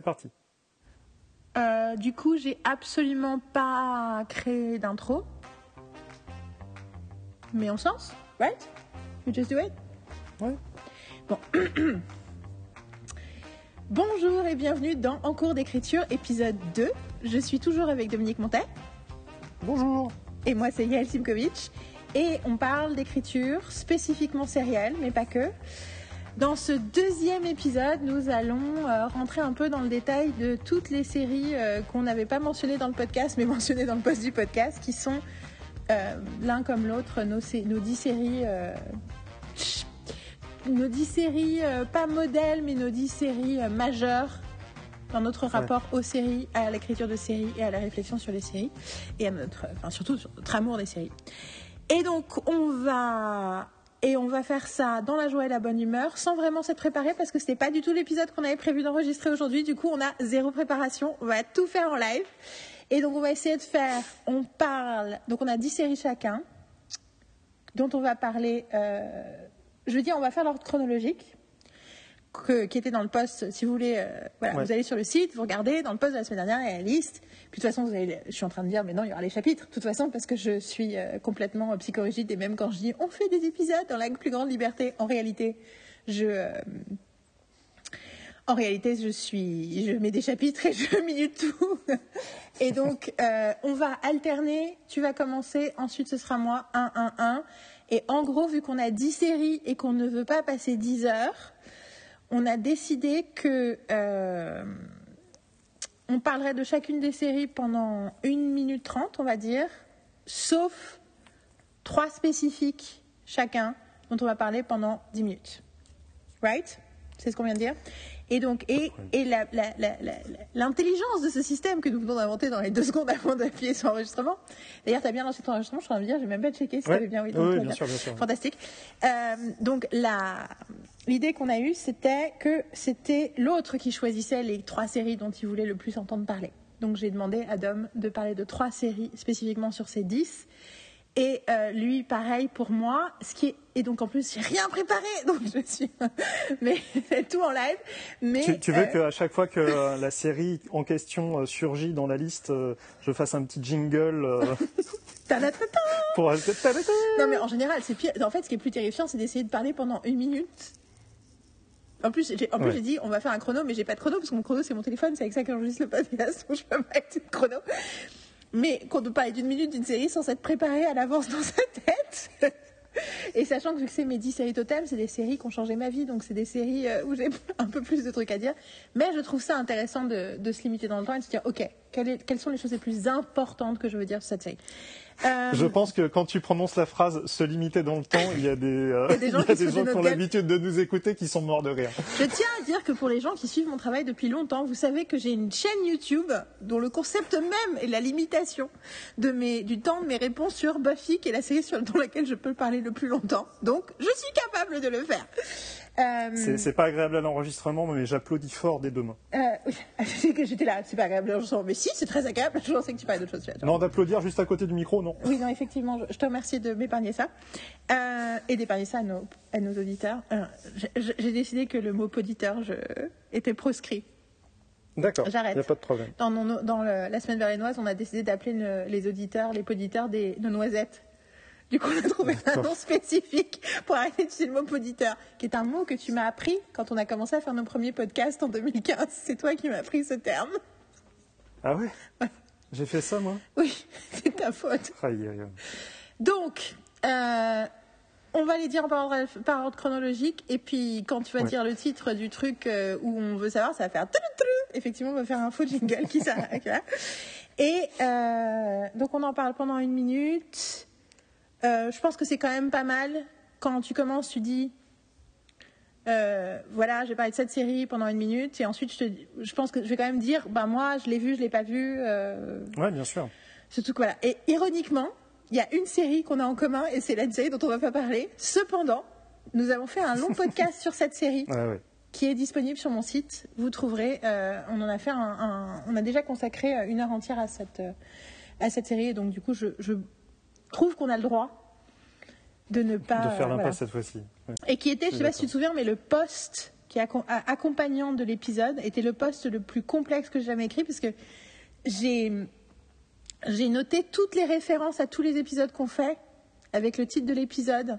C'est parti. Euh, du coup, j'ai absolument pas créé d'intro. Mais on se lance, right? You just do it? Ouais. Bon. Bonjour et bienvenue dans En cours d'écriture, épisode 2. Je suis toujours avec Dominique Montet. Bonjour. Et moi, c'est Yael Simkovic. Et on parle d'écriture, spécifiquement sérielle, mais pas que. Dans ce deuxième épisode, nous allons euh, rentrer un peu dans le détail de toutes les séries euh, qu'on n'avait pas mentionnées dans le podcast, mais mentionnées dans le post du podcast, qui sont euh, l'un comme l'autre nos, nos dix séries. euh, chut, nos dix séries, euh, pas modèles, mais nos dix séries majeures dans notre rapport aux séries, à l'écriture de séries et à la réflexion sur les séries, et à notre, enfin, surtout sur notre amour des séries. Et donc, on va, et on va faire ça dans la joie et la bonne humeur, sans vraiment s'être préparé, parce que c'était pas du tout l'épisode qu'on avait prévu d'enregistrer aujourd'hui. Du coup, on a zéro préparation. On va tout faire en live. Et donc, on va essayer de faire, on parle, donc on a 10 séries chacun, dont on va parler, euh, je veux dire, on va faire l'ordre chronologique. Que- qui était dans le post, si vous voulez, euh, voilà, Ouais. vous allez sur le site, vous regardez, dans le post de la semaine dernière, il y a la liste. Puis de toute façon, vous je suis en train de dire, mais non, il y aura les chapitres, de toute façon, parce que je suis euh, complètement euh, psychorigide, et même quand je dis, on fait des épisodes dans la plus grande liberté, en réalité, je... euh, en réalité, je suis, je mets des chapitres et je minute tout. Et donc, on va alterner. Tu vas commencer, ensuite ce sera moi, 1, 1, 1. Et en gros, vu qu'on a 10 séries et qu'on ne veut pas passer 10 heures, on a décidé que euh, on parlerait de chacune des séries pendant 1 minute 30, on va dire, sauf trois spécifiques chacun dont on va parler pendant 10 minutes. Right? C'est ce qu'on vient de dire? Et donc, et, l'intelligence de ce système que nous venons d'inventer dans les deux secondes avant d'appuyer sur enregistrement. D'ailleurs, tu as bien lancé ton enregistrement, je suis en train de me dire, j'ai même pas checké si Ouais. tu avais bien oui. Donc oui, bien sûr, bien sûr. Fantastique. Euh, donc, la, l'idée qu'on a eue, c'était que c'était l'autre qui choisissait les trois séries dont il voulait le plus entendre parler. Donc, j'ai demandé à Dom de parler de trois séries spécifiquement sur ces dix. Et euh, lui, pareil pour moi. Ce qui est... Et donc, en plus, j'ai rien préparé. Donc, je suis. Mais tout en live. Mais, Tu, tu veux euh, qu'à chaque fois que euh, la série en question euh, surgit dans la liste, je fasse un petit jingle pour... Non, mais en général, c'est pire. En fait, ce qui est plus terrifiant, c'est d'essayer de parler pendant une minute. En plus, j'ai, en plus, Ouais. j'ai dit, on va faire un chrono, mais j'ai pas de chrono, parce que mon chrono, c'est mon téléphone, c'est avec ça que j'enregistre le podcast, donc je peux pas être de chrono. Mais qu'on peut parler d'une minute d'une série sans s'être préparé à l'avance dans sa tête. Et sachant que vu que c'est mes 10 séries totem, c'est des séries qui ont changé ma vie, donc c'est des séries euh, où j'ai un peu plus de trucs à dire. Mais je trouve ça intéressant de, de se limiter dans le temps et de se dire, ok, quelles, sont les choses les plus importantes que je veux dire sur cette série? Euh, Je pense que quand tu prononces la phrase se limiter dans le temps, il y a des, euh, Il y a des gens qui des gens ont l'habitude de nous écouter qui sont morts de rire. Je tiens à dire que pour les gens qui suivent mon travail depuis longtemps, vous savez que j'ai une chaîne YouTube dont le concept même est la limitation de mes, du temps de mes réponses sur Buffy, qui est la série sur, dans laquelle je peux parler le plus longtemps. Donc, je suis capable de le faire. Euh, C'est pas agréable à l'enregistrement, mais j'applaudis fort des deux mains. euh, oui, je sais que j'étais là, c'est pas agréable, je sens, mais si, c'est très agréable, je pensais que tu parlais d'autre chose. tu. Non, d'applaudir juste à côté du micro, non. Oui, non, effectivement, je, te remercie de m'épargner ça. Euh, et d'épargner ça à nos, à nos auditeurs. Euh, j'ai- décidé que le mot poditeur je, était proscrit. D'accord, il J'arrête. n'y a pas de problème. Dans, nos- dans le- la semaine berlinoise, on a décidé d'appeler le- les auditeurs, les poditeurs des, de noisettes. Du coup, on a trouvé un nom spécifique pour arrêter d'utiliser le mot poditeur, qui est un mot que tu m'as appris quand on a commencé à faire nos premiers podcasts en 2015. C'est toi qui m'as appris ce terme. Ah ouais? J'ai fait ça, moi? Oui, c'est ta faute. Aïe, aïe, aïe. Donc, euh, on va les dire par ordre, par ordre chronologique. Et puis, quand tu vas Ouais. dire le titre du truc euh, où on veut savoir, ça va faire. Effectivement, on va faire un faux jingle qui s'arrête. là. Et euh, donc, on en parle pendant une minute. Euh, je pense que c'est quand même pas mal. Quand tu commences, tu dis. euh, voilà, j'ai parlé de cette série pendant une minute et ensuite je, te, je pense que je vais quand même dire, bah moi je l'ai vu, je l'ai pas vu, euh, Ouais, bien sûr. Surtout que voilà. Et ironiquement, il y a une série qu'on a en commun et c'est la série dont on va pas parler. Cependant, nous avons fait un long podcast sur cette série Ouais, ouais. qui est disponible sur mon site. Vous trouverez, euh, on en a fait un, un- on a déjà consacré une heure entière à cette, à cette série. Et donc du coup, je, je trouve qu'on a le droit de ne pas De faire l'impasse voilà. cette fois-ci. Ouais. Et qui était, je Je sais pas si tu te souviens, mais le post qui est accompagnant de l'épisode, était le post le plus complexe que j'ai jamais écrit parce que j'ai j'ai noté toutes les références à tous les épisodes qu'on fait avec le titre de l'épisode.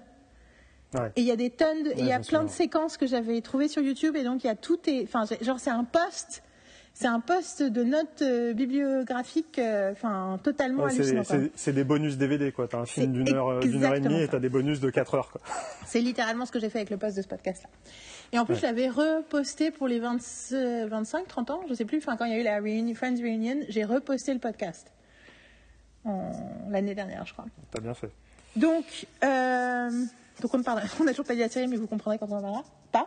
Ouais. Et il y a des tonnes, de, et il y a plein de séquences que j'avais trouvées sur YouTube et donc il y a tout enfin genre c'est un post, c'est un post de notes euh, bibliographiques, euh, enfin totalement Ouais, c'est- hallucinant. c'est des bonus DVD, quoi. T'as un film d'une heure, euh, d'une heure et demie exactement et t'as des bonus de 4 heures, quoi. C'est littéralement ce que j'ai fait avec le post de ce podcast-là. Et en plus, Ouais. je l'avais reposté pour les 20 euh, 25, 30 ans, je sais plus, enfin quand il y a eu la réunion, Friends Reunion, j'ai reposté le podcast. L'année dernière, je crois. T'as bien fait. Donc, euh, donc on, ne parle, on a toujours pas dit la série, mais vous comprendrez quand on en parlera. Pas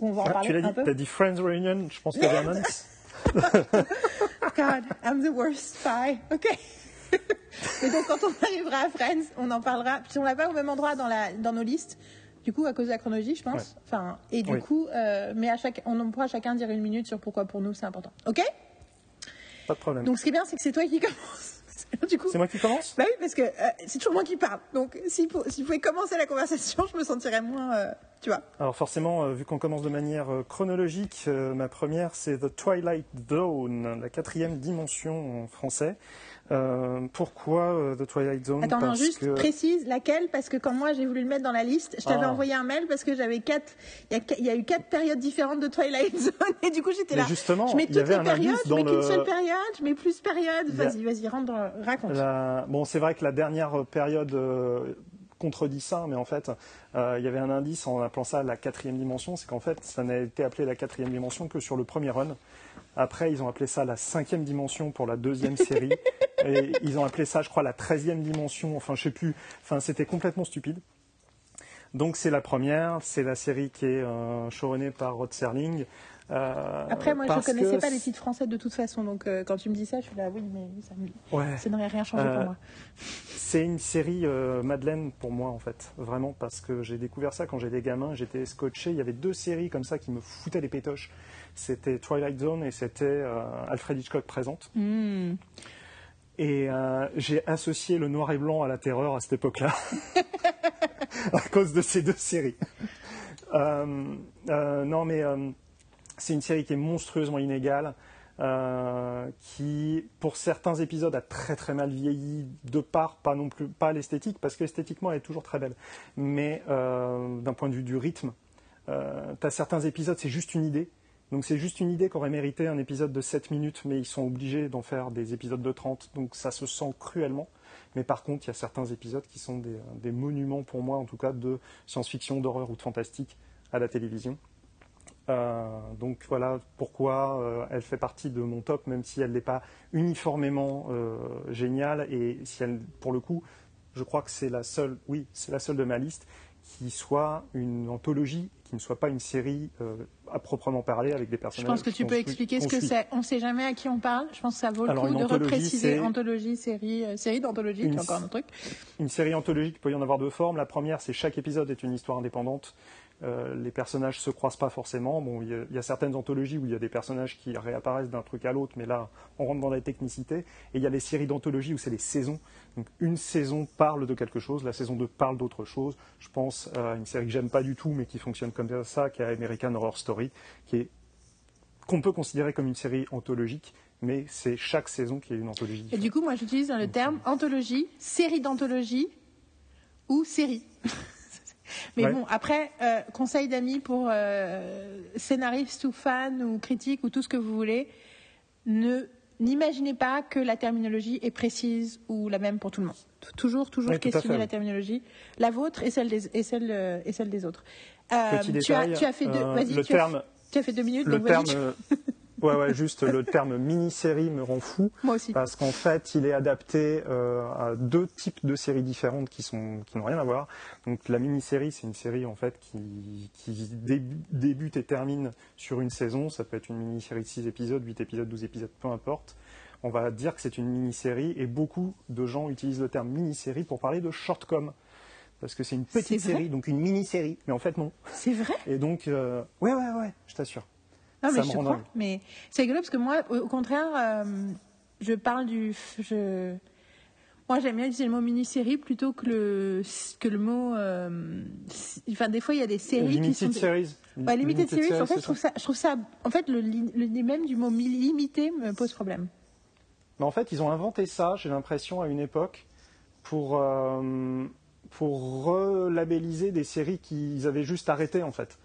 on va en Ah, parler tu l'as un dit, peu. t'as dit Friends Reunion, je pense un indice. God, I'm the worst spy. Ok. Et donc, quand on arrivera à Friends, on en parlera. Puis on l'a pas au même endroit dans, la, dans nos listes. Du coup, à cause de la chronologie, je pense. Ouais. Enfin, et du Oui. coup, euh, mais à chaque, on pourra chacun dire une minute sur pourquoi pour nous c'est important. Ok Pas de problème. Donc, ce qui est bien, c'est que c'est toi qui commence. du coup. C'est moi qui commence? Bah oui, parce que euh, c'est toujours moi qui parle. Donc, faut- s'il pouvait commencer la conversation, je me sentirais moins. euh, tu vois. Alors forcément, euh, vu qu'on commence de manière chronologique, ma première c'est The Twilight Zone, la quatrième dimension en français. Euh, pourquoi euh, The Twilight Zone? Attends, Parce juste que précise laquelle, parce que quand moi j'ai voulu le mettre dans la liste, je t'avais Ah. envoyé un mail parce que j'avais quatre. Il y, a, il y a eu quatre périodes différentes de Twilight Zone et du coup j'étais là. justement, je mets toutes avait les périodes, je mets qu'une le- seule période, je mets plus périodes. A- Vas-y, vas-y, rentre dans. Raconte. La- Bon, c'est vrai que la dernière période euh, contredit ça, mais en fait, euh, il y avait un indice en appelant ça la quatrième dimension, c'est qu'en fait, ça n'a été appelé la quatrième dimension que sur le premier run. Après, ils ont appelé ça la cinquième dimension pour la deuxième série. Et ils ont appelé ça, je crois, la treizième dimension. Enfin, je sais plus. Enfin, c'était complètement stupide. Donc, c'est la première. C'est la série qui est euh, par Rod Serling. Euh, Après, moi je parce connaissais que pas les titres français de toute façon, donc euh, quand tu me dis ça, je suis là, oui, mais ça, me- Ouais. ça n'aurait rien changé pour Euh, moi. C'est une série Madeleine pour moi en fait, vraiment parce que j'ai découvert ça quand j'étais gamin, j'étais scotché. Il y avait deux séries comme ça qui me foutaient les pétoches. C'était Twilight Zone et c'était Alfred Hitchcock présente. Hmm. Et j'ai associé le noir et blanc à la terreur à cette époque-là, à cause de ces deux séries. Non, mais c'est une série qui est monstrueusement inégale, euh, qui, pour certains épisodes, a très très mal vieilli, de part, pas non plus, pas l'esthétique, parce que esthétiquement, elle est toujours très belle, mais euh, d'un point de vue du rythme, euh, tu as certains épisodes, c'est juste une idée. Donc c'est juste une idée qu'aurait mérité un épisode de 7 minutes, mais ils sont obligés d'en faire des épisodes de 30, donc ça se sent cruellement. Mais par contre, il y a certains épisodes qui sont des, des monuments pour moi, en tout cas, de science-fiction, d'horreur ou de fantastique à la télévision. Euh, donc voilà pourquoi euh, elle fait partie de mon top, même si elle n'est pas uniformément euh, géniale. Et si elle, pour le coup, je crois que c'est la seule, oui, c'est la seule de ma liste qui soit une anthologie, qui ne soit pas une série à proprement parler avec des Je personnages. pense que tu peux expliquer ce que c'est. On sait jamais à qui on parle. Je pense que ça vaut le Alors, coup de repréciser anthologie, série, série d'anthologie, c'est encore un truc. Une série anthologique, il peut y en avoir deux formes. La première, c'est chaque épisode est une histoire indépendante. Euh, les personnages se croisent pas forcément. Bon, il y, a, il y a certaines anthologies où il y a des personnages qui réapparaissent d'un truc à l'autre, mais là, on rentre dans la technicité. Et il y a les séries d'anthologie où c'est les saisons. Donc, une saison parle de quelque chose, la saison 2 parle d'autre chose. Je pense à une série que j'aime pas du tout, mais qui fonctionne comme ça, qui est American Horror Story, qui est qu'on peut considérer comme une série anthologique, mais c'est chaque saison qui est une anthologie. Et du coup, moi, j'utilise le terme anthologie, série d'anthologie ou série. Mais Ouais. bon, après, euh, conseil d'amis pour euh, scénaristes ou fans ou critiques ou tout ce que vous voulez, ne n'imaginez pas que la terminologie est précise ou la même pour tout le monde. T- Toujours, toujours à questionner la terminologie, la vôtre et celle des, et celle, euh, et celle des autres. Euh, Petit tu, as, détail, tu as fait deux, euh, le tu, as- terme, tu as fait deux minutes, le donc terme, ouais, ouais, juste le terme mini-série me rend fou. moi aussi. parce qu'en fait, il est adapté euh, à deux types de séries différentes qui sont qui n'ont rien à voir. Donc la mini-série, c'est une série en fait qui, qui débu- débute et termine sur une saison. Ça peut être une mini-série de 6 épisodes, 8 épisodes, 12 épisodes, peu importe. On va dire que c'est une mini-série et beaucoup de gens utilisent le terme mini-série pour parler de shortcom. Parce que c'est une petite série, donc une mini-série. Mais en fait, non. C'est vrai? Et donc, euh, ouais, ouais, ouais, je t'assure. Non, mais Ça je me dingue. Mais c'est rigolo parce que moi, au contraire, euh, je parle du. Je... Moi, j'aime bien utiliser le mot mini-série plutôt que le, que le mot. euh, enfin, des fois, il y a des séries qui Limited sont. series. Ouais, limited series, en fait, je trouve ça, je trouve ça. En fait, le, le même du mot mi- limité me pose problème. Mais en fait, ils ont inventé ça, j'ai l'impression, à une époque, pour, euh, pour relabelliser des séries qu'ils avaient juste arrêtées, en fait.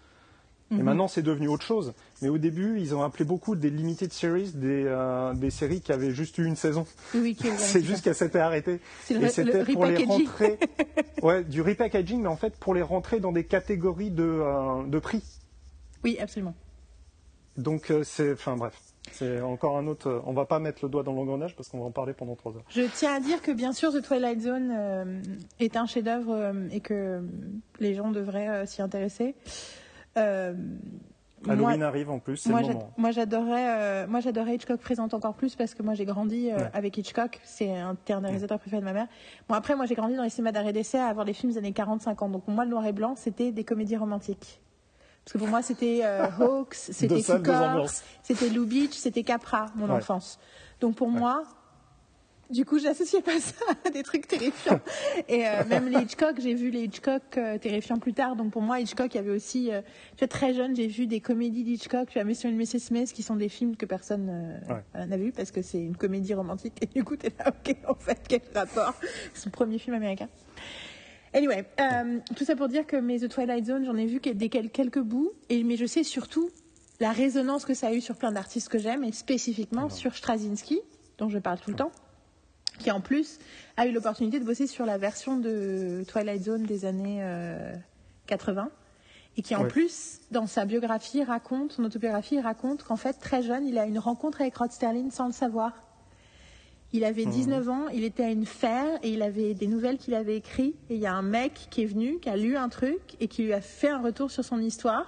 Et Mhm. maintenant, c'est devenu autre chose. Mais au début, ils ont appelé beaucoup des limited series des, euh, des séries qui avaient juste eu une saison. Oui, C'est juste qu'elles s'étaient arrêtées. C'est le- Et c'était pour les repackaging. rentrer. Ouais, du repackaging, mais en fait, pour les rentrer dans des catégories de, euh, de prix. Oui, absolument. Donc, euh, c'est. Enfin, bref. C'est encore un autre. On va pas mettre le doigt dans l'engrenage parce qu'on va en parler pendant trois heures. Je tiens à dire que bien sûr, The Twilight Zone est un chef-d'œuvre et que les gens devraient s'y intéresser. Euh, Halloween moi- arrive en plus, c'est Moi, le j'a- moment. moi, j'adorais, euh, moi j'adorais Hitchcock présente encore plus parce que moi j'ai grandi euh, Ouais. avec Hitchcock, c'est un des réalisateurs préférés de ma mère. Bon après moi j'ai grandi dans les cinémas d'arrêt d'essai à avoir les films des années 40-50, donc pour moi le noir et blanc c'était des comédies romantiques. Parce que pour moi c'était euh, Hawks, c'était ambiances. c'était Lou Beach, c'était Capra, mon Ouais. enfance. Donc pour moi, du coup, j'associais pas ça à des trucs terrifiants. Et euh, même les Hitchcock, j'ai vu les Hitchcock euh, terrifiants plus tard. Donc pour moi, Hitchcock, il y avait aussi, euh, tu vois, très jeune, j'ai vu des comédies d'Hitchcock, tu vois, Monsieur et Mrs. Smith, qui sont des films que personne euh, Ouais. n'a vu parce que c'est une comédie romantique. Et du coup, t'es là, ok, en fait, quel rapport? C'est son premier film américain. Anyway, tout ça pour dire que mes The Twilight Zone, j'en ai vu des quel- quelques bouts, et, mais je sais surtout la résonance que ça a eu sur plein d'artistes que j'aime, et spécifiquement sur Straczynski, dont je parle tout le temps, qui en plus a eu l'opportunité de bosser sur la version de Twilight Zone des années euh, 80, et qui en Ouais. plus, dans sa biographie, raconte, son autobiographie, raconte qu'en fait, très jeune, il a une rencontre avec Rod Sterling sans le savoir. Il avait 19 ans, il était à une ferme et il avait des nouvelles qu'il avait écrites. Et il y a un mec qui est venu, qui a lu un truc et qui lui a fait un retour sur son histoire.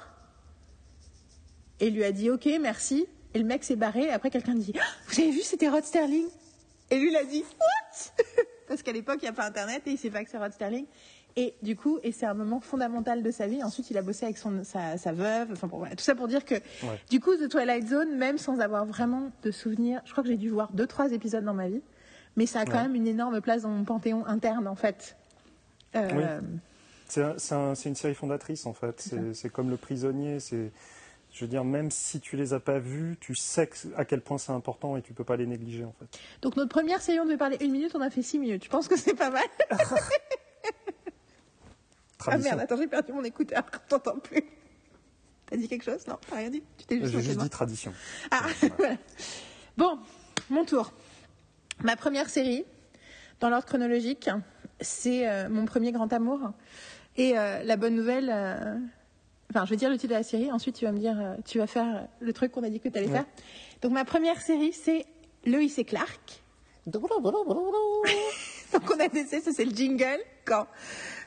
Et lui a dit OK, merci. Et le mec s'est barré. Et après, quelqu'un dit Ah, Vous avez vu, c'était Rod Sterling? Et lui, il a dit What? Parce qu'à l'époque, il n'y a pas Internet et il ne sait pas que c'est Rod Sterling. Et du coup, et c'est un moment fondamental de sa vie. Ensuite, il a bossé avec son, sa, sa veuve. Enfin, bon, voilà. Tout ça pour dire que, du coup, The Twilight Zone, même sans avoir vraiment de souvenirs, je crois que j'ai dû voir deux, trois épisodes dans ma vie. Mais ça a quand Ouais. même une énorme place dans mon panthéon interne, en fait. Euh, C'est un- c'est un- c'est une série fondatrice en fait. C'est c'est comme le prisonnier. C'est, je veux dire, même si tu les as pas vus, tu sais à quel point c'est important et tu peux pas les négliger en fait. Donc, notre première série, on devait parler une minute, on a fait six minutes. Je pense que c'est pas mal. Ah merde, attends, j'ai perdu mon écouteur, t'entends plus. T'as dit quelque chose? Non, t'as rien dit? Tu t'es juste J'ai juste dit tradition. Ah, voilà. Bon, mon tour. Ma première série, dans l'ordre chronologique, c'est euh, Mon premier grand amour. Et euh, la bonne nouvelle, euh, enfin, je vais dire le titre de la série, ensuite tu vas me dire, euh, tu vas faire le truc qu'on a dit que tu allais Ouais. faire. Donc ma première série, c'est Lois et Clark. Donc on a laissé, ça c'est le jingle quand,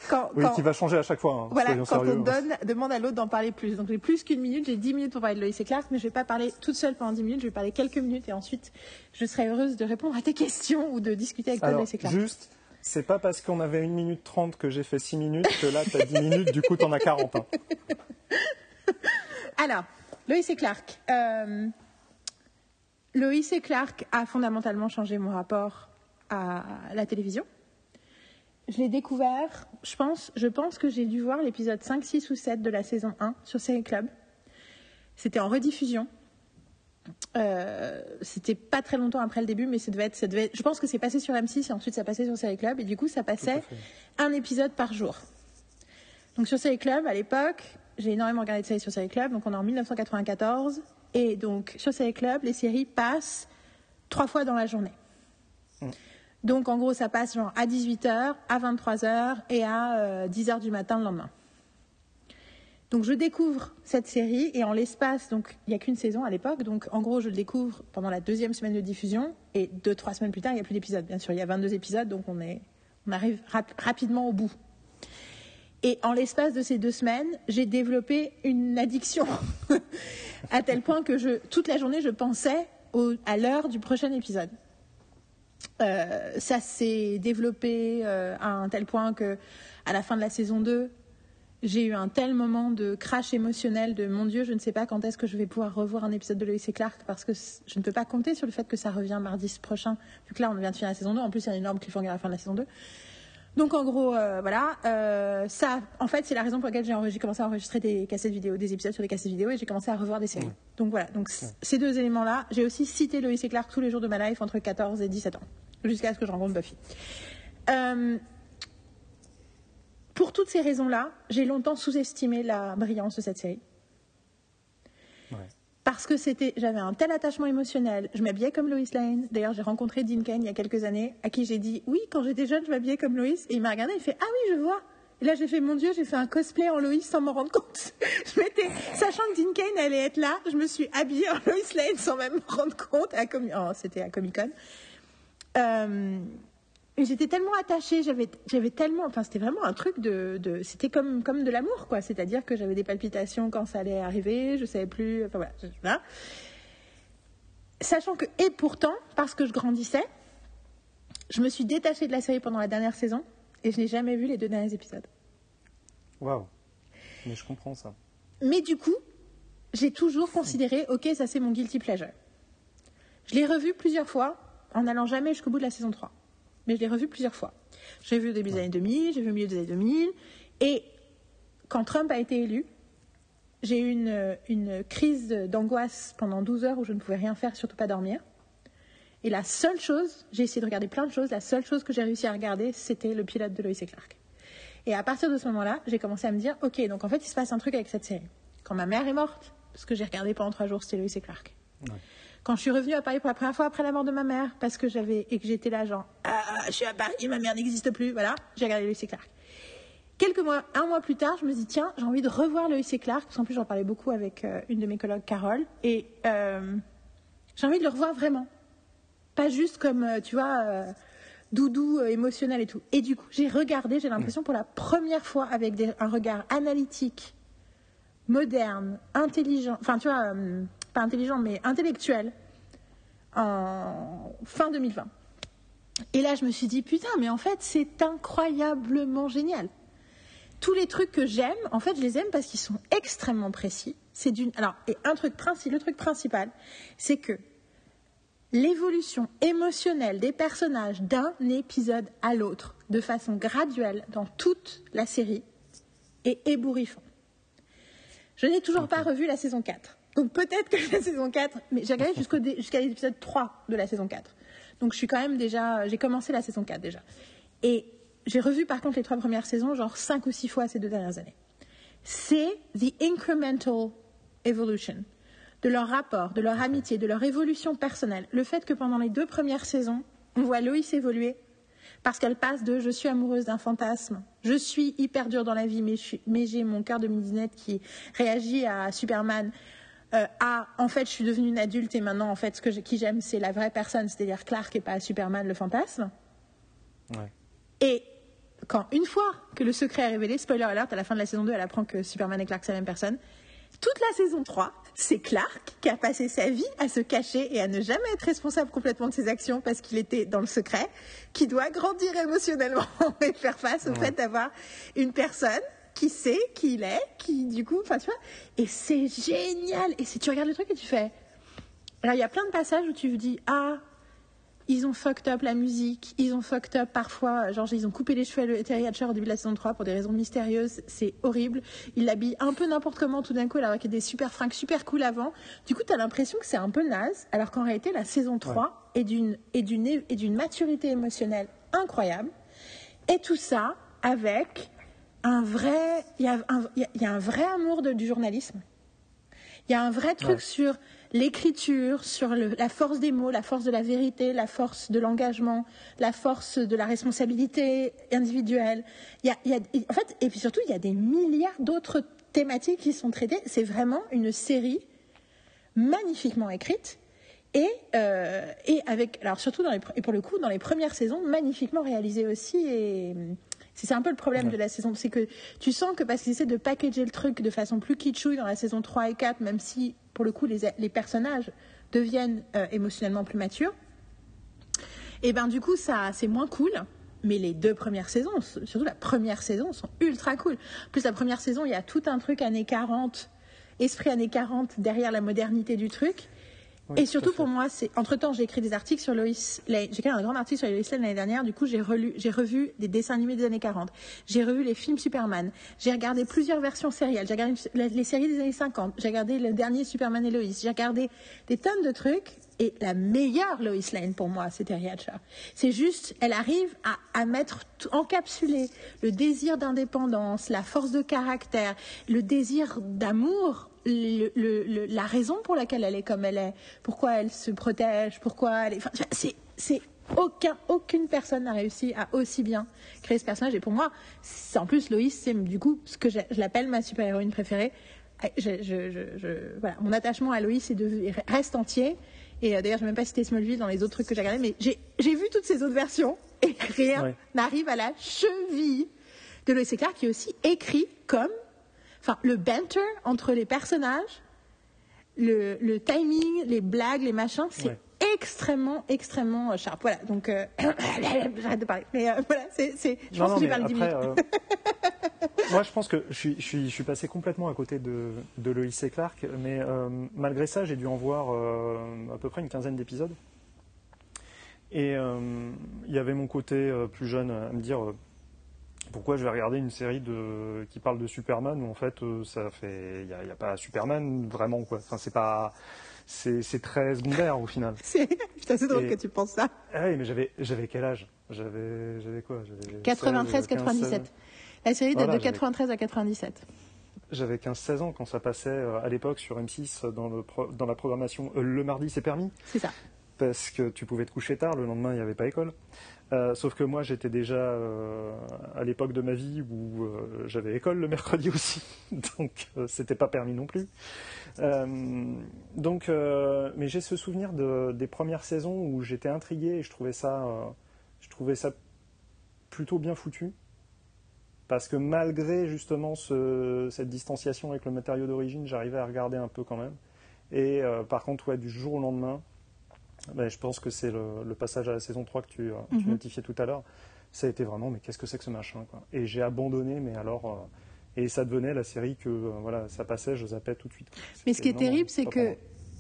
quand, Oui, quand- qui va changer à chaque fois. hein, voilà, quand sérieux. on donne, demande à l'autre d'en parler plus. Donc j'ai plus qu'une minute, j'ai 10 minutes pour parler de Lois et Clark, mais je vais pas parler toute seule pendant 10 minutes, je vais parler quelques minutes et ensuite je serai heureuse de répondre à tes questions ou de discuter avec toi de Lois et Clark. juste, c'est pas parce qu'on avait une minute 30 que j'ai fait 6 minutes que là, tu as 10 minutes, du coup, tu en as 40. hein. Alors, Lois et Clark. Euh, et Clark a fondamentalement changé mon rapport à la télévision. Je l'ai découvert, je pense, je pense que j'ai dû voir l'épisode 5, 6 ou 7 de la saison 1 sur Série Club. C'était en rediffusion. Euh, c'était pas très longtemps après le début, mais ça devait être, ça devait être- je pense que c'est passé sur M6 et ensuite ça passait sur Série Club et du coup ça passait un épisode par jour. Donc sur Série Club, à l'époque, j'ai énormément regardé de séries sur Série Club, donc on est en 1994 et donc sur Série Club, les séries passent trois fois dans la journée. Donc en gros, ça passe genre à 18h, à 23h et à euh, 10h du matin le lendemain. Donc je découvre cette série et en l'espace, donc il n'y a qu'une saison à l'époque, donc en gros je le découvre pendant la deuxième semaine de diffusion et deux, trois semaines plus tard, il n'y a plus d'épisodes. Bien sûr, il y a 22 épisodes, donc on, est, on arrive rap- rapidement au bout. Et en l'espace de ces deux semaines, j'ai développé une addiction à tel point que je, toute la journée, je pensais à l'heure du prochain épisode. Euh, ça s'est développé euh, à un tel point que à la fin de la saison 2, j'ai eu un tel moment de crash émotionnel de mon Dieu, je ne sais pas quand est-ce que je vais pouvoir revoir un épisode de Lois et Clark parce que je ne peux pas compter sur le fait que ça revient mardi prochain, vu que là on vient de finir la saison 2. En plus, il y a une énorme cliffhanger à la fin de la saison 2. Donc en gros, euh, voilà, euh, ça, en fait, c'est la raison pour laquelle j'ai commencé à enregistrer des cassettes vidéo, des épisodes sur des cassettes vidéo, et j'ai commencé à revoir des séries. Donc voilà, donc ces deux éléments-là, j'ai aussi cité Lois et Clark tous les jours de ma life entre 14 et 17 ans, jusqu'à ce que je rencontre Buffy. Euh, pour toutes ces raisons-là, j'ai longtemps sous-estimé la brillance de cette série. Parce que c'était, j'avais un tel attachement émotionnel. Je m'habillais comme Lois Lane. D'ailleurs, j'ai rencontré Dean Kane il y a quelques années, à qui j'ai dit oui, quand j'étais jeune, je m'habillais comme Lois. Et il m'a regardé, il fait ah oui, je vois. Et là, j'ai fait mon Dieu, j'ai fait un cosplay en Lois sans m'en rendre compte. je m'étais, sachant que Dean Kane allait être là, je me suis habillée en Lois Lane sans même me rendre compte. À oh, c'était à Comic Con. Euh, j'étais tellement attachée, j'avais, j'avais tellement, enfin c'était vraiment un truc de, de c'était comme, comme de l'amour quoi, c'est-à-dire que j'avais des palpitations quand ça allait arriver, je savais plus, enfin voilà, Sachant que, et pourtant, parce que je grandissais, je me suis détachée de la série pendant la dernière saison et je n'ai jamais vu les deux derniers épisodes. Waouh, mais je comprends ça. Mais du coup, j'ai toujours considéré, ok, ça c'est mon guilty pleasure. Je l'ai revu plusieurs fois en n'allant jamais jusqu'au bout de la saison 3 mais je l'ai revu plusieurs fois. J'ai vu au début des années 2000, j'ai vu au milieu des années 2000, et quand Trump a été élu, j'ai eu une, crise d'angoisse pendant 12 heures où je ne pouvais rien faire, surtout pas dormir. Et la seule chose, j'ai essayé de regarder plein de choses, la seule chose que j'ai réussi à regarder, c'était le pilote de Lois et Clark. Et à partir de ce moment-là, j'ai commencé à me dire, ok, donc en fait, il se passe un truc avec cette série. Quand ma mère est morte, ce que j'ai regardé pendant trois jours, c'était Lois et Clark. Quand je suis revenue à Paris pour la première fois après la mort de ma mère, parce que j'avais et que j'étais là genre ah, je suis à Paris, ma mère n'existe plus, voilà, j'ai regardé Lois et Clark. Quelques mois, un mois plus tard, je me dis tiens, j'ai envie de revoir Lois et Clark, parce qu'en plus j'en parlais beaucoup avec euh, une de mes collègues, Carole, et euh, j'ai envie de le revoir vraiment, pas juste comme euh, tu vois doudou émotionnel et tout. Et du coup, j'ai regardé, j'ai l'impression pour la première fois avec un regard analytique, moderne, intelligent, enfin tu vois pas intelligent, mais intellectuel, en fin 2020. Et là, je me suis dit, putain, mais en fait, c'est incroyablement génial. Tous les trucs que j'aime, en fait, je les aime parce qu'ils sont extrêmement précis. C'est d'une. Alors, et un truc principal, le truc principal, c'est que l'évolution émotionnelle des personnages d'un épisode à l'autre, de façon graduelle, dans toute la série, est ébouriffant. Je n'ai toujours pas revu la saison 4. Donc peut-être que la saison 4, mais j'ai regardé jusqu'à l'épisode 3 de la saison 4. Donc je suis quand même déjà, j'ai commencé la saison 4 déjà. Et j'ai revu par contre les trois premières saisons, genre 5 ou 6 fois ces deux dernières années. C'est the incremental evolution de leur rapport, de leur amitié, de leur évolution personnelle. Le fait que pendant les deux premières saisons, on voit Loïs évoluer parce qu'elle passe de je suis amoureuse d'un fantasme, je suis hyper dure dans la vie, mais j'ai mon cœur de midinette qui réagit à Superman, euh, à en fait je suis devenue une adulte et maintenant en fait ce que qui j'aime c'est la vraie personne, c'est-à-dire Clark et pas Superman le fantasme. Et quand une fois que le secret est révélé, spoiler alert, à la fin de la saison 2, elle apprend que Superman et Clark c'est la même personne. Toute la saison 3, c'est Clark qui a passé sa vie à se cacher et à ne jamais être responsable complètement de ses actions parce qu'il était dans le secret, qui doit grandir émotionnellement et faire face au fait d'avoir une personne qui sait qui il est, qui du coup, enfin tu vois, et c'est génial. Et si tu regardes le truc et tu fais, alors il y a plein de passages où tu te dis ah ils ont fucked up la musique, ils ont fucked up parfois, genre ils ont coupé les cheveux à Terry Hatcher au début de la saison 3 pour des raisons mystérieuses, c'est horrible. Ils l'habillent un peu n'importe comment tout d'un coup alors qu'il y a des super fringues super cool avant. Du coup, tu as l'impression que c'est un peu naze, alors qu'en réalité la saison 3 est d'une maturité émotionnelle incroyable. Et tout ça avec un vrai, il y a un, il y a un vrai amour de, du journalisme. Il y a un vrai truc sur l'écriture, sur le, la force des mots, la force de la vérité, la force de l'engagement, la force de la responsabilité individuelle. Il y a, il y a, en fait, et puis surtout, il y a des milliards d'autres thématiques qui sont traitées. C'est vraiment une série magnifiquement écrite et, euh, et avec, alors surtout dans les, et pour le coup, dans les premières saisons, magnifiquement réalisée aussi et c'est un peu le problème de la saison, c'est que tu sens que parce qu'ils essaient de packager le truc de façon plus kitschouille dans la saison 3 et 4, même si pour le coup les, les personnages deviennent euh, émotionnellement plus matures, et ben du coup ça c'est moins cool, mais les deux premières saisons, surtout la première saison, sont ultra cool. En plus, la première saison, il y a tout un truc années 40, esprit années 40 derrière la modernité du truc. Et surtout pour moi, c'est entre temps j'ai écrit des articles sur Lois Lane. J'ai écrit un grand article sur Lois Lane l'année dernière. Du coup, j'ai relu, j'ai revu des dessins animés des années 40. J'ai revu les films Superman. J'ai regardé plusieurs versions sérielles. J'ai regardé les séries des années 50. J'ai regardé le dernier Superman et Lois. J'ai regardé des tonnes de trucs. Et la meilleure Lois Lane pour moi, c'était Riacha. C'est juste, elle arrive à, à mettre, encapsuler le désir d'indépendance, la force de caractère, le désir d'amour le, le, la raison pour laquelle elle est comme elle est, pourquoi elle se protège, pourquoi elle est. Enfin, c'est aucun, aucune personne n'a réussi à aussi bien créer ce personnage. Et pour moi, en plus, Loïs, c'est du coup ce que je, l'appelle ma super-héroïne préférée. Je, je, voilà, mon attachement à Loïs reste entier. Et euh, d'ailleurs, je ne vais même pas citer Smallville dans les autres trucs que j'ai regardés, mais j'ai vu toutes ces autres versions et rien n'arrive à la cheville de Loïs Clark, qui est aussi écrit comme enfin, le banter entre les personnages, le, timing, les blagues, les machins, c'est extrêmement, extrêmement euh, sharp. Voilà, donc euh, j'arrête de parler. Mais euh, voilà, c'est, je pense que j'ai parlé 10 minutes. moi, je pense que je suis, je suis, passé complètement à côté de, de et Clark, mais malgré ça, j'ai dû en voir à peu près une quinzaine d'épisodes. Et il y avait mon côté plus jeune à me dire pourquoi je vais regarder une série de, qui parle de Superman où en fait euh, ça fait il n'y a, pas Superman vraiment quoi. Enfin c'est pas c'est très secondaire au final. C'est drôle que tu penses ça. Ah oui mais j'avais j'avais quel âge? J'avais j'avais quoi? 93 97. La série date de 93 à 97. J'avais 15-16 ans quand ça passait euh, à l'époque sur M6 dans, le dans la programmation euh, Le mardi c'est permis? C'est ça. Parce que tu pouvais te coucher tard, le lendemain il n'y avait pas école. Euh, sauf que moi, j'étais déjà euh, à l'époque de ma vie où euh, j'avais école le mercredi aussi, donc c'était pas permis non plus. donc, mais j'ai ce souvenir de, des premières saisons où j'étais intrigué et je trouvais ça, je trouvais ça plutôt bien foutu, parce que malgré justement ce, cette distanciation avec le matériau d'origine, j'arrivais à regarder un peu quand même. Et par contre, ouais, du jour au lendemain, ben, je pense que c'est le, passage à la saison 3 que tu, euh, mhm. notifiais tout à l'heure. Ça a été vraiment, mais qu'est-ce que c'est que ce machin quoi. Et j'ai abandonné, mais alors. Euh, et ça devenait la série que, euh, voilà, ça passait, je zappais tout de suite. Mais ce qui est terrible, c'est que,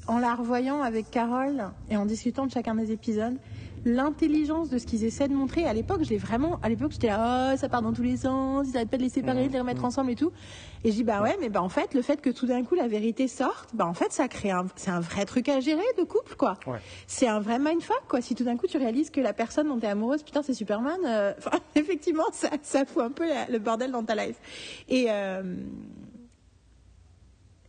en la revoyant avec Carole et en discutant de chacun des épisodes, l'intelligence de ce qu'ils essaient de montrer. À l'époque, je vraiment, à l'époque, j'étais là, oh, ça part dans tous les sens, ils n'arrêtent pas de les séparer, de les remettre ensemble et tout. Et je dis, bah ouais, mais bah en fait, le fait que tout d'un coup la vérité sorte, bah en fait, ça crée un, c'est un vrai truc à gérer de couple, quoi. C'est un vrai mindfuck, quoi. Si tout d'un coup tu réalises que la personne dont tu es amoureuse, putain, c'est Superman, euh, effectivement, ça, ça fout un peu le bordel dans ta life. Et, euh,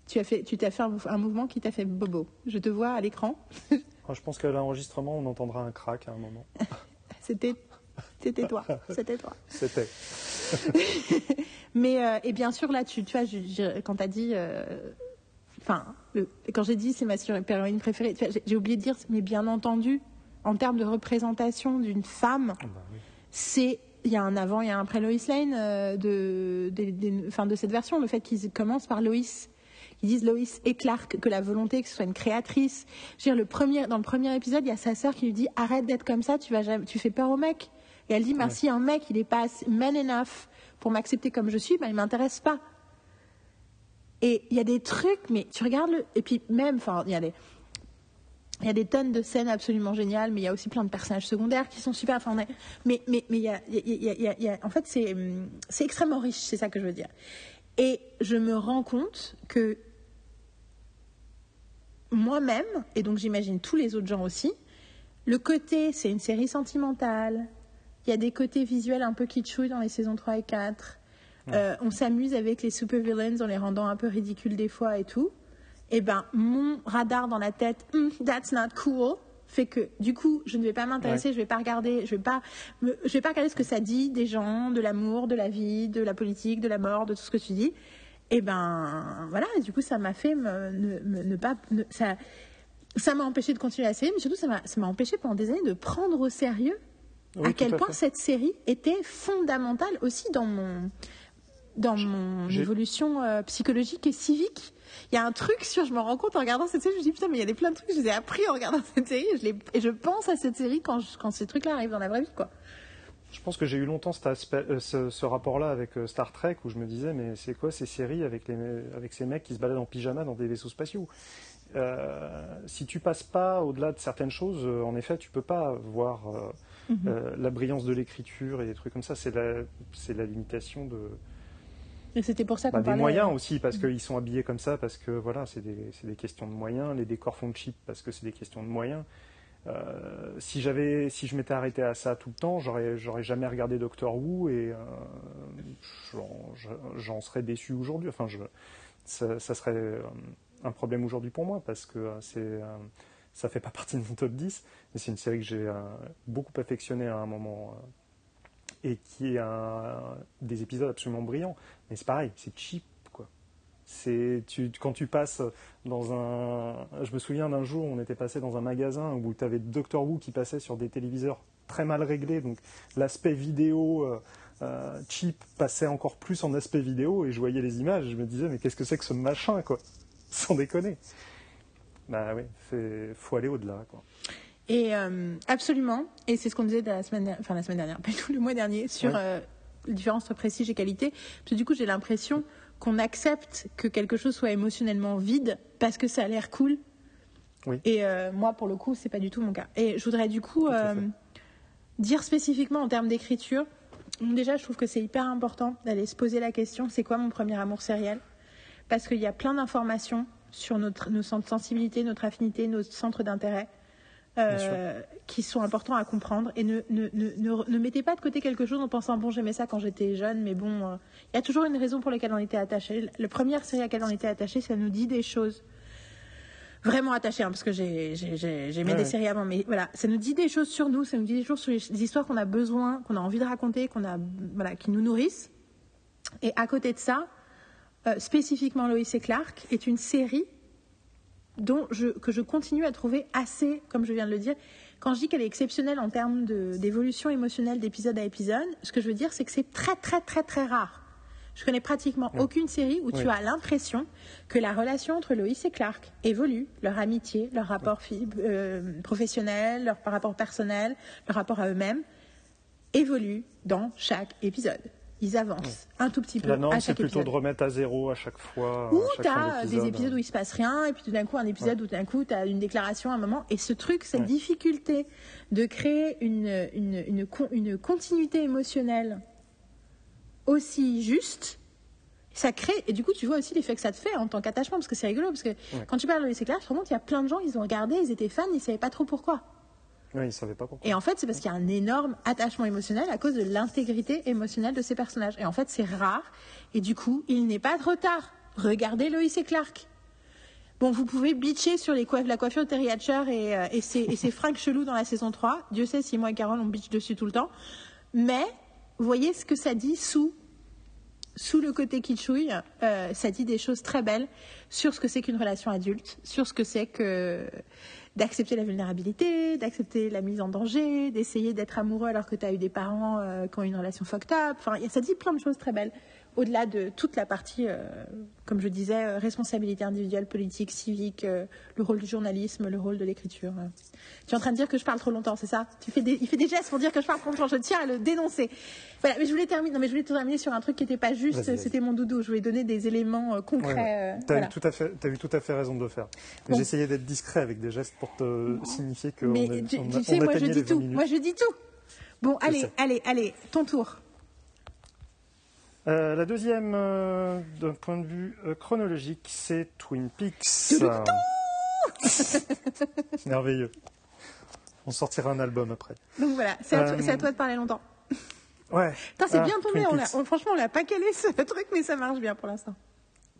tu as fait, tu t'as fait un, mouvement qui t'a fait bobo. Je te vois à l'écran. je pense qu'à l'enregistrement, on entendra un crack à un moment. C'était c'était toi, c'était toi. C'était. mais euh, et bien sûr là, tu, tu vois, quand tu as dit, euh, enfin, quand j'ai dit c'est ma héroïne préférée, j'ai oublié de dire, mais bien entendu, en termes de représentation d'une femme, ah bah c'est il y a un avant, a un après Lois Lane euh, de, de, de cette version, le fait qu'ils commencent par Lois ils disent Loïs et Clark que la volonté que ce soit une créatrice. Je veux dire, le premier, dans le premier épisode, il y a sa sœur qui lui dit arrête d'être comme ça, tu vas jamais, tu fais peur au mec. Et elle dit merci, un mec, il est pas man enough pour m'accepter comme je suis, ben il m'intéresse pas. Et il y a des trucs, mais tu regardes le, et puis même, enfin, il y a des, il y a des tonnes de scènes absolument géniales, mais il y a aussi plein de personnages secondaires qui sont super. Enfin, mais mais mais il y a, il y a, il y a, il y a en fait c'est c'est extrêmement riche, c'est ça que je veux dire. Et je me rends compte que moi-même, et donc j'imagine tous les autres gens aussi, le côté, c'est une série sentimentale, il y a des côtés visuels un peu kitschouilles dans les saisons 3 et 4, euh, on s'amuse avec les super villains en les rendant un peu ridicules des fois et tout, et ben mon radar dans la tête, hmm, that's not cool, fait que du coup je ne vais pas m'intéresser, je vais pas regarder, je vais pas, je vais pas regarder ce que ça dit des gens, de l'amour, de la vie, de la politique, de la mort, de tout ce que tu dis. Et ben voilà, du coup ça m'a fait ne, pas, ça, ça m'a empêché de continuer la série, mais surtout ça m'a empêché pendant des années de prendre au sérieux à quel point cette série était fondamentale aussi dans mon dans mon évolution euh, psychologique et civique. Il y a un truc sur, je me rends compte en regardant cette série, je me dis putain, mais il y a des plein de trucs que je les ai appris en regardant cette série et je, et je pense à cette série quand, quand ces trucs-là arrivent dans la vraie vie, quoi. Je pense que j'ai eu longtemps cet aspect, euh, ce, ce rapport-là avec euh, Star Trek où je me disais mais c'est quoi ces séries avec, les, avec ces mecs qui se baladent en pyjama dans des vaisseaux spatiaux? Euh, Si tu passes pas au-delà de certaines choses, en effet, tu peux pas voir Mhm. la brillance de l'écriture et des trucs comme ça. C'est la, limitation de, Et c'était pour ça qu'on bah, des parlait. moyens aussi, parce qu'ils sont habillés comme ça, parce que voilà, c'est des, c'est des questions de moyens. Les décors font cheap parce que c'est des questions de moyens. Euh, si j'avais, si je m'étais arrêté à ça tout le temps, j'aurais, j'aurais jamais regardé Doctor Who et euh, j'en, je- j'en serais déçu aujourd'hui. Enfin, ça, serait euh, un problème aujourd'hui pour moi parce que c'est, ça fait pas partie de mon top 10, mais c'est une série que j'ai beaucoup affectionnée à un moment et qui a des épisodes absolument brillants. Mais c'est pareil, c'est cheap. C'est tu, quand tu passes dans un. Je me souviens d'un jour, on était passé dans un magasin où tu avais Doctor Who qui passait sur des téléviseurs très mal réglés, donc l'aspect vidéo euh, euh, cheap passait encore plus en aspect vidéo, et je voyais les images, et je me disais mais qu'est-ce que c'est que ce machin, quoi? Sans déconner. Bah oui, faut aller au-delà, quoi. Et euh, absolument. Et c'est ce qu'on disait la semaine, enfin la semaine dernière, pas tout, le mois dernier, sur Oui. euh, différence entre prestige et qualité. Parce que du coup, j'ai l'impression qu'on accepte que quelque chose soit émotionnellement vide parce que ça a l'air cool. Oui. Et euh, moi, pour le coup, c'est pas du tout mon cas. Et je voudrais du coup euh, dire spécifiquement en termes d'écriture. Déjà, je trouve que c'est hyper important d'aller se poser la question c'est quoi mon premier amour sériel? Parce qu'il y a plein d'informations sur notre, nos centres de sensibilité, notre affinité, nos centres d'intérêt euh, qui sont importants à comprendre. Et ne, ne, ne, ne, mettez pas de côté quelque chose en pensant bon, j'aimais ça quand j'étais jeune, mais bon, euh, il y a toujours une raison pour laquelle on était attaché. La première série à laquelle on était attaché, ça nous dit des choses vraiment attachées, hein, parce que j'ai j'ai- Ouais, des séries avant, mais voilà, ça nous dit des choses sur nous, ça nous dit des choses sur les, les histoires qu'on a besoin, qu'on a envie de raconter, qu'on a, voilà, qui nous nourrissent. Et à côté de ça, euh, spécifiquement Lois et Clark est une série dont je, que je continue à trouver assez, comme je viens de le dire. Quand je dis qu'elle est exceptionnelle en termes d'évolution émotionnelle d'épisode à épisode, ce que je veux dire, c'est que c'est très, très, très, très rare. Je connais pratiquement aucune série où tu as l'impression que la relation entre Lois et Clark évolue, leur amitié, leur rapport euh, professionnel, leur rapport personnel, leur rapport à eux-mêmes, évolue dans chaque épisode. Ils avancent un tout petit peu La norme, c'est plutôt de remettre à zéro à chaque fois. Ou t'as des d'épisode. épisodes où il se passe rien, et puis tout d'un coup un épisode où tout d'un coup t'as une déclaration à un moment. Et ce truc, cette Ouais. difficulté de créer une, une, une, con- une continuité émotionnelle aussi juste, ça crée. Et du coup, tu vois aussi l'effet que ça te fait en tant qu'attachement, parce que c'est rigolo, parce que quand tu parles de c'est clair, je te rends compte, il y a plein de gens, ils ont regardé, ils étaient fans, ils savaient pas trop pourquoi. Et en fait, c'est parce qu'il y a un énorme attachement émotionnel à cause de l'intégrité émotionnelle de ces personnages. Et en fait, c'est rare. Et du coup, il n'est pas trop tard. Regardez Lois et Clark. Bon, vous pouvez bitcher sur les la coiffure de Terry Hatcher et, euh, et, ses, et ses dans la saison 3. Dieu sait si moi et Carole, on bitch dessus tout le temps. Mais, voyez ce que ça dit sous, sous le côté kitschouille. euh, ça dit des choses très belles sur ce que c'est qu'une relation adulte, sur ce que c'est que d'accepter la vulnérabilité, d'accepter la mise en danger, d'essayer d'être amoureux alors que tu as eu des parents euh, qui ont une relation fucked up. Enfin, ça dit plein de choses très belles. Au-delà de toute la partie, euh, comme je disais, euh, responsabilité individuelle, politique, civique, euh, le rôle du journalisme, le rôle de l'écriture. Tu es en train de dire que je parle trop longtemps, c'est ça? Tu fais des, Il fait des gestes pour dire que je parle trop longtemps. Je tiens à le dénoncer. Voilà, mais je voulais terminer. Non, mais je voulais terminer sur un truc qui n'était pas juste. C'était mon doudou. Je voulais donner des éléments concrets. ouais. T'as voilà. eu, tout à fait- t'as eu tout à fait raison de le faire. Bon. J'essayais d'être discret avec des gestes pour te signifier que Mais on tu, on tu sais, on moi je dis les 20 tout. minutes. Moi je dis tout. Bon, allez, allez, allez, ton tour. Euh, la deuxième, euh, d'un point de vue euh, chronologique, c'est Twin Peaks. Merveilleux. On sortira un album après. Donc voilà, c'est à, Euh, à toi de parler longtemps. Ouais. Putain, c'est Ah, bien tombé. On on- franchement, on l'a pas calé ce truc, mais ça marche bien pour l'instant.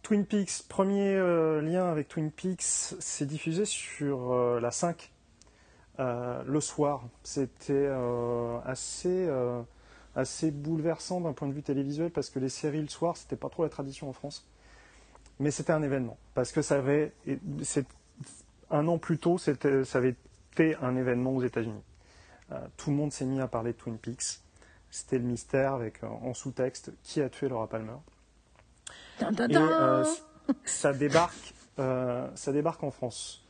Twin Peaks, premier euh, lien avec Twin Peaks, c'est diffusé sur euh, la 5 euh, le soir. C'était euh, assez, euh, assez bouleversant d'un point de vue télévisuel parce que les séries le soir, c'était pas trop la tradition en France. Mais c'était un événement parce que ça avait, un an plus tôt, ça avait été un événement aux États-Unis. Euh, tout le monde s'est mis à parler de Twin Peaks. C'était le mystère avec euh, en sous-texte qui a tué Laura Palmer. Dun, dun, Et euh, ça débarque, ça débarque en France.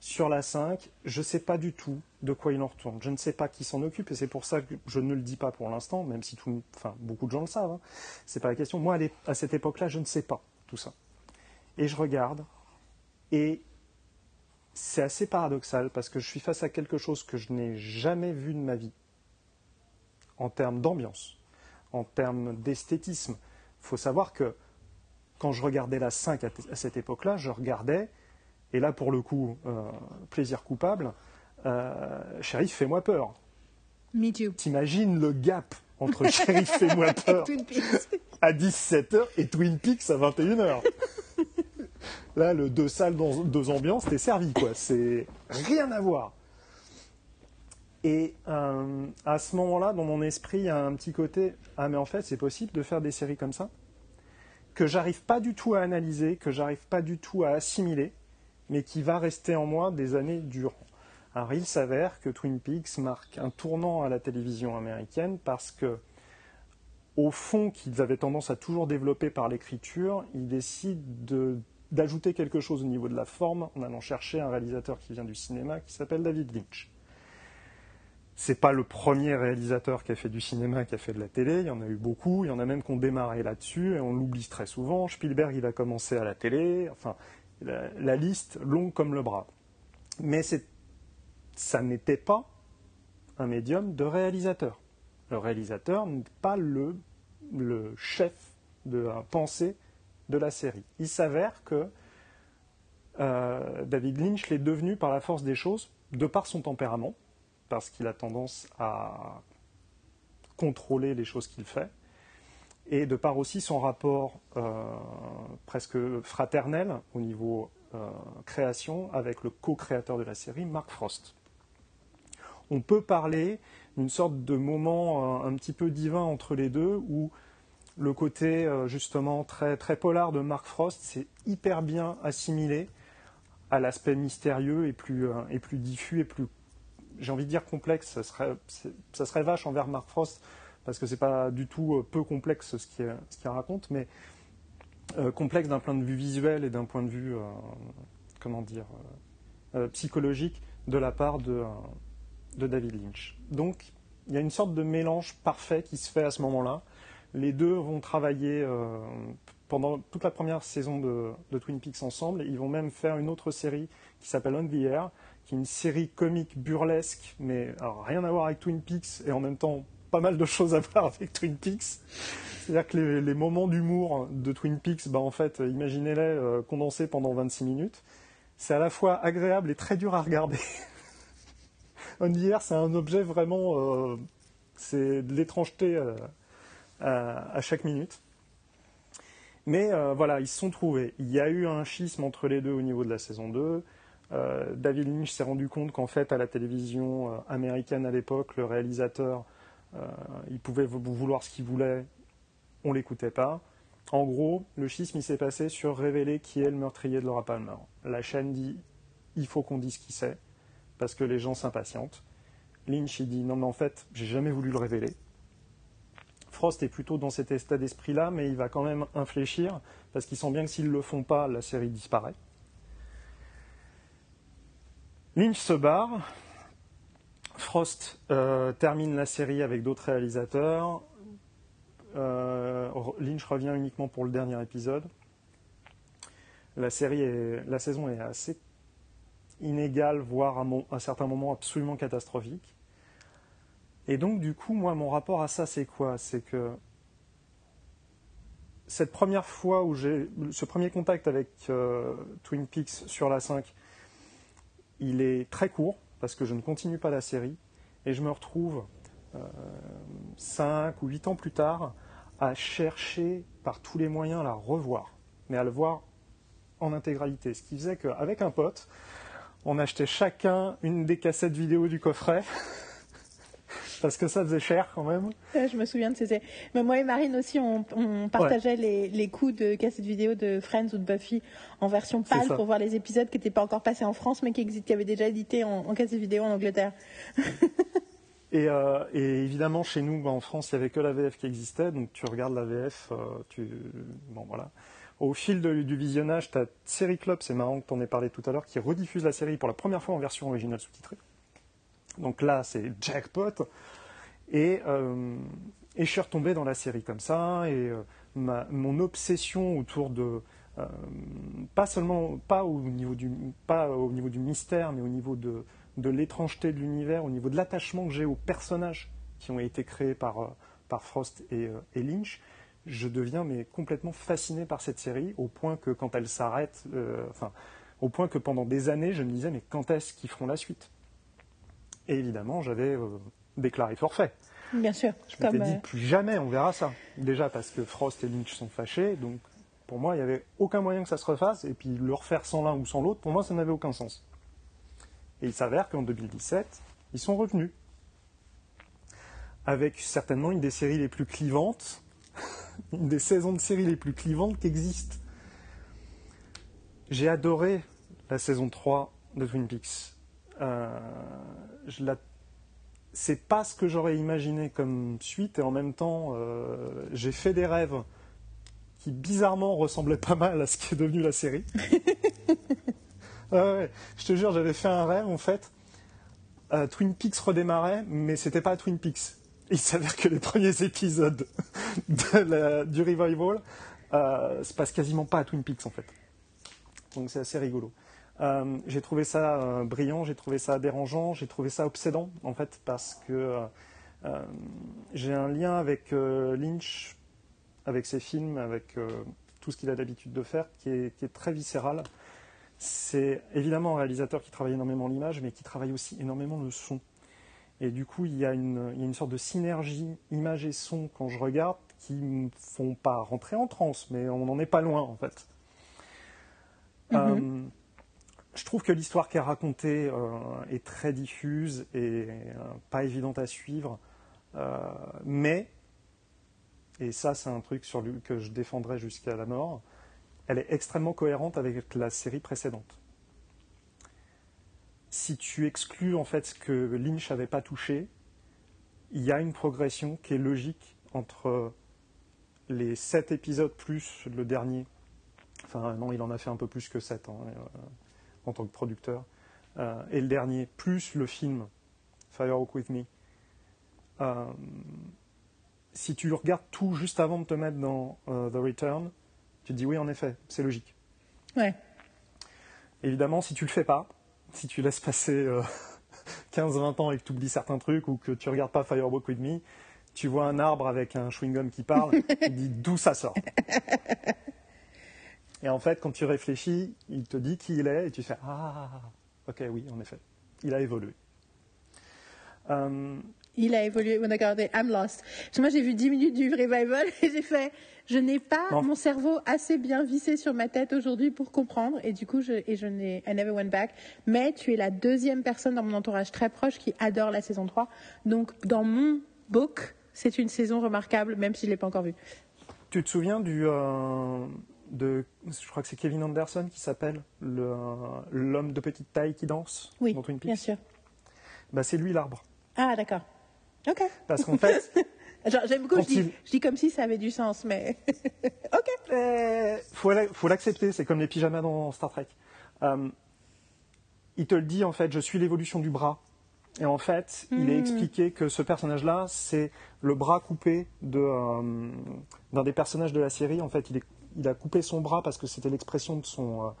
Sur la 5, je ne sais pas du tout de quoi il en retourne. Je ne sais pas qui s'en occupe et c'est pour ça que je ne le dis pas pour l'instant, même si tout, enfin, beaucoup de gens le savent. Hein. C'est pas la question. Moi, à cette époque-là, je ne sais pas tout ça. Et je regarde et c'est assez paradoxal parce que je suis face à quelque chose que je n'ai jamais vu de ma vie en termes d'ambiance, en termes d'esthétisme. Il faut savoir que quand je regardais la 5 à, cette époque-là, je regardais, et là pour le coup, euh, plaisir coupable, euh, Shérif, fais-moi peur. Me too. T'imagines le gap entre Shérif, fais-moi peur à 17h et Twin Peaks à 21h. Là, le deux salles, dans, deux ambiances, t'es servi, quoi. C'est rien à voir. Et euh, à ce moment-là, dans mon esprit, il y a un petit côté ah mais en fait, c'est possible de faire des séries comme ça que j'arrive pas du tout à analyser, que j'arrive pas du tout à assimiler, mais qui va rester en moi des années durant. Alors il s'avère que Twin Peaks marque un tournant à la télévision américaine parce que, au fond, qu'ils avaient tendance à toujours développer par l'écriture, ils décident d'ajouter quelque chose au niveau de la forme en allant chercher un réalisateur qui vient du cinéma qui s'appelle David Lynch. C'est pas le premier réalisateur qui a fait du cinéma, qui a fait de la télé. Il y en a eu beaucoup. Il y en a même qui ont démarré là-dessus et on l'oublie très souvent. Spielberg, il a commencé à la télé. Enfin, la, liste longue comme le bras. Mais ça n'était pas un médium de réalisateur. Le réalisateur n'est pas le, chef de la pensée de la série. Il s'avère que euh, David Lynch l'est devenu par la force des choses, de par son tempérament, parce qu'il a tendance à contrôler les choses qu'il fait, et de par aussi son rapport euh, presque fraternel au niveau euh, création avec le co-créateur de la série, Mark Frost. On peut parler d'une sorte de moment euh, un petit peu divin entre les deux, où le côté justement très, très polar de Mark Frost s'est hyper bien assimilé à l'aspect mystérieux et plus, et plus diffus et plus j'ai envie de dire complexe, ça serait, ça serait vache envers Mark Frost, parce que c'est pas du tout euh, peu complexe ce qu'il ce raconte, mais euh, complexe d'un point de vue visuel et d'un point de vue, euh, comment dire, psychologique de la part de, David Lynch. Donc, il y a une sorte de mélange parfait qui se fait à ce moment-là. Les deux vont travailler pendant toute la première saison de, de, Twin Peaks ensemble. Ils vont même faire une autre série qui s'appelle On the Air, qui est une série comique burlesque, mais rien à voir avec Twin Peaks et en même temps pas mal de choses à voir avec Twin Peaks. C'est-à-dire que les, moments d'humour de Twin Peaks, bah en fait, imaginez-les euh, condensés pendant 26 minutes. C'est à la fois agréable et très dur à regarder. On c'est un objet vraiment, euh, c'est de l'étrangeté euh, à, à, chaque minute. Mais voilà, ils se sont trouvés. Il y a eu un schisme entre les deux au niveau de la saison 2. Euh, David Lynch s'est rendu compte qu'en fait, à la télévision américaine à l'époque, le réalisateur, euh, il pouvait vouloir ce qu'il voulait, on l'écoutait pas. En gros, le schisme s'est passé sur révéler qui est le meurtrier de Laura Palmer. La chaîne dit il faut qu'on dise qui c'est parce que les gens s'impatientent. Lynch il dit non mais en fait j'ai jamais voulu le révéler. Frost est plutôt dans cet état d'esprit-là, mais il va quand même infléchir parce qu'il sent bien que s'ils ne le font pas, la série disparaît. Lynch se barre. Frost euh, termine la série avec d'autres réalisateurs. Euh, Lynch revient uniquement pour le dernier épisode. La, saison est assez inégale, voire à un certain moment absolument catastrophique. Et donc, du coup, moi, mon rapport à ça, c'est quoi? C'est que cette première fois où j'ai ce premier contact avec euh, Twin Peaks sur la 5, il est très court parce que je ne continue pas la série et je me retrouve euh, cinq ou huit ans plus tard à chercher par tous les moyens à la revoir, mais à le voir en intégralité. Ce qui faisait qu'avec un pote, on achetait chacun une des cassettes vidéo du coffret parce que ça faisait cher quand même. je me souviens de ces. Mais moi et Marine aussi, on, partageait les, les coups de cassettes vidéo de Friends ou de Buffy en version pâle pour voir les épisodes qui n'étaient pas encore passés en France, mais qui, qui avaient déjà édité en, en cassette vidéo en Angleterre. Euh, et, évidemment, chez nous, bah, en France, il n'y avait que la VF qui existait, donc tu regardes la VF, euh, tu... bon voilà, au fil du visionnage, tu as Série Club, c'est marrant que tu en aies parlé tout à l'heure, qui rediffuse la série pour la première fois en version originale sous-titrée. Donc là, c'est jackpot. Et, euh, et, je suis retombé dans la série comme ça. Et euh, mon obsession autour de. Euh, pas seulement. Pas au, niveau du, pas au niveau du mystère, mais au niveau de, l'étrangeté de l'univers, au niveau de l'attachement que j'ai aux personnages qui ont été créés par, Frost et, et Lynch je deviens mais complètement fasciné par cette série, au point que quand elle s'arrête, au point que pendant des années, je me disais mais quand est-ce qu'ils feront la suite? Et évidemment, j'avais euh, déclaré forfait. Bien sûr. Je m'étais dit euh, plus jamais, on verra ça. Déjà parce que Frost et Lynch sont fâchés, donc pour moi, il n'y avait aucun moyen que ça se refasse, et puis le refaire sans l'un ou sans l'autre, pour moi, ça n'avait aucun sens. Et il s'avère qu'en 2017, ils sont revenus. Avec certainement une des séries les plus clivantes, une des saisons de série les plus clivantes qui existent. J'ai adoré la saison 3 de Twin Peaks. Euh, la... C'est pas ce que j'aurais imaginé comme suite, et en même temps, euh, j'ai fait des rêves qui bizarrement ressemblaient pas mal à ce qui est devenu la série. ouais, je te jure, j'avais fait un rêve en fait. Euh, Twin Peaks redémarrait, mais c'était pas Twin Peaks il s'avère que les premiers épisodes du revival se passent quasiment pas à Twin Peaks en fait. Donc c'est assez rigolo. Euh, j'ai trouvé ça euh, brillant, j'ai trouvé ça dérangeant, j'ai trouvé ça obsédant en fait parce que euh, j'ai un lien avec Lynch, avec ses films, avec tout ce qu'il a l'habitude de faire qui est, qui est très viscéral. C'est évidemment un réalisateur qui travaille énormément l'image, mais qui travaille aussi énormément le son. Et du coup, il y, a une, sorte de synergie image et son quand je regarde qui ne me font pas rentrer en transe, mais on n'en est pas loin en fait. Mhm. Euh, je trouve que l'histoire qui est racontée euh, est très diffuse et euh, pas évidente à suivre, mais, et ça c'est un truc sur lui que je défendrai jusqu'à la mort, elle est extrêmement cohérente avec la série précédente si tu exclus en fait ce que Lynch n'avait pas touché, il y a une progression qui est logique entre les sept épisodes plus le dernier. Enfin, non, il en a fait un peu plus que sept hein, euh, en tant que producteur. Euh, et le dernier, plus le film Firewalk With Me. Euh, si tu regardes tout juste avant de te mettre dans The Return, tu te dis oui, en effet, c'est logique. Ouais. Évidemment, si tu le fais pas, si tu laisses passer 15-20 euh, ans et que tu oublies certains trucs ou que tu regardes pas Firewalk With Me, tu vois un arbre avec un chewing-gum qui parle, tu dis d'où ça sort. Et en fait, quand tu réfléchis, il te dit qui il est et tu fais Ah, ok, oui, en effet, il a évolué. Euh, il a évolué. On a regardé I'm Lost. Moi, j'ai vu 10 minutes du revival et j'ai fait je n'ai pas mon cerveau assez bien vissé sur ma tête aujourd'hui pour comprendre. Et du coup, je, et je n'ai, I never went back. Mais tu es la deuxième personne dans mon entourage très proche qui adore la saison 3. Donc, dans mon book, c'est une saison remarquable, même si je ne l'ai pas encore vue. Tu te souviens du, euh, de, je crois que c'est Kevin Anderson qui s'appelle l'homme de petite taille qui danse oui, dans Twin Peaks. bien sûr. Bah, c'est lui l'arbre. Ah, d'accord. Ok. Parce qu'en fait, J'aime beaucoup, je dis, comme si ça avait du sens, mais. ok. Il euh, faut l'accepter, c'est comme les pyjamas dans Star Trek. Euh, il te le dit, en fait, je suis l'évolution du bras. Et en fait, il est hmm. expliqué que ce personnage-là, c'est le bras coupé euh, d'un des personnages de la série. En fait, il, a coupé son bras parce que c'était l'expression de son,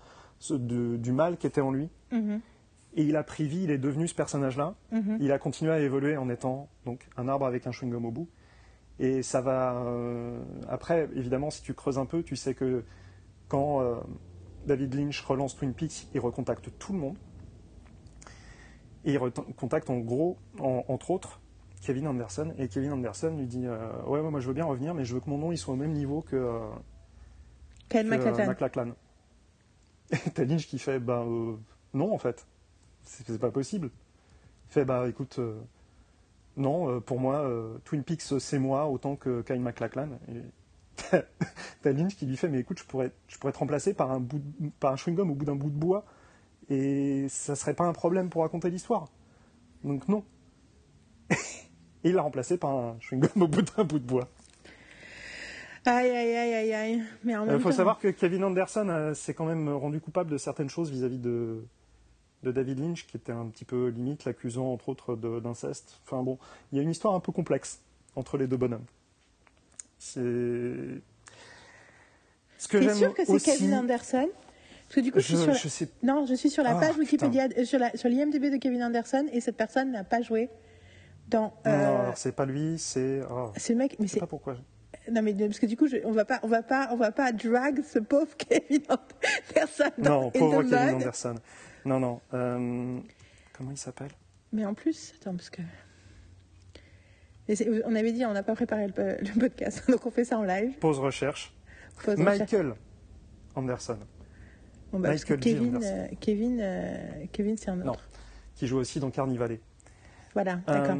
du mal qui était en lui. Hmm. Et il a pris vie, il est devenu ce personnage-là. Hmm. Il a continué à évoluer en étant donc un arbre avec un chewing-gum au bout. Et ça va. Euh, après, évidemment, si tu creuses un peu, tu sais que quand euh, David Lynch relance Twin Peaks, il recontacte tout le monde. Et il recontacte en gros, entre autres, Kevin Anderson. Et Kevin Anderson lui dit euh, Ouais, moi je veux bien revenir, mais je veux que mon nom il soit au même niveau que. Ken McLachlan. Et t'as Lynch qui fait Bah non, en fait. C'est pas possible. Il fait Bah écoute non, euh, pour moi, euh, Twin Peaks, c'est moi autant que Kyle MacLachlan. T'as Lynch qui lui fait, mais écoute, je pourrais, je pourrais te remplacer par un, bout par un chewing-gum au bout d'un bout de bois, et ça serait pas un problème pour raconter l'histoire. Donc non. et il l'a remplacé par un chewing-gum au bout d'un bout de bois. Aïe, aïe, aïe, aïe, aïe. Mais en Il même faut temps- savoir que Kevin Anderson euh, s'est quand même rendu coupable de certaines choses vis-à-vis de, de David Lynch, qui était un petit peu limite, l'accusant entre autres d'inceste. Enfin bon, il y a une histoire un peu complexe entre les deux bonhommes. C'est. Ce que j'aime sûr que c'est aussi, Kevin Anderson? Parce que du coup, je, je, suis sur la... je sais Non, je suis sur la Ah, page Wikipédia, euh, sur la- sur l'IMDb de Kevin Anderson, et cette personne n'a pas joué dans. Non, euh, non, alors c'est pas lui, c'est. oh, c'est le mec, mais je sais c'est pas pourquoi. Non mais parce que du coup, je- on va pas, on va pas, on va pas drag ce pauvre Kevin Anderson dans Non, pauvre Kevin. Anderson. Non, non. euh, comment il s'appelle? Mais en plus, attends, parce que. On avait dit, on n'a pas préparé le, le podcast, donc on fait ça en live. Pause recherche. Pause recherche. Michael Anderson, Bon, bah, que Michael. Kevin, Anderson. euh, Kevin, euh, Kevin, c'est un Non. autre. qui joue aussi dans Carnivale. Voilà, d'accord.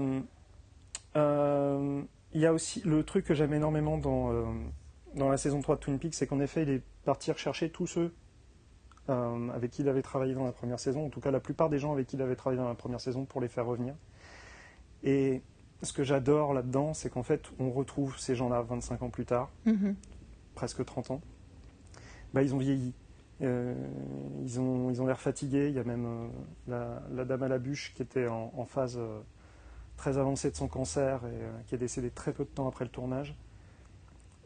Il y a aussi le truc que j'aime énormément dans, euh, dans la saison 3 de Twin Peaks, c'est qu'en effet, il est parti rechercher tous ceux euh, avec qui il avait travaillé dans la première saison, en tout cas la plupart des gens avec qui il avait travaillé dans la première saison pour les faire revenir. Et ce que j'adore là-dedans, c'est qu'en fait, on retrouve ces gens-là 25 ans plus tard, Mhm. presque 30 ans. Bah, ils ont vieilli. Euh, ils ont ils ont l'air fatigués. Il y a même la, la dame à la bûche qui était en, en phase très avancée de son cancer et euh, qui est décédée très peu de temps après le tournage.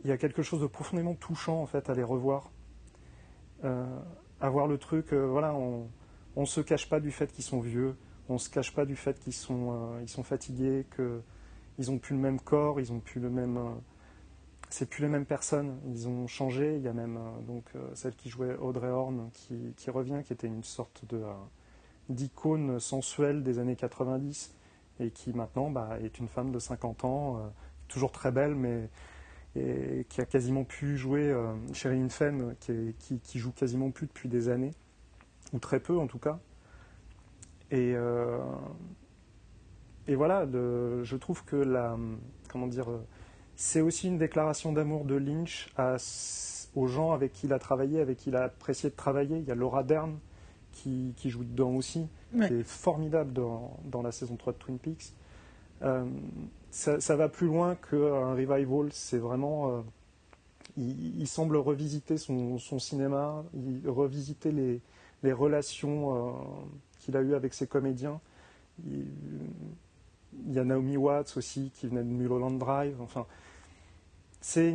Il y a quelque chose de profondément touchant en fait à les revoir. Euh, à voir le truc, euh, voilà, on on se cache pas du fait qu'ils sont vieux, on se cache pas du fait qu'ils sont ils sont fatigués, que ils ont plus le même corps, ils ont plus le même c'est plus les mêmes personnes, ils ont changé. Il y a même donc celle qui jouait Audrey Horn qui, revient, qui était une sorte d'icône sensuelle des années 90 et qui maintenant bah, est une femme de 50 ans, euh, toujours très belle, mais qui a quasiment pu jouer euh, Sherilyn Fenn, qui, est- qui, joue quasiment plus depuis des années, ou très peu en tout cas. Et, euh, voilà, je trouve que la, comment dire, euh, c'est aussi une déclaration d'amour de Lynch aux gens avec qui il a travaillé, avec qui il a apprécié de travailler. Il y a Laura Dern qui, qui joue dedans aussi, Ouais. qui est formidable dans, dans la saison 3 de Twin Peaks. Euh, ça, ça va plus loin qu'un revival, c'est vraiment... euh, il, il semble revisiter son, son cinéma, il, revisiter les, les relations euh, qu'il a eues avec ses comédiens. Il, il y a Naomi Watts aussi qui venait de Mulholland Drive. Enfin, c'est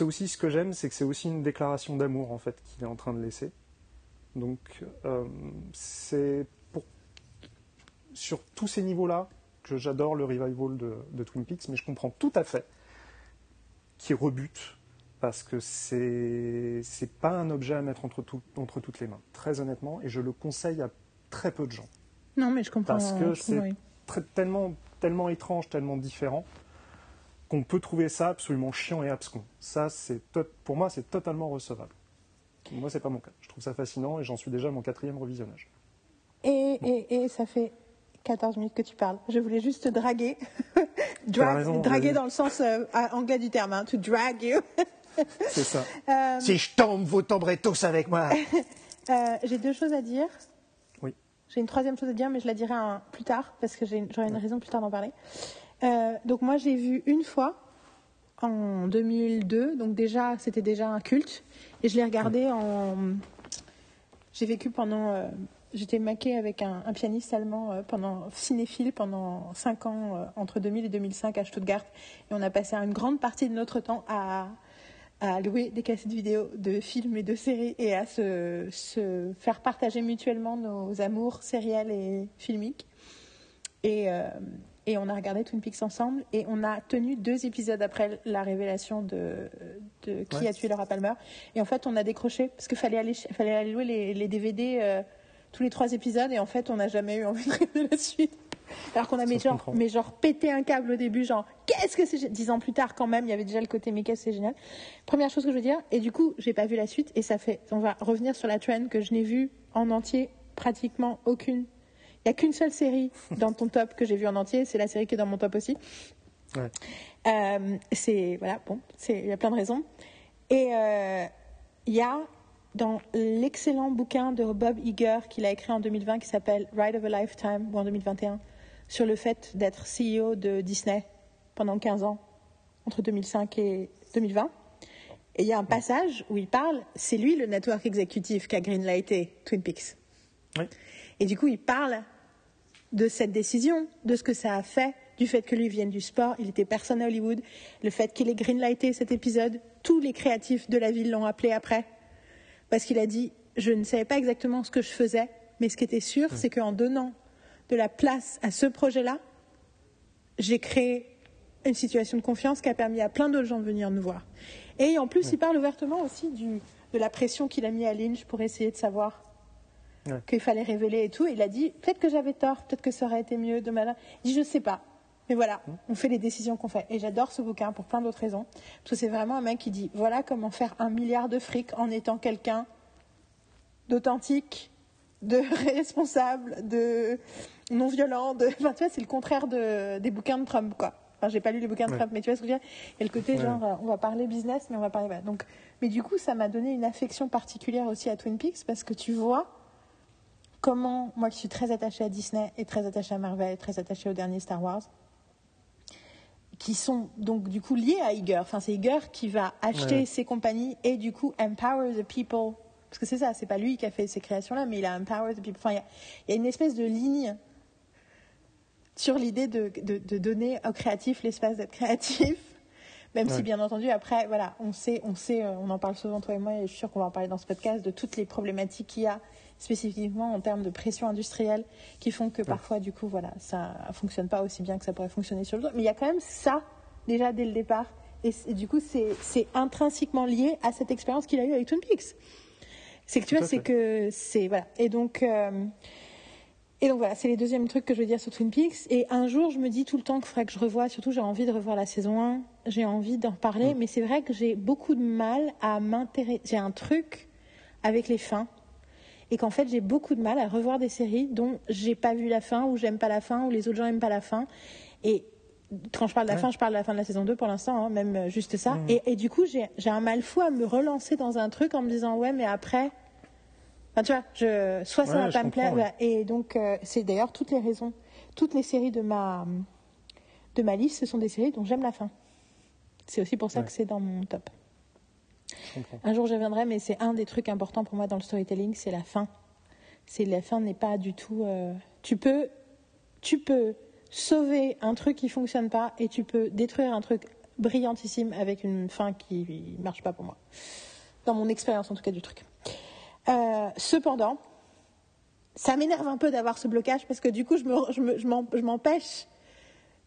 aussi ce que j'aime, c'est que c'est aussi une déclaration d'amour en fait qu'il est en train de laisser. Donc euh, c'est pour sur tous ces niveaux-là que j'adore le revival de, de Twin Peaks, mais je comprends tout à fait qu'il rebute parce que c'est c'est pas un objet à mettre entre, tout- entre toutes les mains, très honnêtement, et je le conseille à très peu de gens. Non, mais je comprends. Parce que c'est- oui. Tellement, tellement étrange, tellement différent, qu'on peut trouver ça absolument chiant et abscon. Ça, c'est pour moi, c'est totalement recevable. Moi, c'est pas mon cas. Je trouve ça fascinant et j'en suis déjà à mon quatrième revisionnage. Et, et, et ça fait 14 minutes que tu parles. Je voulais juste te draguer. Drag- raison, draguer dans le sens euh, anglais du terme, hein, to drag you. C'est ça. Euh, Si je tombe, vous tomberez tous avec moi. euh, j'ai deux choses à dire. Oui. J'ai une troisième chose à dire, mais je la dirai un- plus tard, parce que une- j'aurai une raison plus tard d'en parler. Donc moi, j'ai vu une fois, en 2002, donc déjà, c'était déjà un culte, et je l'ai regardé en... J'ai vécu pendant... euh, J'étais maquée avec un, un pianiste allemand euh, pendant cinéphile pendant 5 ans, euh, entre 2000 et 2005 à Stuttgart. Et on a passé une grande partie de notre temps à, à louer des cassettes vidéo de films et de séries et à se, se faire partager mutuellement nos amours sériels et filmiques. Et, et on a regardé Twin Peaks ensemble et on a tenu deux épisodes après la révélation de, de qui Ouais. a tué Laura Palmer. Et en fait, on a décroché parce qu'il fallait aller, ch- fallait aller louer les, les DVD euh, tous les trois épisodes et en fait, on n'a jamais eu envie de regarder la suite. Alors qu'on a mais genre, comprend. mais genre pété un câble au début, genre qu'est-ce que c'est Dix ans plus tard, quand même, il y avait déjà le côté mais qu'est-ce que c'est génial. Première chose que je veux dire, et du coup, j'ai pas vu la suite et ça fait, on va revenir sur la trend que je n'ai vue en entier, pratiquement aucune. Il y a qu'une seule série dans ton top que j'ai vue en entier, c'est la série qui est dans mon top aussi. Ouais. Euh, c'est voilà, bon, c'est il y a plein de raisons. Et euh, il y a dans l'excellent bouquin de Bob Iger qu'il a écrit en 2020 qui s'appelle Ride of a Lifetime ou en 2021 sur le fait d'être CEO de Disney pendant 15 ans entre 2005 et 2020. Et il y a un passage où il parle, c'est lui le network exécutif qui a greenlighté Twin Peaks. Et du coup, il parle de cette décision, de ce que ça a fait, du fait que lui vienne du sport, il était personne à Hollywood, le fait qu'il ait greenlighté cet épisode, tous les créatifs de la ville l'ont appelé après, parce qu'il a dit, je ne savais pas exactement ce que je faisais, mais ce qui était sûr, c'est qu'en donnant de la place à ce projet-là, j'ai créé une situation de confiance qui a permis à plein d'autres gens de venir nous voir. Et en plus, il parle ouvertement aussi du, de la pression qu'il a mis à Lynch pour essayer de savoir Ouais. qu'il fallait révéler et tout. Et il a dit peut-être que j'avais tort, peut-être que ça aurait été mieux de malin. Il dit je sais pas. Mais voilà, on fait les décisions qu'on fait. Et j'adore ce bouquin pour plein d'autres raisons. Parce que c'est vraiment un mec qui dit voilà comment faire un milliard de fric en étant quelqu'un d'authentique, de responsable, de non violent. De... Enfin, tu vois, c'est le contraire de, des bouquins de Trump, quoi. Enfin, j'ai pas lu les bouquins de Ouais. Trump, mais tu vois ce que je veux dire? Il y a le côté Ouais. genre, euh, on va parler business, mais on va parler. Donc, mais du coup, ça m'a donné une affection particulière aussi à Twin Peaks parce que tu vois comment, moi qui suis très attachée à Disney et très attachée à Marvel et très attachée au dernier Star Wars, qui sont donc du coup liés à Iger. Enfin, c'est Iger qui va acheter Ouais. ces compagnies et du coup empower the people. Parce que c'est ça, c'est pas lui qui a fait ces créations-là, mais il a empower the people. Enfin, il y a- il y, a une espèce de ligne sur l'idée de, de- de donner aux créatifs l'espace d'être créatif. Même si, bien entendu, après, voilà, on sait, on sait, euh, on en parle souvent, toi et moi, et je suis sûre qu'on va en parler dans ce podcast, de toutes les problématiques qu'il y a spécifiquement en termes de pression industrielle qui font que parfois, du coup, voilà, ça fonctionne pas aussi bien que ça pourrait fonctionner sur le dos. Mais il y a quand même ça, déjà, dès le départ. Et, du coup, c'est intrinsèquement lié à cette expérience qu'il a eue avec Twin Peaks. C'est que tu vois, c'est que c'est voilà. Et donc, euh, et donc voilà, c'est les deuxièmes trucs que je veux dire sur Twin Peaks. Et un jour, je me dis tout le temps qu'il faudrait que je revoie. Surtout, j'ai envie de revoir la saison 1. J'ai envie d'en parler, Mm. mais c'est vrai que j'ai beaucoup de mal à m'intéresser. J'ai un truc avec les fins. Et qu'en fait, j'ai beaucoup de mal à revoir des séries dont j'ai pas vu la fin, ou j'aime pas la fin, ou les autres gens aiment pas la fin. Et quand je parle de la Ouais. fin, je parle de la fin de la saison 2 pour l'instant, hein, même euh, juste ça. Mhm. Et, et du coup, j'ai un mal fou à me relancer dans un truc en me disant, ouais, mais après. Enfin, tu vois, je, soit ça Ouais, va je pas me plaire. ouais. voilà. Et donc, euh, c'est d'ailleurs toutes les raisons. Toutes les séries de ma, de ma liste, ce sont des séries dont j'aime la fin. C'est aussi pour ça que c'est dans mon top. Un jour, je reviendrai, mais c'est un des trucs importants pour moi dans le storytelling, c'est la fin. C'est la fin n'est pas du tout. euh, Tu peux, tu peux sauver un truc qui fonctionne pas et tu peux détruire un truc brillantissime avec une fin qui marche pas pour moi. Dans mon expérience en tout cas du truc. Euh, cependant, ça m'énerve un peu d'avoir ce blocage parce que du coup, je me- je me- je m'empêche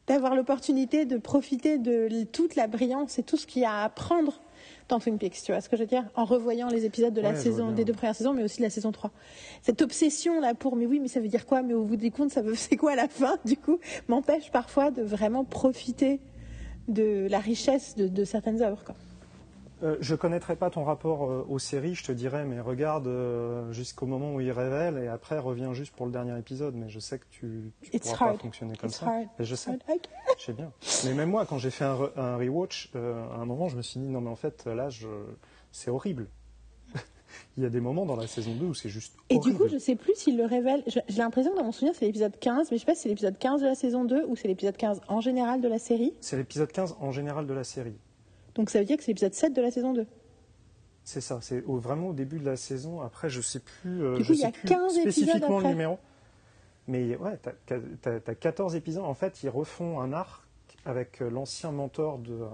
d'avoir l'opportunité de profiter de toute la brillance et tout ce qu'il y a à apprendre dans Twin Peaks, tu vois ce que je veux dire En revoyant les épisodes de la Ouais, saison, des deux premières saisons, mais aussi de la saison 3. Cette obsession là pour, mais oui, mais ça veut dire quoi? Mais au bout des comptes, ça veut, c'est quoi à la fin? Du coup, m'empêche parfois de vraiment profiter de la richesse de, de certaines œuvres. Quoi. Euh, je connaîtrais pas ton rapport euh, aux séries, je te dirais, mais regarde euh, jusqu'au moment où il révèle et après reviens juste pour le dernier épisode. Mais je sais que tu, tu It's pourras hard. pas fonctionner comme It's ça. hard. Et je sais, je sais bien. Mais même moi, quand j'ai fait un, re- un rewatch, euh, à un moment, je me suis dit non mais en fait là, je... c'est horrible. il y a des moments dans la saison 2 où c'est juste Et horrible. du coup, je sais plus s'il le révèle. J'ai l'impression que dans mon souvenir, c'est l'épisode 15, mais je sais pas si c'est l'épisode 15 de la saison 2 ou c'est l'épisode 15 en général de la série. C'est l'épisode 15 en général de la série. Donc ça veut dire que c'est l'épisode 7 de la saison 2. C'est ça, c'est au- vraiment au début de la saison. Après, je sais plus, euh, Du je coup, il y sais a plus 15 épisodes spécifiquement après. le numéro. Mais ouais, t'as as, 14 épisodes. En fait, ils refont un arc avec euh, l'ancien mentor de, euh,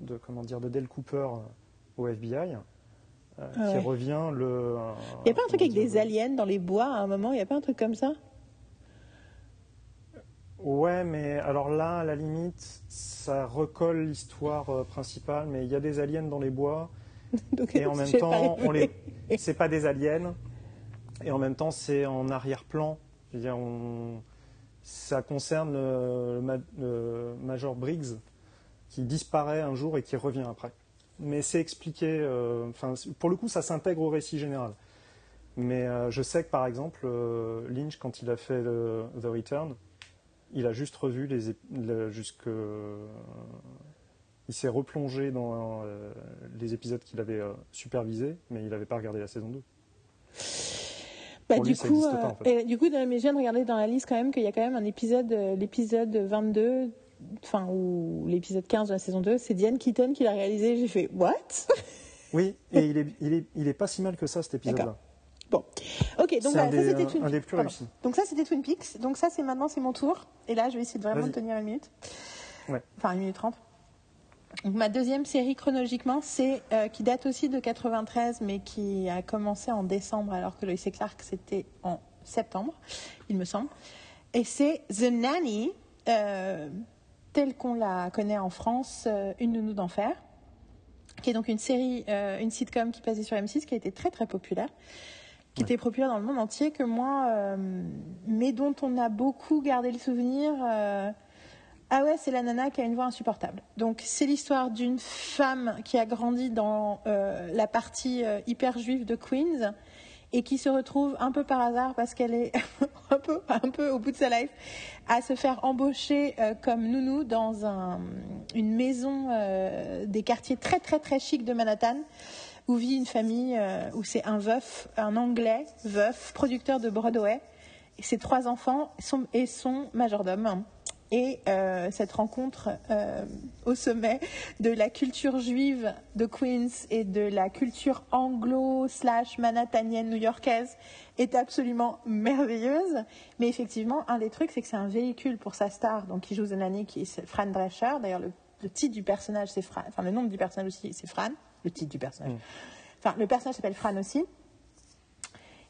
de comment dire de Dale Cooper euh, au FBI, euh, Ah qui revient le. Il n'y a pas un truc avec des aliens dans les bois à un moment? Il n'y a pas un truc comme ça? Ouais, mais alors là, à la limite, ça recolle l'histoire euh, principale, mais il y a des aliens dans les bois. Donc, Et en même temps, on les, c'est pas des aliens. Et en même temps, c'est en arrière-plan. On, ça concerne le, le ma- le Major Briggs qui disparaît un jour et qui revient après. Mais c'est expliqué. euh, Enfin, pour le coup, ça s'intègre au récit général. Mais euh, je sais que par exemple, euh, Lynch, quand il a fait le- The Return, il a juste revu les le- jusque il s'est replongé dans euh, les épisodes qu'il avait euh, supervisés, mais il n'avait pas regardé la saison 2. Bah, Pour du, lui, coup, existe pas, euh, en fait. et du coup, dans- mais je viens de regarder dans la liste quand même qu'il y a quand même un épisode, euh, l'épisode 22 enfin, ou l'épisode 15 de la saison 2, c'est Diane Keaton qui l'a réalisé. J'ai fait What? Oui, et il est, il, est, il est pas si mal que ça cet épisode-là. Bon, ok, donc ça c'était Twin Peaks. Pardon. Donc ça c'était Twin Peaks. Donc ça c'est maintenant c'est mon tour. Et là je vais essayer de vraiment tenir une minute. Ouais. Enfin une minute trente. Donc ma deuxième série chronologiquement, c'est euh, qui date aussi de 93, mais qui a commencé en décembre, alors que Lois et Clark c'était en septembre, il me semble. Et c'est The Nanny, euh, telle qu'on la connaît en France, euh, Une nounou d'enfer, qui est donc une série, euh, une sitcom qui passait sur M6, qui a été très très populaire, qui était populaire dans le monde entier, que moi, euh, mais dont on a beaucoup gardé le souvenir. euh, ah ouais, c'est la nana qui a une voix insupportable. Donc c'est l'histoire d'une femme qui a grandi dans euh, la partie euh, hyper juive de Queens et qui se retrouve un peu par hasard parce qu'elle est un peu, un peu au bout de sa life à se faire embaucher euh, comme nounou dans un- une maison euh, des quartiers très très très chics de Manhattan où vit une famille euh, où c'est un veuf, un anglais veuf, producteur de Broadway et ses trois enfants sont, et son majordome. Et euh, cette rencontre euh, au sommet de la culture juive de Queens et de la culture anglo slash manhattanienne new-yorkaise est absolument merveilleuse. Mais effectivement, un des trucs, c'est que c'est un véhicule pour sa star, donc qui joue Nanny, qui est Fran Drescher. D'ailleurs, le, le titre du personnage, c'est Fran. Enfin, le nom du personnage aussi, c'est Fran. Le titre du personnage. Enfin, le personnage s'appelle Fran aussi.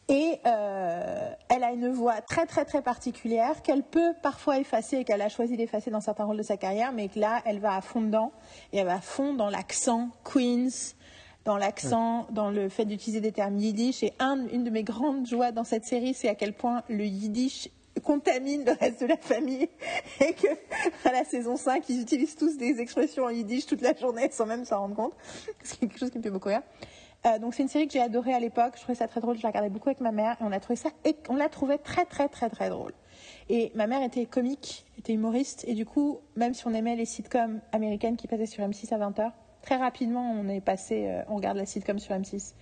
Et euh, elle a une voix très très très particulière qu'elle peut parfois effacer et qu'elle a choisi d'effacer dans certains rôles de sa carrière, mais que là elle va à fond dedans et elle va à fond dans l'accent Queens, dans l'accent, dans le fait d'utiliser des termes yiddish. Et un- une de mes grandes joies dans cette série, c'est à quel point le yiddish contamine le reste de la famille et que à la saison 5 ils utilisent tous des expressions en yiddish toute la journée sans même s'en rendre compte c'est quelque chose qui me fait beaucoup rire euh, donc c'est une série que j'ai adorée à l'époque. Je trouvais ça très drôle. Je la regardais beaucoup avec ma mère et on a trouvé ça on l'a trouvé très très très très drôle. Et ma mère était comique, était humoriste et du coup, même si on aimait les sitcoms américaines qui passaient sur M6 à 20h, très rapidement on est passé, euh, on regarde la sitcom sur M6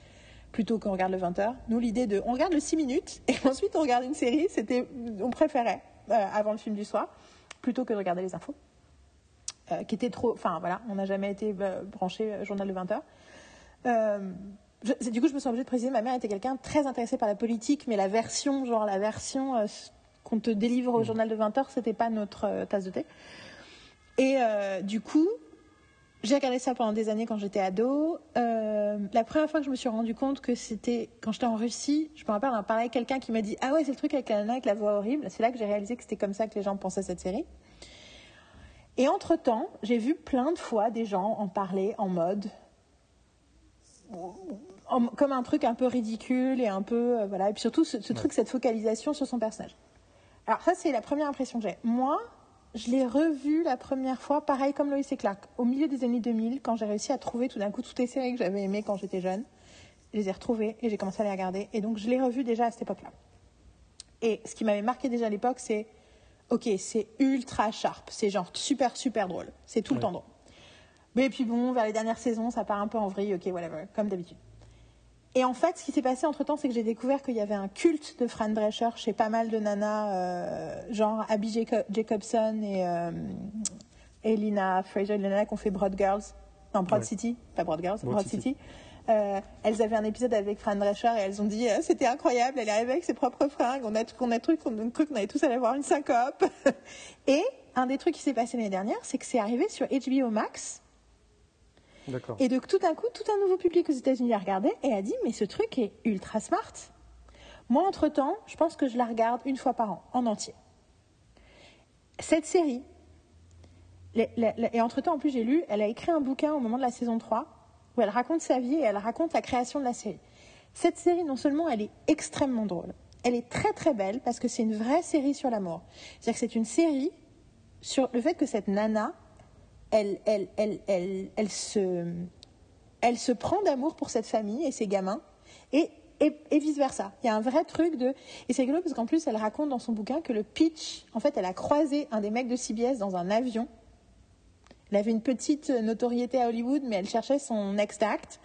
plutôt qu'on regarde le 20h. Nous l'idée de on regarde le 6 minutes et ensuite on regarde une série, c'était on préférait euh, avant le film du soir plutôt que de regarder les infos. Euh, qui était trop, enfin voilà, on n'a jamais été euh, branché euh, journal de 20h. Euh, je- c'est- du coup, je me suis obligée de préciser, ma mère était quelqu'un très intéressé par la politique, mais la version, genre la version qu'on te délivre au journal de 20h, c'était pas notre tasse de thé. Et du coup, j'ai regardé ça pendant des années quand j'étais ado. Euh, la première fois que je me suis rendu compte que c'était quand j'étais en Russie, je me rappelle en parler avec quelqu'un qui m'a dit Ah ouais, c'est le truc avec la nana avec la voix horrible. C'est là que j'ai réalisé que c'était comme ça que les gens pensaient cette série. Et entre-temps, j'ai vu plein de fois des gens en parler en mode en- comme un truc un peu ridicule et un peu euh, voilà et puis surtout ce, ce truc cette focalisation sur son personnage alors ça c'est la première impression que j'ai moi je l'ai revu la première fois pareil comme Lois et Clark au milieu des années 2000 quand j'ai réussi à trouver tout d'un coup toutes les séries que j'avais aimées quand j'étais jeune. Je les ai retrouvées et j'ai commencé à les regarder. Et donc je l'ai revu déjà à cette époque là et ce qui m'avait marqué déjà à l'époque c'est ok c'est ultra sharp. C'est genre super super drôle. C'est tout le temps drôle. Mais puis bon, vers les dernières saisons, ça part un peu en vrille, ok, whatever, comme d'habitude. Et en fait, ce qui s'est passé entre temps, c'est que j'ai découvert qu'il y avait un culte de Fran Drescher chez pas mal de nanas, euh, genre Abby Jaco- Jacobson et, euh, et Lina Fraser, les nanas qui ont fait Broad Girls, non, Broad Ouais. City, pas Broad Girls, Broad, Broad City. City. Euh, elles avaient un épisode avec Fran Drescher et elles ont dit euh, c'était incroyable, elle est arrivée avec ses propres fringues, on a, on a cru qu'on allait tous aller voir une syncope. et un des trucs qui s'est passé l'année dernière, c'est que c'est arrivé sur HBO Max. Et de tout d'un coup, tout un nouveau public aux États-Unis a regardé et a dit Mais ce truc est ultra smart. Moi, entre-temps, je pense que je la regarde une fois par an, en entier. Cette série, et entre-temps, en plus, j'ai lu, elle a écrit un bouquin au moment de la saison 3 où elle raconte sa vie et elle raconte la création de la série. Cette série, non seulement elle est extrêmement drôle, elle est très très belle parce que c'est une vraie série sur l'amour. C'est-à-dire que c'est une série sur le fait que cette nana, elle, elle, elle, elle, se, elle se prend d'amour pour cette famille et ses gamins, et, et, vice-versa. Il y a un vrai truc de... Et c'est rigolo parce qu'en plus, elle raconte dans son bouquin que le pitch, en fait, elle a croisé un des mecs de CBS dans un avion. Elle avait une petite notoriété à Hollywood, mais elle cherchait son next act.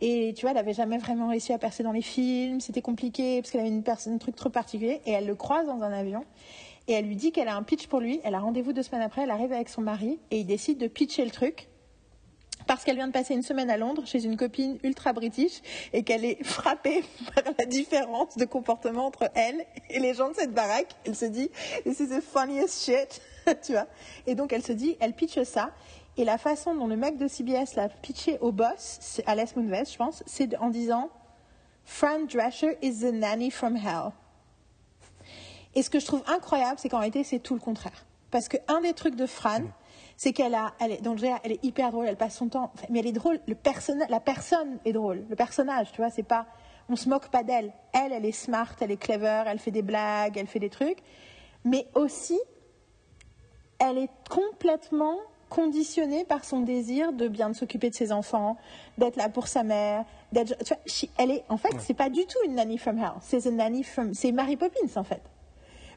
Et tu vois, elle avait jamais vraiment réussi à percer dans les films, c'était compliqué parce qu'elle avait une personne, un truc trop particulier. Et elle le croise dans un avion. Et elle lui dit qu'elle a un pitch pour lui. Elle a rendez-vous deux semaines après. Elle arrive avec son mari et il décide de pitcher le truc parce qu'elle vient de passer une semaine à Londres chez une copine ultra british et qu'elle est frappée par la différence de comportement entre elle et les gens de cette baraque. Elle se dit, this is the funniest shit, tu vois. Et donc elle se dit, elle pitche ça. Et la façon dont le mec de CBS l'a pitché au boss, c'est Alice Moonves, je pense, c'est en disant, Fran Drescher is the nanny from hell. Et ce que je trouve incroyable, c'est qu'en réalité, c'est tout le contraire. Parce qu'un des trucs de Fran, c'est qu'elle a, elle est, donc elle est hyper drôle, elle passe son temps, mais elle est drôle. Le la personne est drôle, le personnage, tu vois, c'est pas, on se moque pas d'elle. Elle, elle est smart, elle est clever, elle fait des blagues, elle fait des trucs, mais aussi, elle est complètement conditionnée par son désir de bien s'occuper de ses enfants, d'être là pour sa mère, d'être, tu vois, elle est, en fait, c'est pas du tout une nanny from hell, c'est une nanny from, c'est Mary Poppins en fait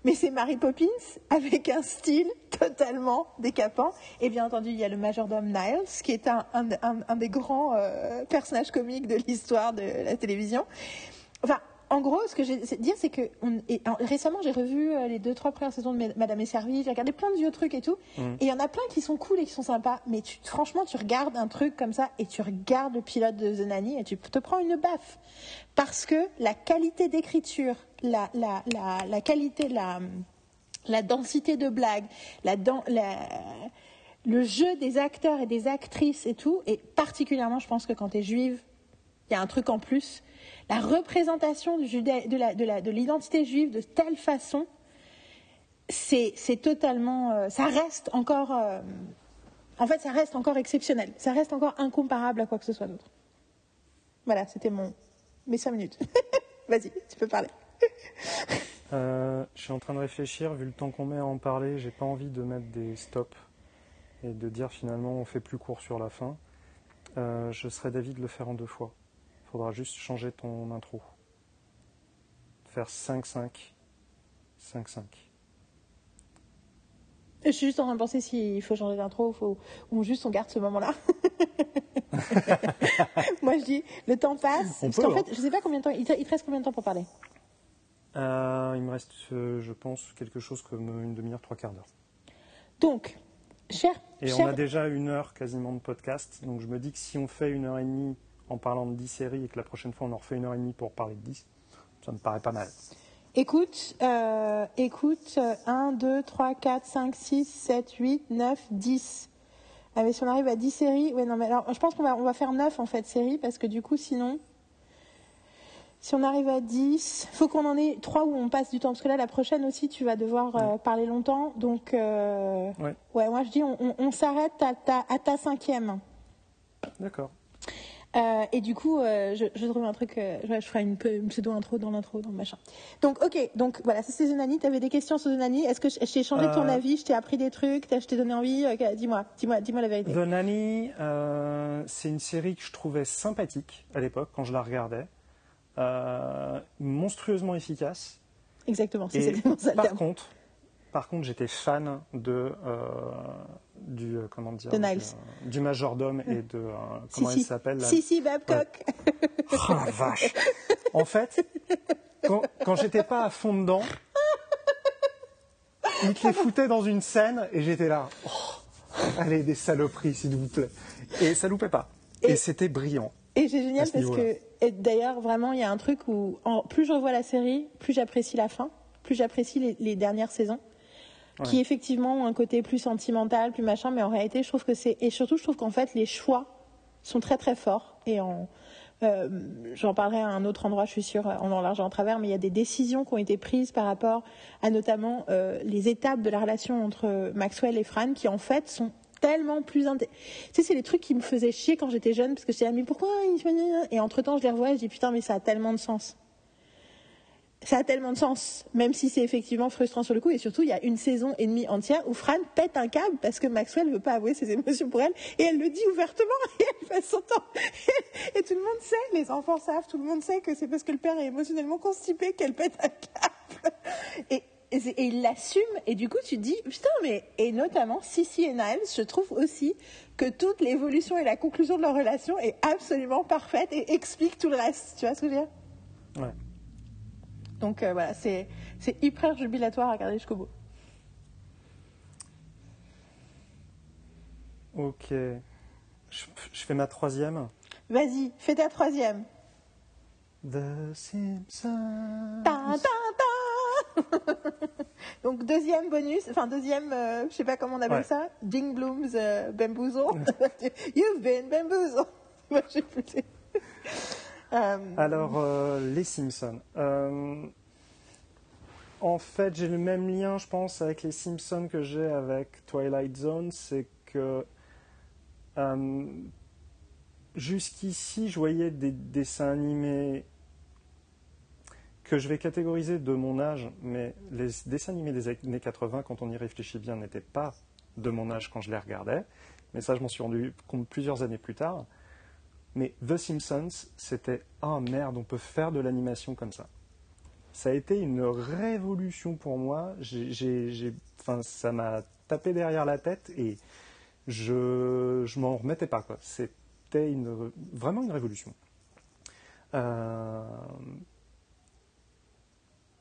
mais c'est Mary Poppins avec un style totalement décapant. Et bien entendu, il y a le majordome Niles, qui est un, des grands euh, personnages comiques de l'histoire de la télévision. En gros, ce que j'ai à dire, c'est que récemment, j'ai revu euh, les deux, trois premières saisons de Madame est servie, j'ai regardé plein de vieux trucs et tout, mm. et il y en a plein qui sont cool et qui sont sympas, mais franchement, tu regardes un truc comme ça et tu regardes le pilote de The Nanny et tu te prends une baffe. Parce que la qualité d'écriture, la, qualité, la, la densité de blagues, le jeu des acteurs et des actrices et tout, et particulièrement, je pense que quand tu es juive, il y a un truc en plus la représentation de l'identité juive de telle façon, c'est totalement, euh, ça reste encore, euh, en fait, ça reste encore exceptionnel, ça reste encore incomparable à quoi que ce soit d'autre. Voilà, c'était mon mes cinq minutes. Vas-y, tu peux parler. Euh, je suis en train de réfléchir, vu le temps qu'on met à en parler, j'ai pas envie de mettre des stops et de dire finalement on fait plus court sur la fin. je serais d'avis de le faire en deux fois faudra juste changer ton intro. Faire 5-5. 5-5. Je suis juste en train de penser s'il faut changer d'intro faut... ou juste on garde ce moment-là. Moi je dis, le temps passe. parce qu'en fait, hein. je sais pas combien de temps. Il te, reste combien de temps pour parler? Euh, Il me reste, euh, je pense, quelque chose comme une demi-heure, trois quarts d'heure. Donc, cher. Et on a déjà une heure quasiment de podcast. Donc je me dis que si on fait une heure et demie en parlant de 10 séries et que la prochaine fois on en refait une heure et demie pour parler de 10, ça me paraît pas mal. Écoute, euh, écoute, 1, 2, 3, 4, 5, 6, 7, 8, 9, 10. Ah, mais si on arrive à 10 séries, ouais, non, mais alors, je pense qu'on va, on va faire 9 en fait séries parce que du coup, sinon, si on arrive à 10, faut qu'on en ait 3 où on passe du temps. Parce que là, la prochaine aussi, tu vas devoir euh, parler longtemps. Donc, euh, ouais. ouais. moi je dis, on, on, s'arrête à ta, à ta cinquième. D'accord. Euh, et du coup, euh, je, je, trouve un truc, euh, je ferai une, pseudo intro dans l'intro, dans le machin. Donc, ok, donc voilà, ça c'est Zonani. Tu avais des questions sur Zonani? Est-ce que je, t'ai changé ton avis? Je t'ai appris des trucs? Je t'ai donné envie? Dis-moi, dis-moi, dis-moi la vérité. Zonani, c'est une série que je trouvais sympathique à l'époque quand je la regardais, monstrueusement efficace. Exactement, c'est exactement ça. Par contre, par contre, j'étais fan de du euh, comment dire euh, du, majordome et de euh, comment il s'appelle Sissi Babcock. Oh la vache. En fait, quand, quand j'étais pas à fond dedans, il te les foutait dans une scène et j'étais là. Oh, allez, des saloperies, s'il vous plaît. Et ça loupait pas. Et, c'était brillant. Et c'est génial parce que, d'ailleurs, vraiment, il y a un truc où plus je revois la série, plus j'apprécie la fin, plus j'apprécie les dernières saisons qui effectivement ont un côté plus sentimental, plus machin, mais en réalité, je trouve que c'est et surtout, je trouve qu'en fait, les choix sont très très forts. Et en euh, J'en parlerai à un autre endroit, je suis sûre, en large en travers, mais il y a des décisions qui ont été prises par rapport à notamment euh, les étapes de la relation entre Maxwell et Fran, qui en fait sont tellement plus tu sais c'est les trucs qui me faisaient chier quand j'étais jeune parce que j'étais mais pourquoi et entre temps je les revois et je dis putain mais ça a tellement de sens ça a tellement de sens, même si c'est effectivement frustrant sur le coup. Et surtout, il y a une saison et demie entière où Fran pète un câble parce que Maxwell ne veut pas avouer ses émotions pour elle. Et elle le dit ouvertement et elle passe son temps. Et tout le monde sait, les enfants savent, tout le monde sait que c'est parce que le père est émotionnellement constipé qu'elle pète un câble. Et, et, il l'assume. Et du coup, tu te dis, putain, mais, et notamment, Sissy et Niles, je trouve aussi que toute l'évolution et la conclusion de leur relation est absolument parfaite et explique tout le reste. Tu vois ce que je veux dire? Ouais. Donc euh, voilà, c'est hyper jubilatoire à regarder jusqu'au bout. Ok. Je, fais ma troisième. Vas-y, fais ta troisième. The Simpsons. Ta. Donc deuxième bonus, enfin deuxième, euh, je sais pas comment on appelle ça, Ding Blooms euh, Bamboozle. You've been bamboozled. Euh, Alors, euh, les Simpsons. Euh, en fait, j'ai le même lien, je pense, avec les Simpsons que j'ai avec Twilight Zone. C'est que jusqu'ici, je voyais des dessins animés que je vais catégoriser de mon âge, mais les dessins animés des années 80, quand on y réfléchit bien, n'étaient pas de mon âge quand je les regardais. Mais ça, je m'en suis rendu compte plusieurs années plus tard. Mais The Simpsons, c'était ah merde, on peut faire de l'animation comme ça. Ça a été une révolution pour moi. Ça m'a tapé derrière la tête et je, je m'en remettais pas quoi. C'était une, vraiment une révolution. Euh,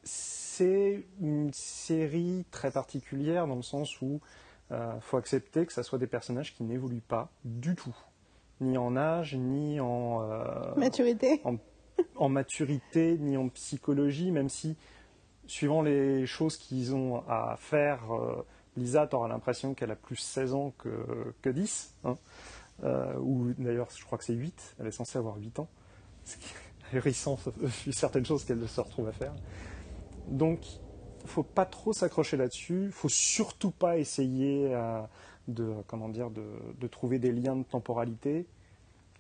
c'est une série très particulière dans le sens où il faut accepter que ça soit des personnages qui n'évoluent pas du tout ni en âge, ni en, euh, maturité. en maturité, ni en psychologie, même si, suivant les choses qu'ils ont à faire, euh, Lisa, tu auras l'impression qu'elle a plus 16 ans que, que 10. hein. Euh, ou d'ailleurs, je crois que c'est 8. Elle est censée avoir 8 ans. Ce qui est ahurissant, vu certaines choses qu'elle se retrouve à faire. Donc, faut pas trop s'accrocher là-dessus. faut surtout pas essayer euh, de, comment dire, de, de trouver des liens de temporalité.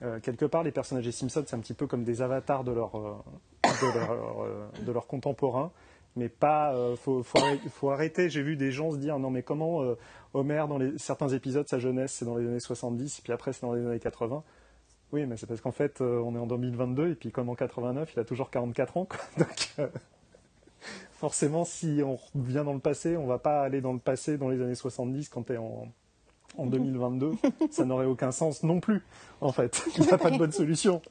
Euh, quelque part, les personnages des Simpsons, c'est un petit peu comme des avatars de leur, euh, de leur, euh, de leurs contemporains. Mais pas, faut, faut, arrêter, arrêter. J'ai vu des gens se dire non mais comment Homer dans certains épisodes sa jeunesse c'est dans les années 70 puis après c'est dans les années 80. Oui mais c'est parce qu'en fait on est en 2022 et puis comme en 89 il a toujours 44 ans donc forcément si on revient dans le passé on va pas aller dans le passé dans les années 70 quand tu es en en 2022, ça n'aurait aucun sens non plus, en fait. Il n'y a pas de bonne solution.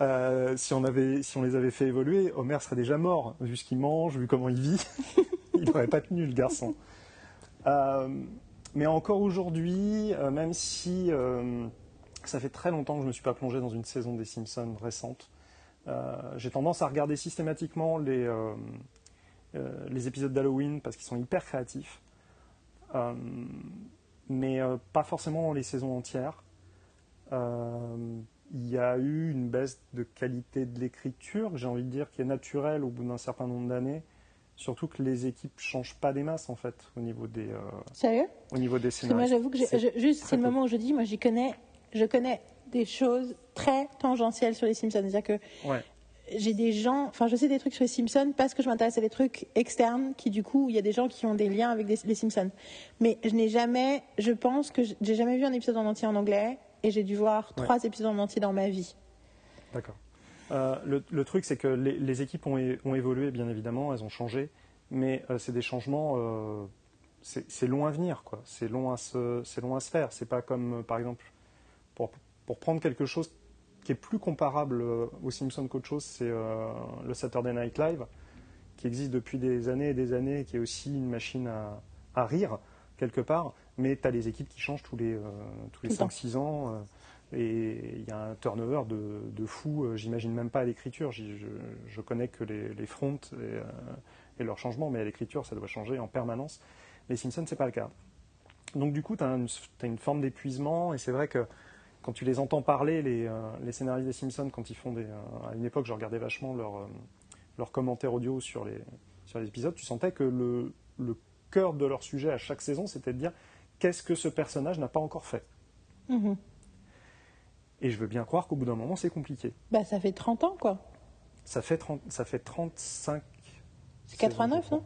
Euh, si, on avait, si on les avait fait évoluer, Homer serait déjà mort, vu ce qu'il mange, vu comment il vit. il n'aurait pas tenu, le garçon. Euh, mais encore aujourd'hui, euh, même si ça fait très longtemps que je ne me suis pas plongé dans une saison des Simpsons récente, j'ai tendance à regarder systématiquement les, les épisodes d'Halloween parce qu'ils sont hyper créatifs. Euh, mais euh, pas forcément les saisons entières. Euh, il y a eu une baisse de qualité de l'écriture, j'ai envie de dire, qui est naturelle au bout d'un certain nombre d'années. Surtout que les équipes changent pas des masses en fait au niveau des, euh, Sérieux? au niveau des que moi, scénarios. j'avoue que je- juste, c'est le moment où je dis, moi, j'y connais, je connais des choses très tangentielles sur les Simpsons. C'est-à-dire que Ouais. J'ai des gens, enfin, je sais des trucs sur les Simpsons parce que je m'intéresse à des trucs externes qui, du coup, il y a des gens qui ont des liens avec des- les Simpsons. Mais je n'ai jamais, je pense que j'ai jamais vu un épisode en entier en anglais et j'ai dû voir Ouais. trois épisodes en entier dans ma vie. D'accord. Euh, le, le truc, c'est que les, les équipes ont, é- ont évolué, bien évidemment, elles ont changé, mais euh, c'est des changements, euh, c'est long à venir, quoi. C'est long à se, c'est long à se faire. C'est pas comme, par exemple, pour, pour prendre quelque chose qui est plus comparable euh, aux Simpsons qu'autre chose, c'est euh, le Saturday Night Live, qui existe depuis des années et des années, qui est aussi une machine à, à rire quelque part, mais tu as les équipes qui changent tous les, euh, tous les Tout le temps. 5-6 ans. euh, et il y a un turnover de, de fou, j'imagine même pas à l'écriture. Je, je connais que les, les fronts et, et leurs changements, mais à l'écriture, ça doit changer en permanence. Les Simpsons, c'est pas le cas. Donc du coup, tu as, une forme d'épuisement, et c'est vrai que quand tu les entends parler, les, euh, les scénaristes des Simpsons, quand ils font des... euh, à une époque, je regardais vachement leurs euh, commentaires audio sur les, sur les épisodes, tu sentais que le, le cœur de leur sujet à chaque saison, c'était de dire qu'est-ce que ce personnage n'a pas encore fait? Mhm. Et je veux bien croire qu'au bout d'un moment, c'est compliqué. Bah, ça fait 30 ans, quoi. Ça fait, 30 ça fait 35. C'est 89, saisons, non?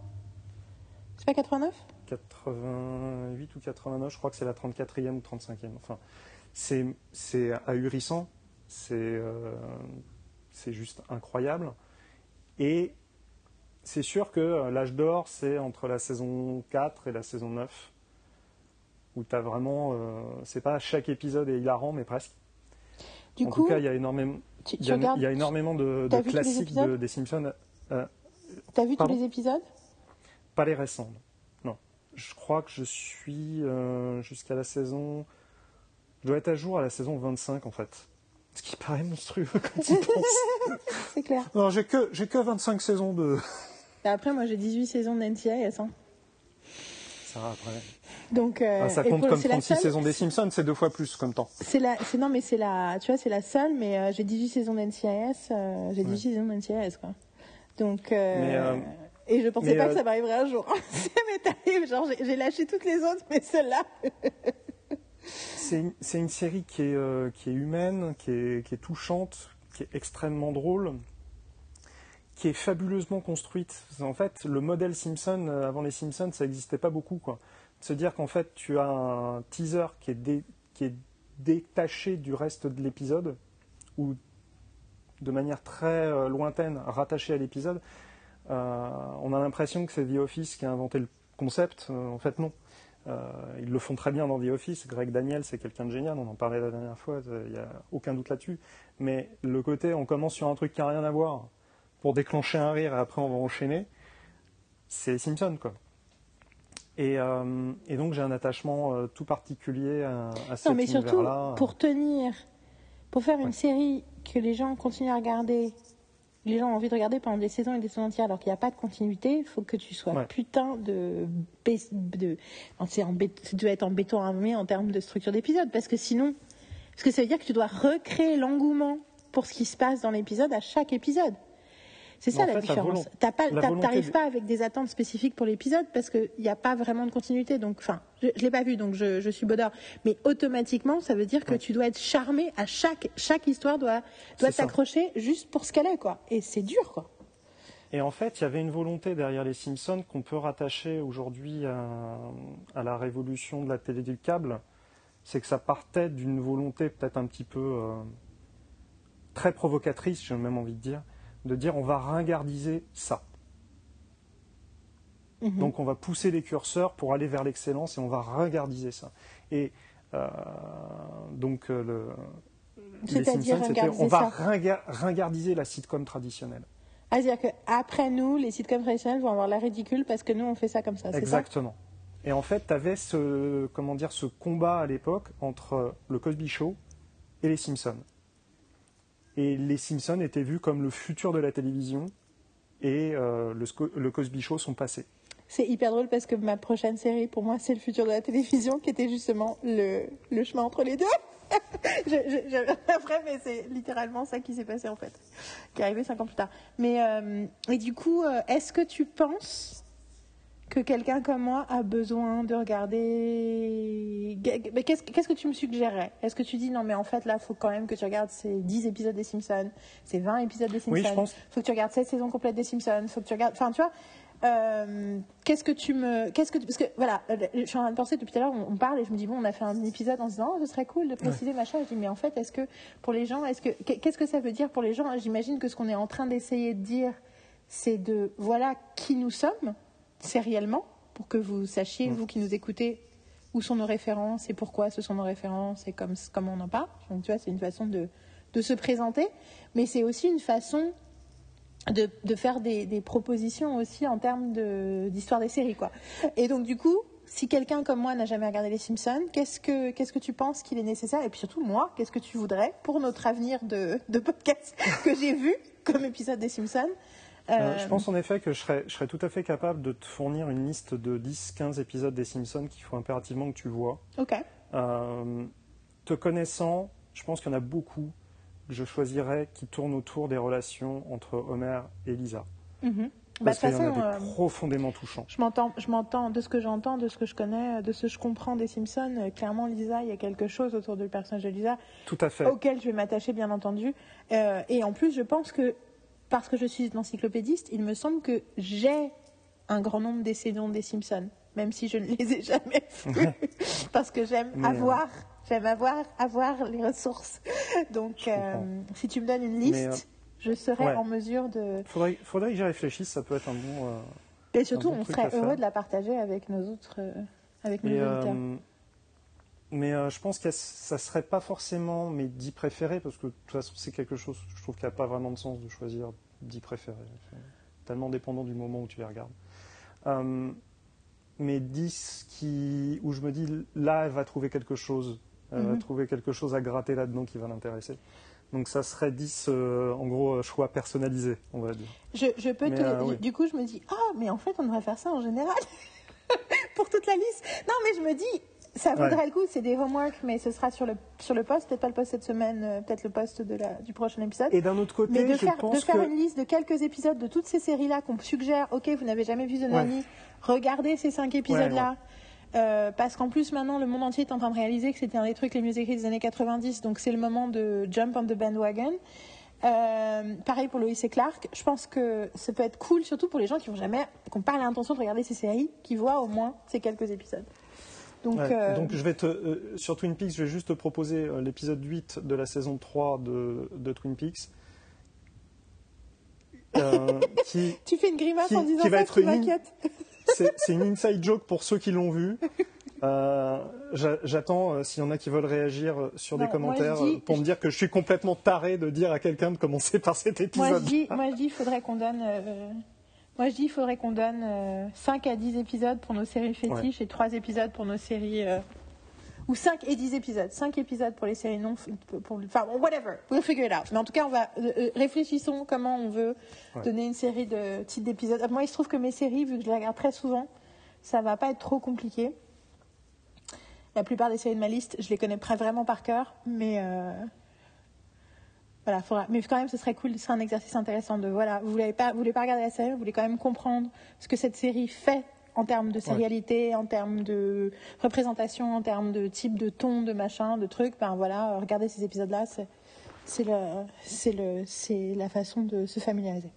C'est pas 89 88 ou 89, je crois que c'est la 34e ou 35e. Enfin, c'est ahurissant, c'est euh, c'est juste incroyable. Et c'est sûr que euh, l'âge d'or, c'est entre la saison 4 et la saison 9, où tu as vraiment. euh, c'est pas chaque épisode est hilarant, mais presque. Du en coup, tout cas, il y a énormément, tu, il tu y a, regardes, il y a énormément de, classiques de- des Simpsons. Euh, t'as vu tous les épisodes? Pas les récents. je crois que je suis euh, jusqu'à la saison. Je dois être à jour à la saison 25 en fait. Ce qui paraît monstrueux quand tu penses. C'est clair. Non, j'ai que, j'ai que 25 saisons de. Après, moi, j'ai 18 saisons d'NCIS. Hein. Ça va après. Donc, euh, Ah, ça compte pour- comme c'est la 36 seule- saisons des Simpsons, c'est deux fois plus comme temps. C'est la, c'est non mais c'est la, tu vois, c'est la seule, mais euh, j'ai 18 saisons d'NCIS, euh, j'ai 18 saisons d'NCIS quoi. Donc, euh, Mais, euh, et je pensais mais, pas euh, que ça m'arriverait un jour. ça m'est arrivé, genre j'ai j'ai lâché toutes les autres, mais celle-là. C'est une, série qui est, euh, humaine, qui est, touchante, qui est extrêmement drôle, qui est fabuleusement construite. En fait, le modèle Simpson, euh, avant les Simpsons, ça n'existait pas beaucoup. Se dire qu'en fait, tu as un teaser qui est, qui est détaché du reste de l'épisode, ou de manière très euh, lointaine, rattaché à l'épisode. On a l'impression que c'est The Office qui a inventé le concept. En fait, non. Euh, ils le font très bien dans The Office. Greg Daniel, c'est quelqu'un de génial. On en parlait la dernière fois. Il n'y a aucun doute là-dessus. Mais le côté, on commence sur un truc qui n'a rien à voir pour déclencher un rire et après on va enchaîner, c'est les Simpsons, quoi. Et, euh, et donc j'ai un attachement euh, tout particulier à, à cet Non mais surtout pour tenir, pour faire une série que les gens continuent à regarder, les gens ont envie de regarder pendant des saisons et des saisons entières alors qu'il n'y a pas de continuité, il faut que tu sois Ouais. putain de, de c'est tu dois être en béton armé en termes de structure d'épisode parce que sinon, parce que ça veut dire que tu dois recréer l'engouement pour ce qui se passe dans l'épisode à chaque épisode. C'est ça en la fait, la différence. volonté- T'as pas, avec des attentes spécifiques pour l'épisode parce qu'il n'y a pas vraiment de continuité. Donc, enfin, je, je l'ai pas vu, donc je, je suis bodard. Mais automatiquement, ça veut dire que Ouais. tu dois être charmé à chaque chaque histoire doit doit t'accrocher juste pour ce qu'elle est, quoi. Et c'est dur, quoi. Et en fait, il y avait une volonté derrière les Simpsons qu'on peut rattacher aujourd'hui à, à la révolution de la télé du câble. C'est que ça partait d'une volonté peut-être un petit peu euh, très provocatrice, j'ai même envie de dire, de dire on va ringardiser ça. Mhm. Donc on va pousser les curseurs pour aller vers l'excellence et on va ringardiser ça. Et euh, donc euh, le, les C'est-à-dire Simpsons, on va ringardiser la sitcom traditionnelle. Ah, C'est-à-dire qu'après nous, les sitcoms traditionnels vont avoir la ridicule parce que nous, on fait ça comme ça. Exactement. Et en fait, tu avais ce, comment dire, ce combat à l'époque entre le Cosby Show et les Simpsons. Et les Simpsons étaient vus comme le futur de la télévision et euh, le, Cosby Show sont passés. C'est hyper drôle parce que ma prochaine série, pour moi, c'est le futur de la télévision, qui était justement le, chemin entre les deux. après, mais c'est littéralement ça qui s'est passé en fait, qui est arrivé cinq ans plus tard. Mais euh, et du coup, euh, est-ce que tu penses que quelqu'un comme moi a besoin de regarder Mais Qu'est-ce qu'est-ce que tu me suggérerais Est-ce que tu dis non, mais en fait là, faut quand même que tu regardes ces 10 épisodes des Simpsons, ces 20 épisodes des Simpsons Oui, je pense. faut que tu regardes cette saison complète des Simpsons, faut que tu regardes. Enfin, tu vois, euh, qu'est-ce que tu me. Qu'est-ce que tu- Parce que voilà, euh, je suis en train de penser depuis tout à l'heure, on, parle et je me dis, bon, on a fait un épisode en se disant, oh, ce serait cool de préciser machin. Je dis, mais en fait, est-ce que pour les gens, est-ce que. Qu'est-ce que ça veut dire pour les gens? J'imagine que ce qu'on est en train d'essayer de dire, c'est de. Voilà qui nous sommes, sériellement, pour que vous sachiez, vous qui nous écoutez, où sont nos références et pourquoi ce sont nos références et comme, comment on en parle. Donc, tu vois, c'est une façon de, de se présenter, mais c'est aussi une façon de, de faire des, des propositions aussi en termes de- d'histoire des séries. Quoi. Et donc, du coup, si quelqu'un comme moi n'a jamais regardé Les Simpsons, qu'est-ce que, qu'est-ce que tu penses qu'il est nécessaire? Et puis surtout, moi, qu'est-ce que tu voudrais pour notre avenir de, de podcast que j'ai vu comme épisode des Simpsons? Euh, Euh, je pense en effet que je serais, je serais tout à fait capable de te fournir une liste de 10-15 épisodes des Simpsons qu'il faut impérativement que tu vois. Ok. Euh, te connaissant, je pense qu'il y en a beaucoup que je choisirais qui tournent autour des relations entre Homer et Lisa. Bah, de Parce toute qu'il y en façon, a des euh, profondément touchants. Je m'entends, je m'entends de ce que j'entends, de ce que je connais, de ce que je comprends des Simpsons. euh, Clairement, Lisa, il y a quelque chose autour du personnage de Lisa Tout à fait. auquel je vais m'attacher, bien entendu. Euh, et en plus, je pense que parce que je suis une encyclopédiste, il me semble que j'ai un grand nombre des saisons des Simpsons, même si je ne les ai jamais vues, parce que j'aime Mais, euh, avoir, j'aime avoir, avoir les ressources. Donc, euh, si tu me donnes une liste, euh, je serai ouais. en mesure de. Faudrait, faudrait que j'y réfléchisse, ça peut être un bon. euh, Et surtout, bon on serait heureux de la partager avec nos autres, avec nos auditeurs. Mais euh, je pense que ça serait pas forcément mes 10 préférés, parce que de toute façon, c'est quelque chose que je trouve qu'il n'y a pas vraiment de sens de choisir 10 préférés. Tellement dépendant du moment où tu les regardes. Euh, mais 10 qui, où je me dis, là, elle va trouver quelque chose. Elle va Mhm. trouver quelque chose à gratter là-dedans qui va l'intéresser. Donc ça serait 10, euh, en gros, euh, choix personnalisés, on va dire. Je, je peux Mais, te. oui. Du coup, je me dis, ah, mais en fait, on devrait faire ça en général. Pour toute la liste. Non, mais je me dis, ça vaudrait Ouais. le coup. C'est des homework, mais ce sera sur le, sur le post. Peut-être pas le post cette semaine, euh, peut-être le post de la, du prochain épisode. Et d'un autre côté, mais de je faire, de pense faire que... une liste de quelques épisodes de toutes ces séries-là qu'on suggère. Ok, vous n'avez jamais vu The Nanny. Regardez ces cinq épisodes-là. Euh, parce qu'en plus, maintenant, le monde entier est en train de réaliser que c'était un des trucs les mieux écrits des années 90. Donc, c'est le moment de jump on the bandwagon. Euh, pareil pour Lois et Clark. Je pense que ça peut être cool, surtout pour les gens qui n'ont jamais, qui n'ont pas l'intention de regarder ces séries, qui voient au moins ces quelques épisodes. Donc, Ouais, euh, Donc je vais te, euh, sur Twin Peaks, je vais juste te proposer euh, l'épisode 8 de la saison 3 de, de Twin Peaks. Qui, tu fais une grimace qui- en disant qui va ça, être une c'est une inside joke pour ceux qui l'ont vu. J'a- J'attends s'il y en a qui veulent réagir sur Non, des moi, commentaires dis- pour me dire que je suis complètement taré de dire à quelqu'un de commencer par cet Moi je épisode. dis, moi je dis, il faudrait qu'on donne. Moi je dis, il faudrait qu'on donne euh, 5 à 10 épisodes pour nos séries fétiches et 3 épisodes pour nos séries. euh, ou 5 et 10 épisodes. 5 épisodes pour les séries non. Pour, enfin, whatever. We'll figure it out. Mais en tout cas, on va. euh, euh, réfléchissons comment on veut Ouais. donner une série de titres d'épisodes. Moi, il se trouve que mes séries, vu que je les regarde très souvent, ça va pas être trop compliqué. La plupart des séries de ma liste, je les connais pas vraiment par cœur, mais. Euh, voilà, faudra... mais quand même, ce serait cool, ce serait un exercice intéressant de voilà, vous voulez pas, vous voulez pas regarder la série, vous voulez quand même comprendre ce que cette série fait en termes de sérialité, en termes de représentation, en termes de type de ton, de machin, de trucs. Ben voilà, regardez ces épisodes-là, c'est c'est le, c'est le, c'est la façon de se familiariser.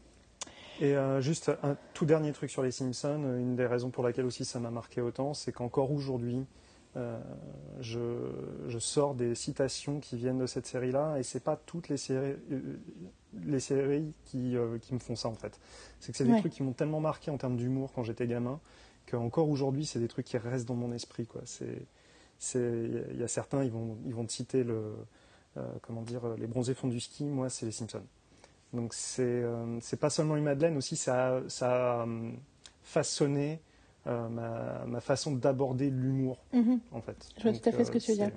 Et euh, juste un tout dernier truc sur les Simpsons, euh, une des raisons pour laquelle aussi ça m'a marqué autant, c'est qu'encore aujourd'hui, euh, je, je sors des citations qui viennent de cette série-là, et c'est pas toutes les séries, euh, les séries qui, euh, qui me font ça en fait. C'est que c'est des Ouais. trucs qui m'ont tellement marqué en termes d'humour quand j'étais gamin, qu'encore aujourd'hui, c'est des trucs qui restent dans mon esprit. Quoi. C'est, c'est, il y a certains, ils vont, ils vont te citer le, comment dire, les bronzés fonds du ski. Moi, c'est les Simpsons. Donc c'est, c'est pas seulement une Madeleine, aussi ça, a- ça a euh, façonné euh, ma, ma façon d'aborder l'humour en fait. Je vois tout à fait ce que tu veux dire.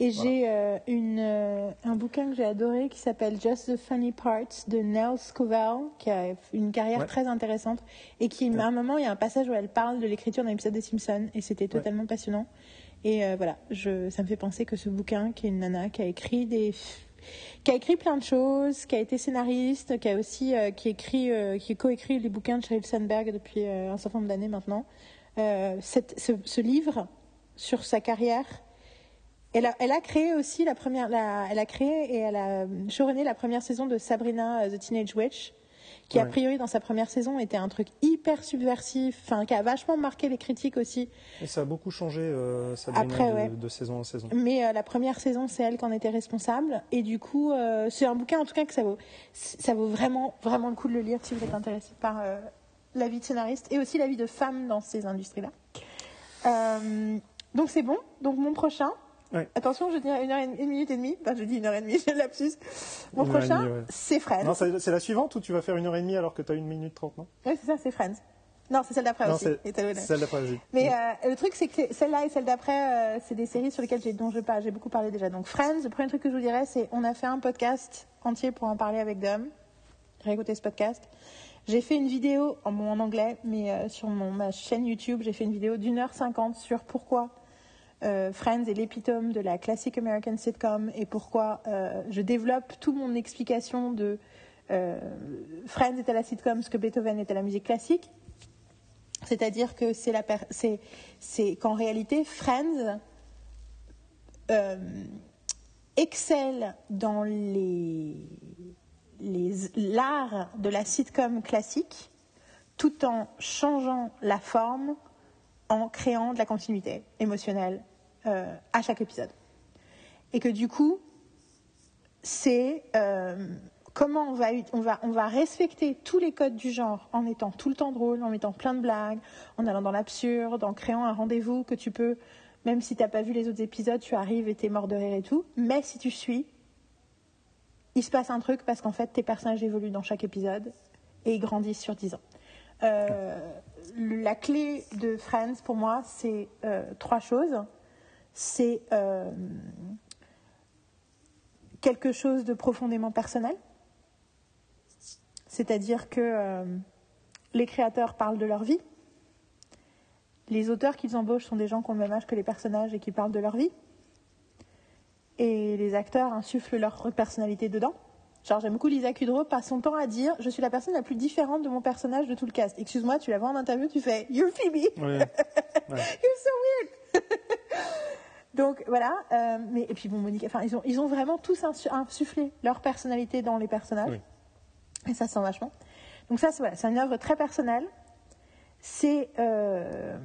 Et j'ai euh, une, euh, un bouquin que j'ai adoré qui s'appelle Just the Funny Parts de Nell Scovell, qui a une carrière Ouais. très intéressante et qui, à un moment, il y a un passage où elle parle de l'écriture d'un épisode des Simpsons et c'était totalement passionnant. Et euh, voilà, je, ça me fait penser que ce bouquin, qui est une nana qui a écrit des qui a écrit plein de choses, qui a été scénariste, qui a aussi euh, qui écrit, euh, qui coécrit les bouquins de Sheryl Sandberg depuis euh, un certain nombre d'années maintenant. Euh, cette- ce, ce livre sur sa carrière, elle a, elle a créé aussi la première, la- elle a créé et elle a showrunné la première saison de Sabrina euh, the Teenage Witch, qui a priori dans sa première saison était un truc hyper subversif, enfin qui a vachement marqué les critiques aussi. Et ça a beaucoup changé, euh, Sabrina, Après, de, ouais. de saison en saison. Mais euh, la première saison, c'est elle qui en était responsable. Et du coup, euh, c'est un bouquin en tout cas que ça vaut, ça vaut vraiment, vraiment le coup de le lire si vous êtes intéressé par euh, la vie de scénariste et aussi la vie de femme dans ces industries-là. Euh, donc c'est bon. Donc mon prochain. Ouais. Attention, je dis une heure et une minute et demie. Enfin, je dis une heure et demie, j'ai le lapsus. Mon Une prochain, ouais. c'est Friends. Non, c'est la suivante ou tu vas faire une heure et demie alors que tu as une minute trente, non? Oui, c'est ça, c'est Friends. Non, c'est celle d'après aussi. c'est celle d'après, vas-y. mais euh, le truc, c'est que celle-là et celle d'après, euh, c'est des séries sur lesquelles j'ai, dont je parle, j'ai beaucoup parlé déjà. Donc Friends, le premier truc que je vous dirais, c'est on a fait un podcast entier pour en parler avec Dom. Réécoutez ce podcast. J'ai fait une vidéo en, anglais, mais euh, sur mon, ma chaîne YouTube, j'ai fait une vidéo d'une heure cinquante sur pourquoi euh, Friends est l'épitome de la classique American sitcom et pourquoi euh, je développe toute mon explication de Friends était la sitcom, ce que Beethoven était la musique classique. C'est-à-dire que c'est la per- c'est c'est qu'en réalité Friends excelle dans les l'art de la sitcom classique tout en changeant la forme en créant de la continuité émotionnelle euh, à chaque épisode. Et que du coup, c'est euh, comment on va, on, va, respecter tous les codes du genre en étant tout le temps drôle, en mettant plein de blagues, en allant dans l'absurde, en créant un rendez-vous que tu peux, même si tu n'as pas vu les autres épisodes, tu arrives et tu es mort de rire et tout. Mais si tu suis, il se passe un truc parce qu'en fait, tes personnages évoluent dans chaque épisode et ils grandissent sur 10 ans. Euh, la clé de Friends, pour moi, c'est euh, trois choses. C'est euh, quelque chose de profondément personnel. C'est-à-dire que les créateurs parlent de leur vie. Les auteurs qu'ils embauchent sont des gens qui ont le même âge que les personnages et qui parlent de leur vie. Et les acteurs insufflent leur personnalité dedans. Genre, j'aime beaucoup Lisa Kudrow passe son temps à dire Je suis la personne la plus différente de mon personnage de tout le cast. Excuse-moi, tu la vois en interview, tu fais You're Phoebe Oui. Ouais. You're so weird Donc voilà, euh, mais, et puis bon, enfin, ils ont, ils ont vraiment tous insu- insufflé leur personnalité dans les personnages. Oui. Et ça sent vachement. Donc ça, c'est voilà, une œuvre très personnelle. C'est euh,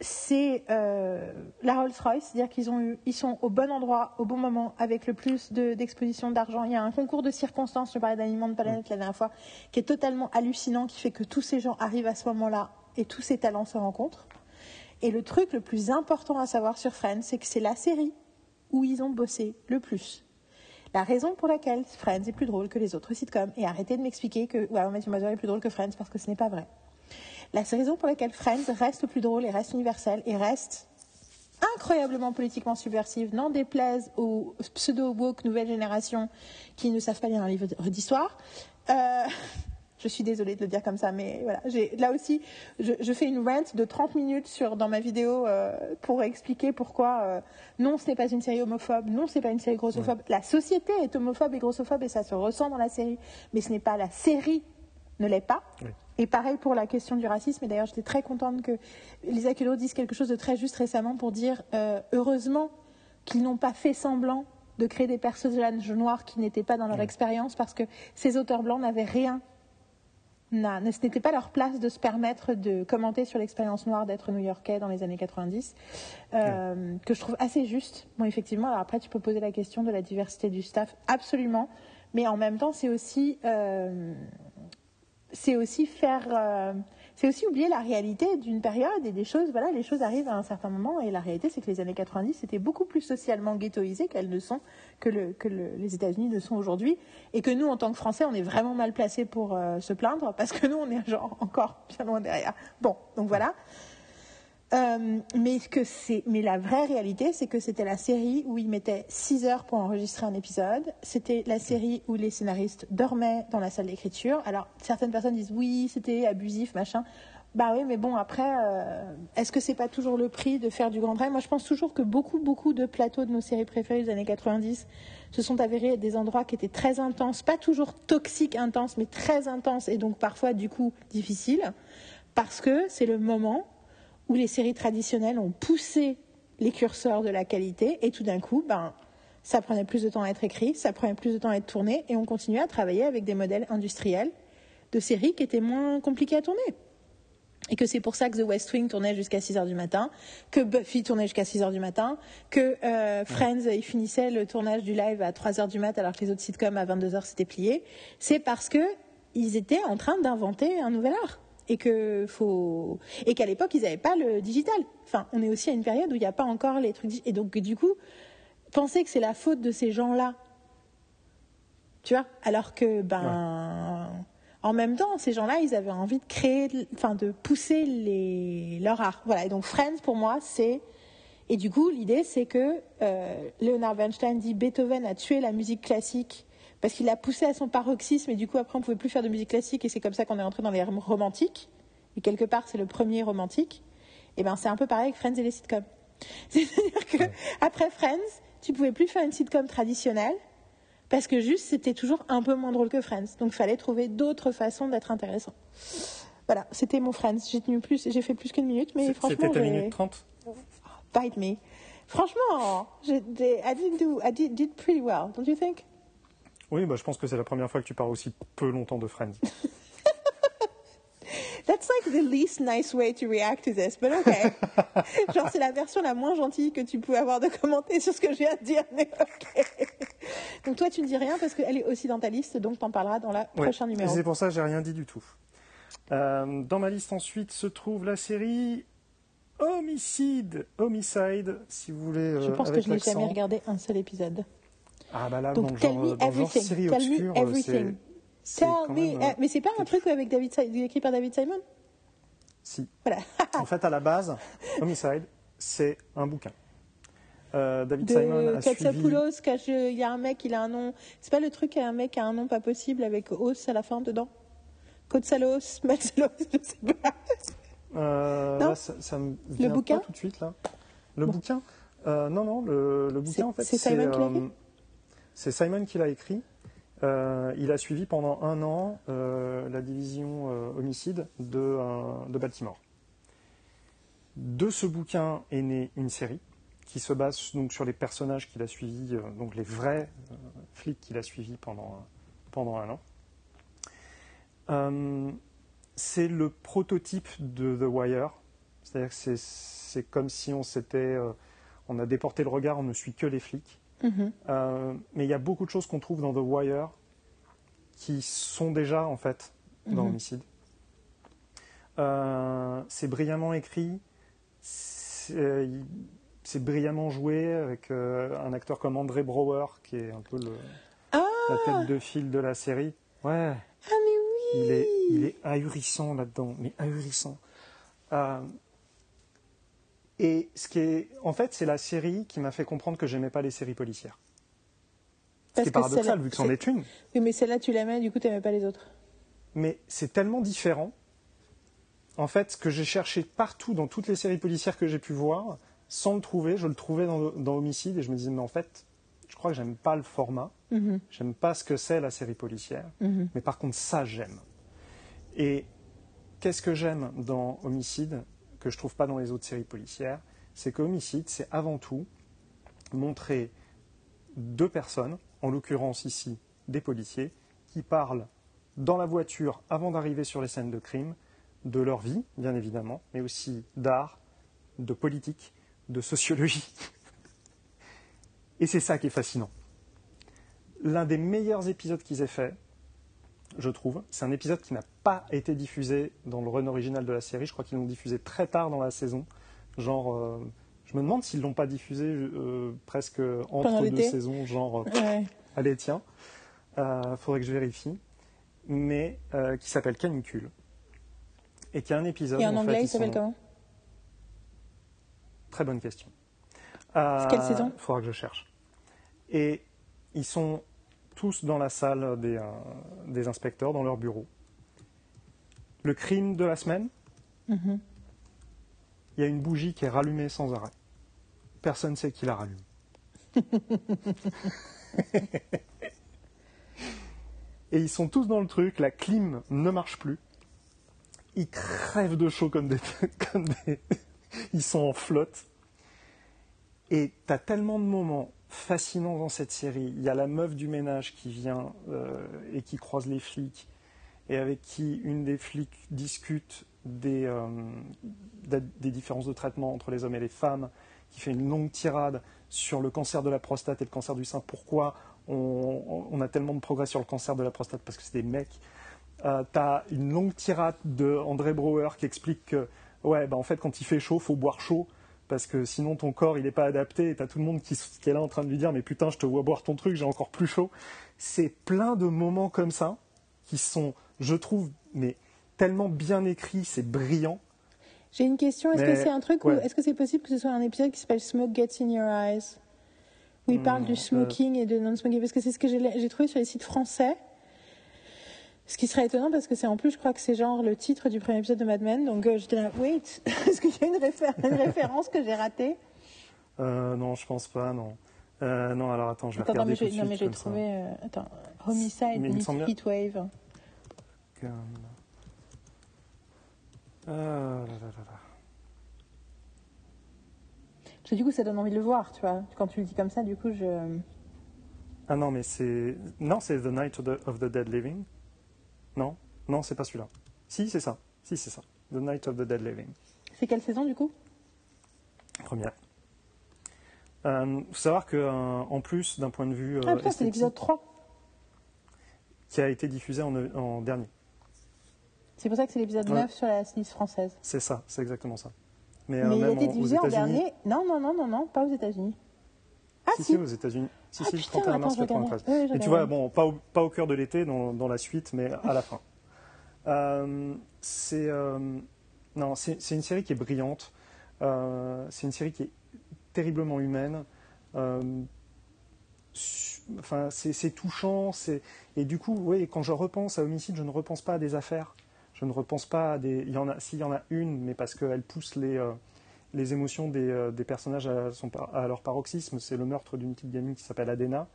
c'est euh, la Rolls-Royce, c'est-à-dire qu'ils ont eu, ils sont au bon endroit, au bon moment, avec le plus de- d'exposition d'argent. Il y a un concours de circonstances, je parlais d'Aliments de Planète la dernière fois, qui est totalement hallucinant, qui fait que tous ces gens arrivent à ce moment-là et tous ces talents se rencontrent. Et le truc le plus important à savoir sur Friends, c'est que c'est la série où ils ont bossé le plus. La raison pour laquelle Friends est plus drôle que les autres sitcoms, et arrêtez de m'expliquer que ouais, Matthew Mother est plus drôle que Friends parce que ce n'est pas vrai. La raison pour laquelle Friends reste le plus drôle et reste universel et reste incroyablement politiquement subversive, n'en déplaise aux pseudo-woke nouvelle génération qui ne savent pas lire un livre d'histoire. Euh, je suis désolée de le dire comme ça, mais voilà. Là aussi, je, je fais une rant de 30 minutes sur, dans ma vidéo euh, pour expliquer pourquoi euh, non, ce n'est pas une série homophobe, non, ce n'est pas une série grossophobe. La société est homophobe et grossophobe et ça se ressent dans la série, mais ce n'est pas la série ne l'est pas. Oui. Et pareil pour la question du racisme. Et d'ailleurs, j'étais très contente que Lisa Kudrow dise quelque chose de très juste récemment pour dire euh, heureusement qu'ils n'ont pas fait semblant de créer des personnages noirs qui n'étaient pas dans leur expérience parce que ces auteurs blancs n'avaient rien. ne- Ce n'était pas leur place de se permettre de commenter sur l'expérience noire d'être new-yorkais dans les années 90, euh, que je trouve assez juste. Bon, effectivement, alors après, tu peux poser la question de la diversité du staff, absolument. Mais en même temps, c'est aussi. euh, c'est aussi faire euh, c'est aussi oublier la réalité d'une période et des choses voilà les choses arrivent à un certain moment et la réalité c'est que les années 90 c'était beaucoup plus socialement ghettoisé qu'elles ne sont que, le, que le- les États-Unis ne sont aujourd'hui et que nous en tant que Français on est vraiment mal placés pour euh, se plaindre parce que nous on est encore bien loin derrière. Bon donc voilà euh, mais, que mais la vraie réalité, c'est que c'était la série où ils mettaient 6 heures pour enregistrer un épisode. C'était la série où les scénaristes dormaient dans la salle d'écriture. Alors, certaines personnes disent oui, c'était abusif, machin. Bah oui, mais bon, après, euh, est-ce que c'est pas toujours le prix de faire du grand rêve Moi, je pense toujours que beaucoup, beaucoup de plateaux de nos séries préférées des années 90 se sont avérés des endroits qui étaient très intenses, pas toujours toxiques, intenses, mais très intenses et donc parfois, du coup, difficiles, parce que c'est le moment où les séries traditionnelles ont poussé les curseurs de la qualité et tout d'un coup, ben, ça prenait plus de temps à être écrit, ça prenait plus de temps à être tourné et on continuait à travailler avec des modèles industriels de séries qui étaient moins compliqués à tourner. Et que c'est pour ça que The West Wing tournait jusqu'à 6 heures du matin, que Buffy tournait jusqu'à 6 heures du matin, que euh, Friends, il finissait le tournage du live à 3 heures du mat alors que les autres sitcoms à 22 heures s'étaient pliés. C'est parce que ils étaient en train d'inventer un nouvel art. Et que faut et qu'à l'époque ils n'avaient pas le digital. Enfin, on est aussi à une période où il n'y a pas encore les trucs. Et donc du coup, penser que c'est la faute de ces gens-là, tu vois, alors que ben, en même temps, ces gens-là, ils avaient envie de créer, enfin de pousser les leur art. Voilà. Et donc Friends pour moi, c'est et du coup l'idée c'est que euh, Leonard Bernstein dit Beethoven a tué la musique classique parce qu'il l'a poussé à son paroxysme et du coup après on pouvait plus faire de musique classique et c'est comme ça qu'on est entré dans les romantiques. Et quelque part c'est le premier romantique. Et ben c'est un peu pareil avec Friends et les sitcoms. C'est-à-dire que après Friends, tu pouvais plus faire une sitcom traditionnelle parce que juste c'était toujours un peu moins drôle que Friends. Donc fallait trouver d'autres façons d'être intéressant. Voilà, c'était mon Friends. J'ai tenu plus, j'ai fait plus qu'une minute, mais franchement, C'était ta minute 30 bite me. Franchement, j'ai- j'ai- I did do, I did, did pretty well, don't you think? Oui, bah, je pense que c'est la première fois que tu parles aussi peu longtemps de Friends. That's like the least nice way to react to this, but okay. Genre, c'est la version la moins gentille que tu pouvais avoir de commenter sur ce que je viens de dire, mais ok. Donc toi, tu ne dis rien parce qu'elle est aussi dans ta liste, donc t'en parleras dans la Ouais. prochain Et numéro. C'est pour ça que j'ai rien dit du tout. Euh, dans ma liste ensuite se trouve la série Homicide, Homicide, si vous voulez. Je euh, pense que je n'ai jamais regardé un seul épisode. Ah bah là, Donc dans le tell genre, me dans le genre everything. série Tell me obscure, euh, everything. c'est Tell me. même, euh, Eh, mais c'est pas un truc avec David, écrit par David Simon si. Voilà. En fait, à la base, Homicide, c'est un bouquin. Euh, David Simon a suivi. Cache- il y a un mec, il a un nom. C'est pas le truc, il y a un mec qui a un nom pas possible avec os à la fin dedans Kotsalos, Matsalos, je sais pas. Euh, Non là, ça, ça me vient bouquin pas tout de suite là. Le bouquin Euh, Non, non, le, le bouquin en fait, c'est Simon écrit c'est Simon qui l'a écrit. Euh, il a suivi pendant un an euh, la division euh, homicide de, Baltimore. De ce bouquin est née une série qui se base sur les personnages qu'il a suivis, donc les vrais flics qu'il a suivis pendant, pendant un an. C'est le prototype de The Wire. C'est-à-dire que c'est, comme si on s'était, on a déporté le regard, on ne suit que les flics. Mhm. Euh, mais il y a beaucoup de choses qu'on trouve dans The Wire qui sont déjà en fait dans Mhm. Homicide. Euh, c'est brillamment écrit, c'est, euh, c'est brillamment joué avec euh, un acteur comme André Brower qui est un peu le, Ah la tête de fil de la série. Ouais. Ah, mais oui Il est, il est ahurissant là-dedans, mais ahurissant. Et ce qui est, en fait, c'est la série qui m'a fait comprendre que j'aimais pas les séries policières. Ce Parce qui est que paradoxal vu que c'en est une, Oui, mais celle-là, tu l'aimais, du coup, t'aimais pas les autres. mais c'est tellement différent. En fait, ce que j'ai cherché partout dans toutes les séries policières que j'ai pu voir, sans le trouver, je le trouvais dans, dans Homicide et je me disais mais en fait, je crois que j'aime pas le format, Mhm. j'aime pas ce que c'est la série policière. Mhm. Mais par contre, ça, j'aime. Et qu'est-ce que j'aime dans Homicide, que je trouve pas dans les autres séries policières C'est que Homicide, c'est avant tout montrer deux personnes, en l'occurrence ici des policiers, qui parlent dans la voiture avant d'arriver sur les scènes de crime, de leur vie, bien évidemment, mais aussi d'art, de politique, de sociologie. Et c'est ça qui est fascinant. L'un des meilleurs épisodes qu'ils aient fait, je trouve. C'est un épisode qui n'a pas été diffusé dans le run original de la série. Je crois qu'ils l'ont diffusé très tard dans la saison. Genre, euh, je me demande s'ils l'ont pas diffusé euh, presque entre deux saisons. Genre, euh, Ouais. allez, tiens, euh, faudrait que je vérifie. Mais euh, qui s'appelle Canicule. Et qui a un épisode. Et en fait, anglais, ils il s'appelle sont- comment? Très bonne question. Quelle saison? Il faudra que je cherche. Et ils sont tous dans la salle des, euh, des inspecteurs, dans leur bureau. Le crime de la semaine, Mhm. il y a une bougie qui est rallumée sans arrêt. Personne ne sait qui la rallume. Et ils sont tous dans le truc, la clim ne marche plus. Ils crèvent de chaud comme des... Comme des... Ils sont en flotte. Et tu as tellement de moments fascinants dans cette série. Il y a la meuf du ménage qui vient euh, et qui croise les flics et avec qui une des flics discute des, euh, da- des différences de traitement entre les hommes et les femmes, qui fait une longue tirade sur le cancer de la prostate et le cancer du sein. Pourquoi on, on a tellement de progrès sur le cancer de la prostate? Parce que c'est des mecs. Euh, T'as une longue tirade de André Brouwer qui explique que, ouais, bah en fait, quand il fait chaud, faut boire chaud parce que sinon ton corps il n'est pas adapté et t'as tout le monde qui, est là en train de lui dire mais putain je te vois boire ton truc j'ai encore plus chaud c'est plein de moments comme ça qui sont je trouve mais tellement bien écrits c'est brillant J'ai une question. Est-ce Mais- que c'est un truc ouais. est-ce que c'est possible que ce soit un épisode qui s'appelle Smoke Gets in Your Eyes? Où il parle Hmm, du smoking et de non-smoking parce que c'est ce que j'ai trouvé sur les sites français. Ce qui serait étonnant parce que c'est en plus, je crois que c'est genre le titre du premier épisode de Mad Men. Donc euh, j'étais là, wait, est-ce qu'il y a une, réfé- une référence que j'ai ratée? Euh, non je pense pas non Euh, non alors attends je vais Attends, non regarder mais tout de j'ai non, mais j'ai trouvé. euh, attends, Homicide, Mais il me Meet semble bien- Heatwave. Comme- Ah, là, là, là, là. Parce que du coup, ça donne envie de le voir, tu vois. Quand tu le dis comme ça, du coup, je. ah non mais c'est non c'est The Night of the, of the Dead Living non non c'est pas celui-là si c'est ça si c'est ça The Night of the Dead Living C'est quelle saison du coup? Première. Euh, faut savoir que euh, en plus d'un point de vue euh, Ah putain, c'est l'épisode 3. qui a été diffusé en, en dernier. C'est pour ça que c'est l'épisode Ouais. 9 sur la SNIS française. C'est ça, c'est exactement ça. Mais euh, il a été diffusé en dernier. Non, non, non, non, non, pas aux États-Unis. Ah si. si, aux États-Unis. Si, Ah, si, putain, 31 mars attends, je regarde. 93. Ouais, je Et tu vois, bon, pas au, pas au cœur de l'été dans, dans la suite, mais à la fin. Euh, c'est euh, non, c'est une série qui est brillante. Euh, c'est une série qui est terriblement humaine. Su- enfin, c'est touchant. C'est et du coup, oui, quand je repense à homicide, je ne repense pas à des affaires. Je ne repense pas à des. Il y en a, s'il y en a une, mais parce qu'elle pousse les les émotions des, euh, personnages à, à leur paroxysme. C'est le meurtre d'une petite gamine qui s'appelle Adena,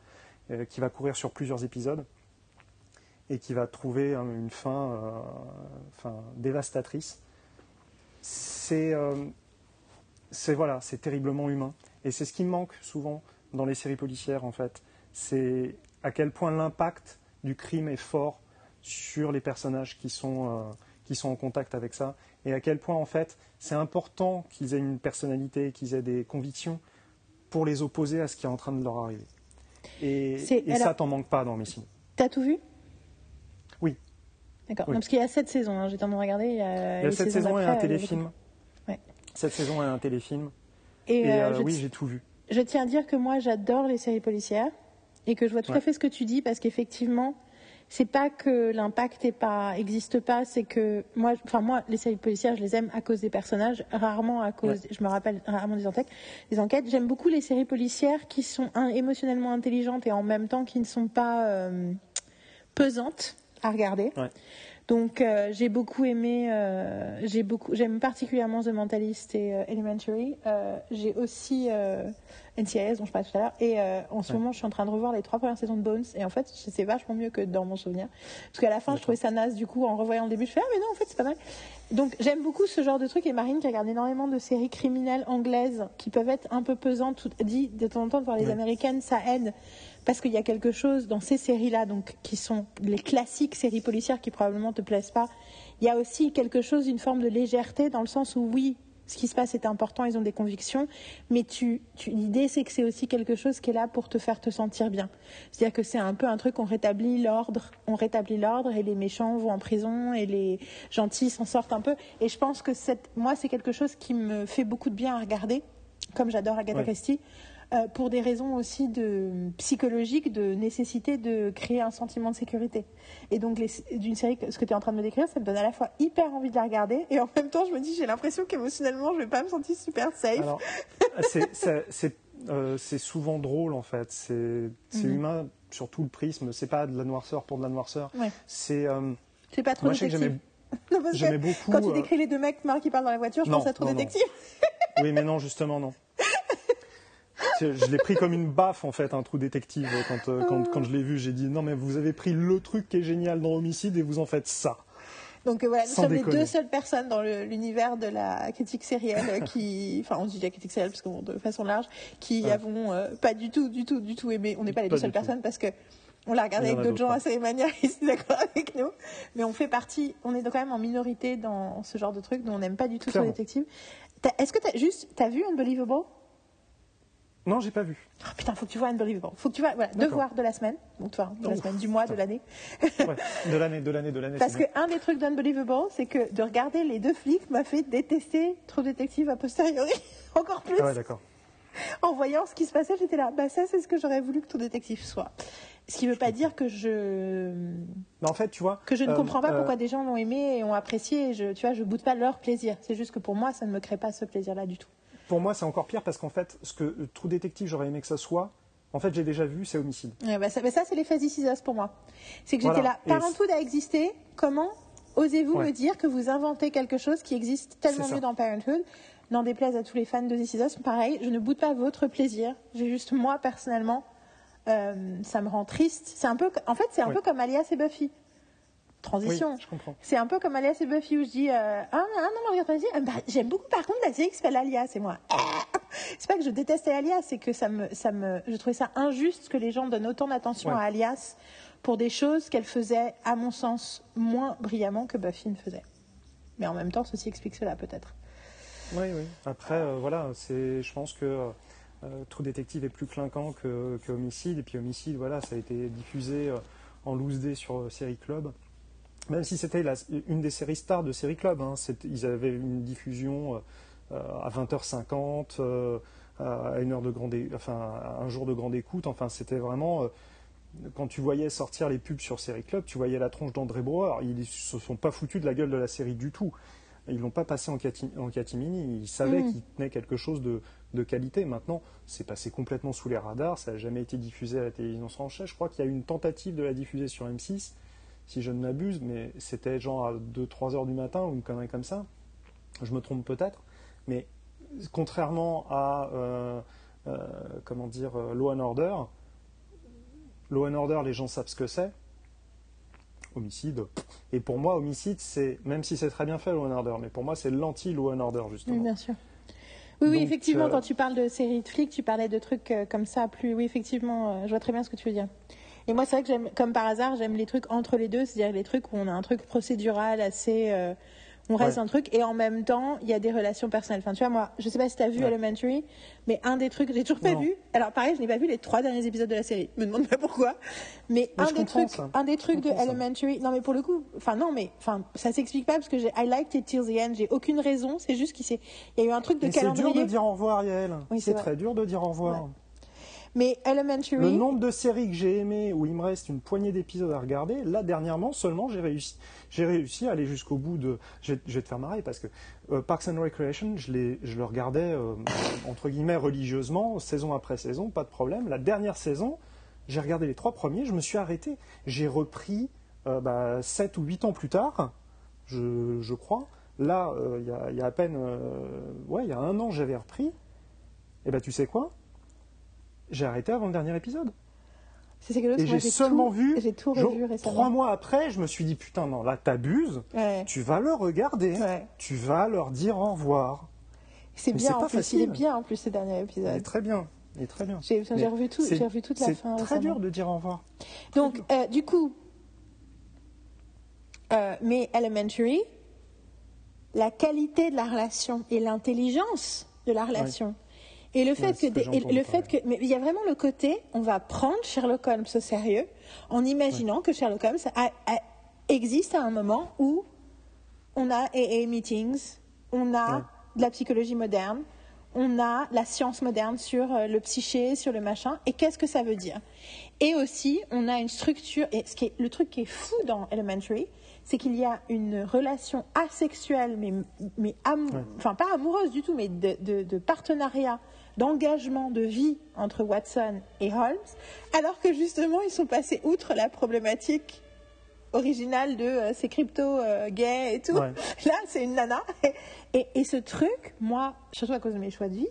euh, qui va courir sur plusieurs épisodes et qui va trouver hein, une fin, euh, dévastatrice. C'est c'est terriblement humain et c'est ce qui manque souvent dans les séries policières en fait. C'est à quel point l'impact du crime est fort sur les personnages qui sont qui sont en contact avec ça et à quel point en fait c'est important qu'ils aient une personnalité, qu'ils aient des convictions pour les opposer à ce qui est en train de leur arriver. Et, C'est- et alors- ça t'en manque pas dans Missing. T'as tout vu? Oui. D'accord. Oui. Parce qu'il y a sept saisons, hein, j'ai temps de regarder. Il y a, Il y a les cette saisons saison et un. Ouais. Cette saison et un téléfilm. Et, Et euh, euh, oui, j'ai tout vu. je tiens à dire que moi, j'adore les séries policières et que je vois tout à fait ce que tu dis parce qu'effectivement, c'est pas que l'impact est pas existe pas, c'est que moi, enfin moi, les séries policières, je les aime à cause des personnages, rarement à cause. Ouais. Je me rappelle rarement des enquêtes. Des enquêtes. J'aime beaucoup les séries policières qui sont émotionnellement intelligentes et en même temps qui ne sont pas euh, pesantes à regarder. Ouais. Donc euh, j'ai beaucoup aimé, euh, j'ai beaucoup, j'aime particulièrement The Mentalist et euh, Elementary. J'ai aussi NCIS dont je parlais tout à l'heure. Et en ce Ouais. moment, je suis en train de revoir les trois premières saisons de Bones. Et en fait, c'est vachement mieux que dans mon souvenir. Parce qu'à la fin, je trouvais ça naze. Du coup, en revoyant le début, je fais ah mais non, en fait, c'est pas mal. Donc j'aime beaucoup ce genre de truc. Et Marine qui regarde énormément de séries criminelles anglaises qui peuvent être un peu pesantes. Tout, dit de temps en temps de voir les Ouais. américaines, ça aide parce qu'il y a quelque chose dans ces séries-là, donc qui sont les classiques séries policières qui probablement te plaisent pas. Il y a aussi quelque chose, une forme de légèreté dans le sens où oui, ce qui se passe est important, ils ont des convictions, mais tu, tu- l'idée c'est que c'est aussi quelque chose qui est là pour te faire te sentir bien. C'est-à-dire que c'est un peu un truc on rétablit l'ordre, on rétablit l'ordre et les méchants vont en prison et les gentils s'en sortent un peu. Et je pense que cette, moi c'est quelque chose qui me fait beaucoup de bien à regarder, comme j'adore Agatha Ouais. Christie. Euh, pour des raisons aussi de psychologiques, de nécessité de créer un sentiment de sécurité. Et donc, d'une série, ce que tu es en train de me décrire, ça me donne à la fois hyper envie de la regarder, et en même temps, je me dis, j'ai l'impression qu'émotionnellement, je vais pas me sentir super safe. Alors, c'est- euh, c'est souvent drôle en fait. C'est Mhm. humain sur tout le prisme. C'est pas de la noirceur pour de la noirceur. Ouais. C'est euh, C'est pas trop moi détective. j'aimais beaucoup. quand tu euh, décris les deux mecs qui parlent dans la voiture, je non, pense à trop non, non. détective. Oui, mais non, justement, non. Je l'ai pris comme une baffe, en fait, un trou détective. Quand, euh, quand, quand je l'ai vu, j'ai dit non, mais vous avez pris le truc qui est génial dans Homicide et vous en faites ça. Donc voilà, nous Sans sommes les deux seules personnes dans l'univers de la critique sérielle euh, qui, enfin on dit la critique sérielle parce que bon, de façon large, qui Ouais. avons euh, pas du tout, du tout, du tout aimé. On n'est pas les Pas deux seules tout. personnes parce que on l'a regardé avec d'autres gens assez manières, ils sont d'accord avec nous. Mais on fait partie, on est quand même en minorité dans ce genre de truc, dont on n'aime pas du tout Clairement. détective. Est-ce que t'as juste, t'as vu Unbelievable? Non, j'ai pas vu. oh, Putain, faut que tu vois Unbelievable. Faut que tu vois, voilà, devoir de la semaine, donc enfin, de la semaine, du mois, de l'année. Ouais, de l'année, de l'année, de l'année. Parce bien. qu'un des trucs d'Unbelievable, c'est que de regarder les deux flics m'a fait détester Trop Détective a posteriori. Encore plus. Ah ouais, d'accord. En voyant ce qui se passait, j'étais là. Bah, ça, c'est ce que j'aurais voulu que Trop Détective soit. Ce qui ne veut pas dire que je, Mais en fait, tu vois. que je ne euh, comprends pas euh, pourquoi des gens l'ont aimé et ont apprécié. Et je, tu vois, je boude pas leur plaisir. C'est juste que pour moi, ça ne me crée pas ce plaisir-là du tout. Pour moi, c'est encore pire parce qu'en fait, ce que euh, True Détective, j'aurais aimé que ça soit, en fait, j'ai déjà vu, c'est Homicide. Ouais, bah, ça, bah, ça, c'est les Fuzzy Scissors pour moi. C'est que j'étais Voilà. là. Parenthood a existé. Comment osez-vous Ouais. me dire que vous inventez quelque chose qui existe tellement mieux dans Parenthood? N'en déplaise à tous les fans de The Scissors. Pareil, je ne boude pas votre plaisir. J'ai juste, moi, personnellement, euh, ça me rend triste. C'est un peu, en fait, c'est un peu comme Alias et Buffy. Oui, Transition. je comprends. C'est un peu comme Alias et Buffy où je dis euh, ah, ah non, non, regarde ah, bah, j'aime beaucoup par contre la série qui s'appelle Alias et moi ah c'est pas que je détestais Alias c'est que ça me ça me je trouvais ça injuste que les gens donnent autant d'attention Ouais. à Alias pour des choses qu'elle faisait à mon sens moins brillamment que Buffy ne faisait mais en même temps ceci explique cela peut-être Oui, oui. Après, euh, voilà, c'est, je pense que euh, euh, True Détective est plus clinquant que, que Homicide. Et puis Homicide, voilà, ça a été diffusé en loose day sur Série Club. Même si c'était la- une des séries stars de Série Club. hein, ils avaient une diffusion euh, à 20h50, à une heure de grande, enfin un jour de grande écoute. Enfin, c'était vraiment quand tu voyais sortir les pubs sur Série Club, tu voyais la tronche d'André Brouwer. Ils ne se sont pas foutus de la gueule de la série du tout. Ils l'ont pas passé en, catimini. Ils savaient mm. qu'il tenait quelque chose de, qualité. Maintenant, c'est passé complètement sous les radars. Ça n'a jamais été diffusé à la télévision française. Je crois qu'il y a eu une tentative de la diffuser sur M6, si je ne m'abuse, mais c'était genre à 2-3 heures du matin ou une connerie comme ça. Je me trompe peut-être. Mais contrairement à, euh, euh, comment dire, euh, Law and Order, Law and Order, les gens savent ce que c'est. Homicide. Et pour moi, homicide, c'est, même si c'est très bien fait, Law and Order, mais pour moi, c'est l'anti-Law and Order, justement. Oui, bien sûr. Oui, oui effectivement, euh, quand tu parles de séries de flics, tu parlais de trucs comme ça, plus. Oui, effectivement, je vois très bien ce que tu veux dire. Et moi, c'est vrai que j'aime, comme par hasard, j'aime les trucs entre les deux, c'est-à-dire les trucs où on a un truc procédural assez on reste un truc et en même temps il y a des relations personnelles. Enfin tu vois moi, je sais pas si tu as vu Elementary, mais un des trucs j'ai toujours pas vu. Alors pareil, je n'ai pas vu les trois derniers épisodes de la série. Me demande pas pourquoi. Mais, un, des trucs, un des trucs de Elementary, non mais pour le coup, enfin non mais enfin ça s'explique pas parce que j'ai I liked it till the end. J'ai aucune raison. C'est juste qu'il il y a eu un truc de calendrier. C'est dur de dire au revoir Yael. Oui, c'est très dur de dire au revoir. Mais Elementary. Le nombre de séries que j'ai aimées où il me reste une poignée d'épisodes à regarder, là dernièrement seulement j'ai réussi, j'ai réussi à aller jusqu'au bout de. Je vais, te faire marrer parce que euh, Parks and Recreation, je, je le regardais euh, entre guillemets religieusement, saison après saison, pas de problème. La dernière saison, j'ai regardé les trois premiers, je me suis arrêté. J'ai repris euh, bah, 7 ou 8 ans plus tard, je, je crois. Là, il y, y, a à peine. ouais, il y a un an, j'avais repris. Et ben, tu sais quoi? J'ai arrêté avant le dernier épisode. C'est Et j'ai seulement vu, j'ai tout revu récemment. trois mois après, je me suis dit putain non là t'abuses, tu vas le regarder, tu vas leur dire au revoir. C'est bien en plus, il est bien en plus ces derniers épisodes. Il est très bien, il est très bien. J'ai revu tout, j'ai revu toute la fin. C'est très dur de dire au revoir. Donc euh, du coup, euh, mais Elementary, la qualité de la relation et l'intelligence de la relation et le fait que, le fait que, mais il y a vraiment le côté, on va prendre Sherlock Holmes au sérieux en imaginant que Sherlock Holmes existe à un moment où on a AA meetings, on a de la psychologie moderne, on a la science moderne sur euh, le psyché, sur le machin, et qu'est-ce que ça veut dire? Et aussi, on a une structure, et ce qui est, le truc qui est fou dans Elementary, c'est qu'il y a une relation asexuelle, mais, mais enfin pas amoureuse du tout, mais de, de partenariat d'engagement de vie entre Watson et Holmes, alors que justement ils sont passés outre la problématique originale de euh, ces crypto euh, gays et tout. Là, c'est une nana. Et, ce truc, moi, surtout à cause de mes choix de vie,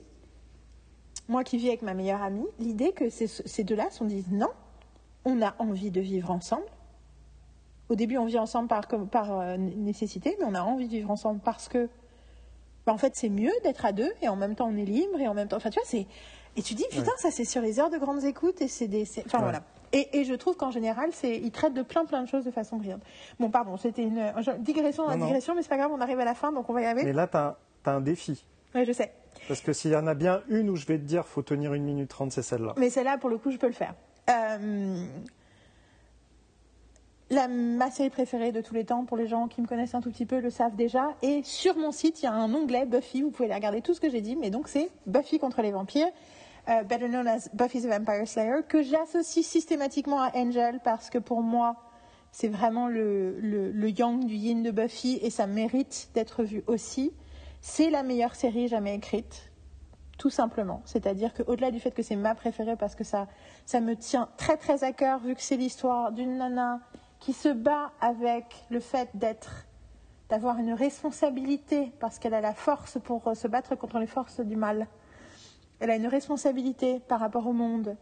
moi qui vis avec ma meilleure amie, l'idée que ces, deux-là se disent non, on a envie de vivre ensemble. Au début, on vit ensemble par, par euh, nécessité, mais on a envie de vivre ensemble parce que en fait, c'est mieux d'être à deux et en même temps on est libre et en même temps. Enfin, tu vois, c'est. Et tu dis, putain, ça c'est sur les heures de grandes écoutes et c'est des. Enfin, voilà. Et, et, je trouve qu'en général, c'est, ils traitent de plein plein de choses de façon brillante. Bon, pardon, c'était une digression dans la digression, mais c'est pas grave, on arrive à la fin, donc on va y arriver. Mais là, tu as, un défi. Oui, je sais. Parce que s'il y en a bien une où je vais te dire, faut tenir une minute trente, c'est celle-là. Mais celle-là, pour le coup, je peux le faire. Euh, la, ma série préférée de tous les temps, pour les gens qui me connaissent un tout petit peu, le savent déjà. Et sur mon site, il y a un onglet Buffy. Vous pouvez aller regarder tout ce que j'ai dit. Mais donc, c'est Buffy contre les vampires, euh, better known as Buffy the Vampire Slayer, que j'associe systématiquement à Angel parce que pour moi, c'est vraiment le, le, yang du yin de Buffy et ça mérite d'être vu aussi. C'est la meilleure série jamais écrite tout simplement. C'est-à-dire qu'au-delà du fait que c'est ma préférée parce que ça, ça me tient très très à cœur vu que c'est l'histoire d'une nana qui se bat avec le fait d'être, d'avoir une responsabilité parce qu'elle a la force pour euh, se battre contre les forces du mal. Elle a une responsabilité par rapport au monde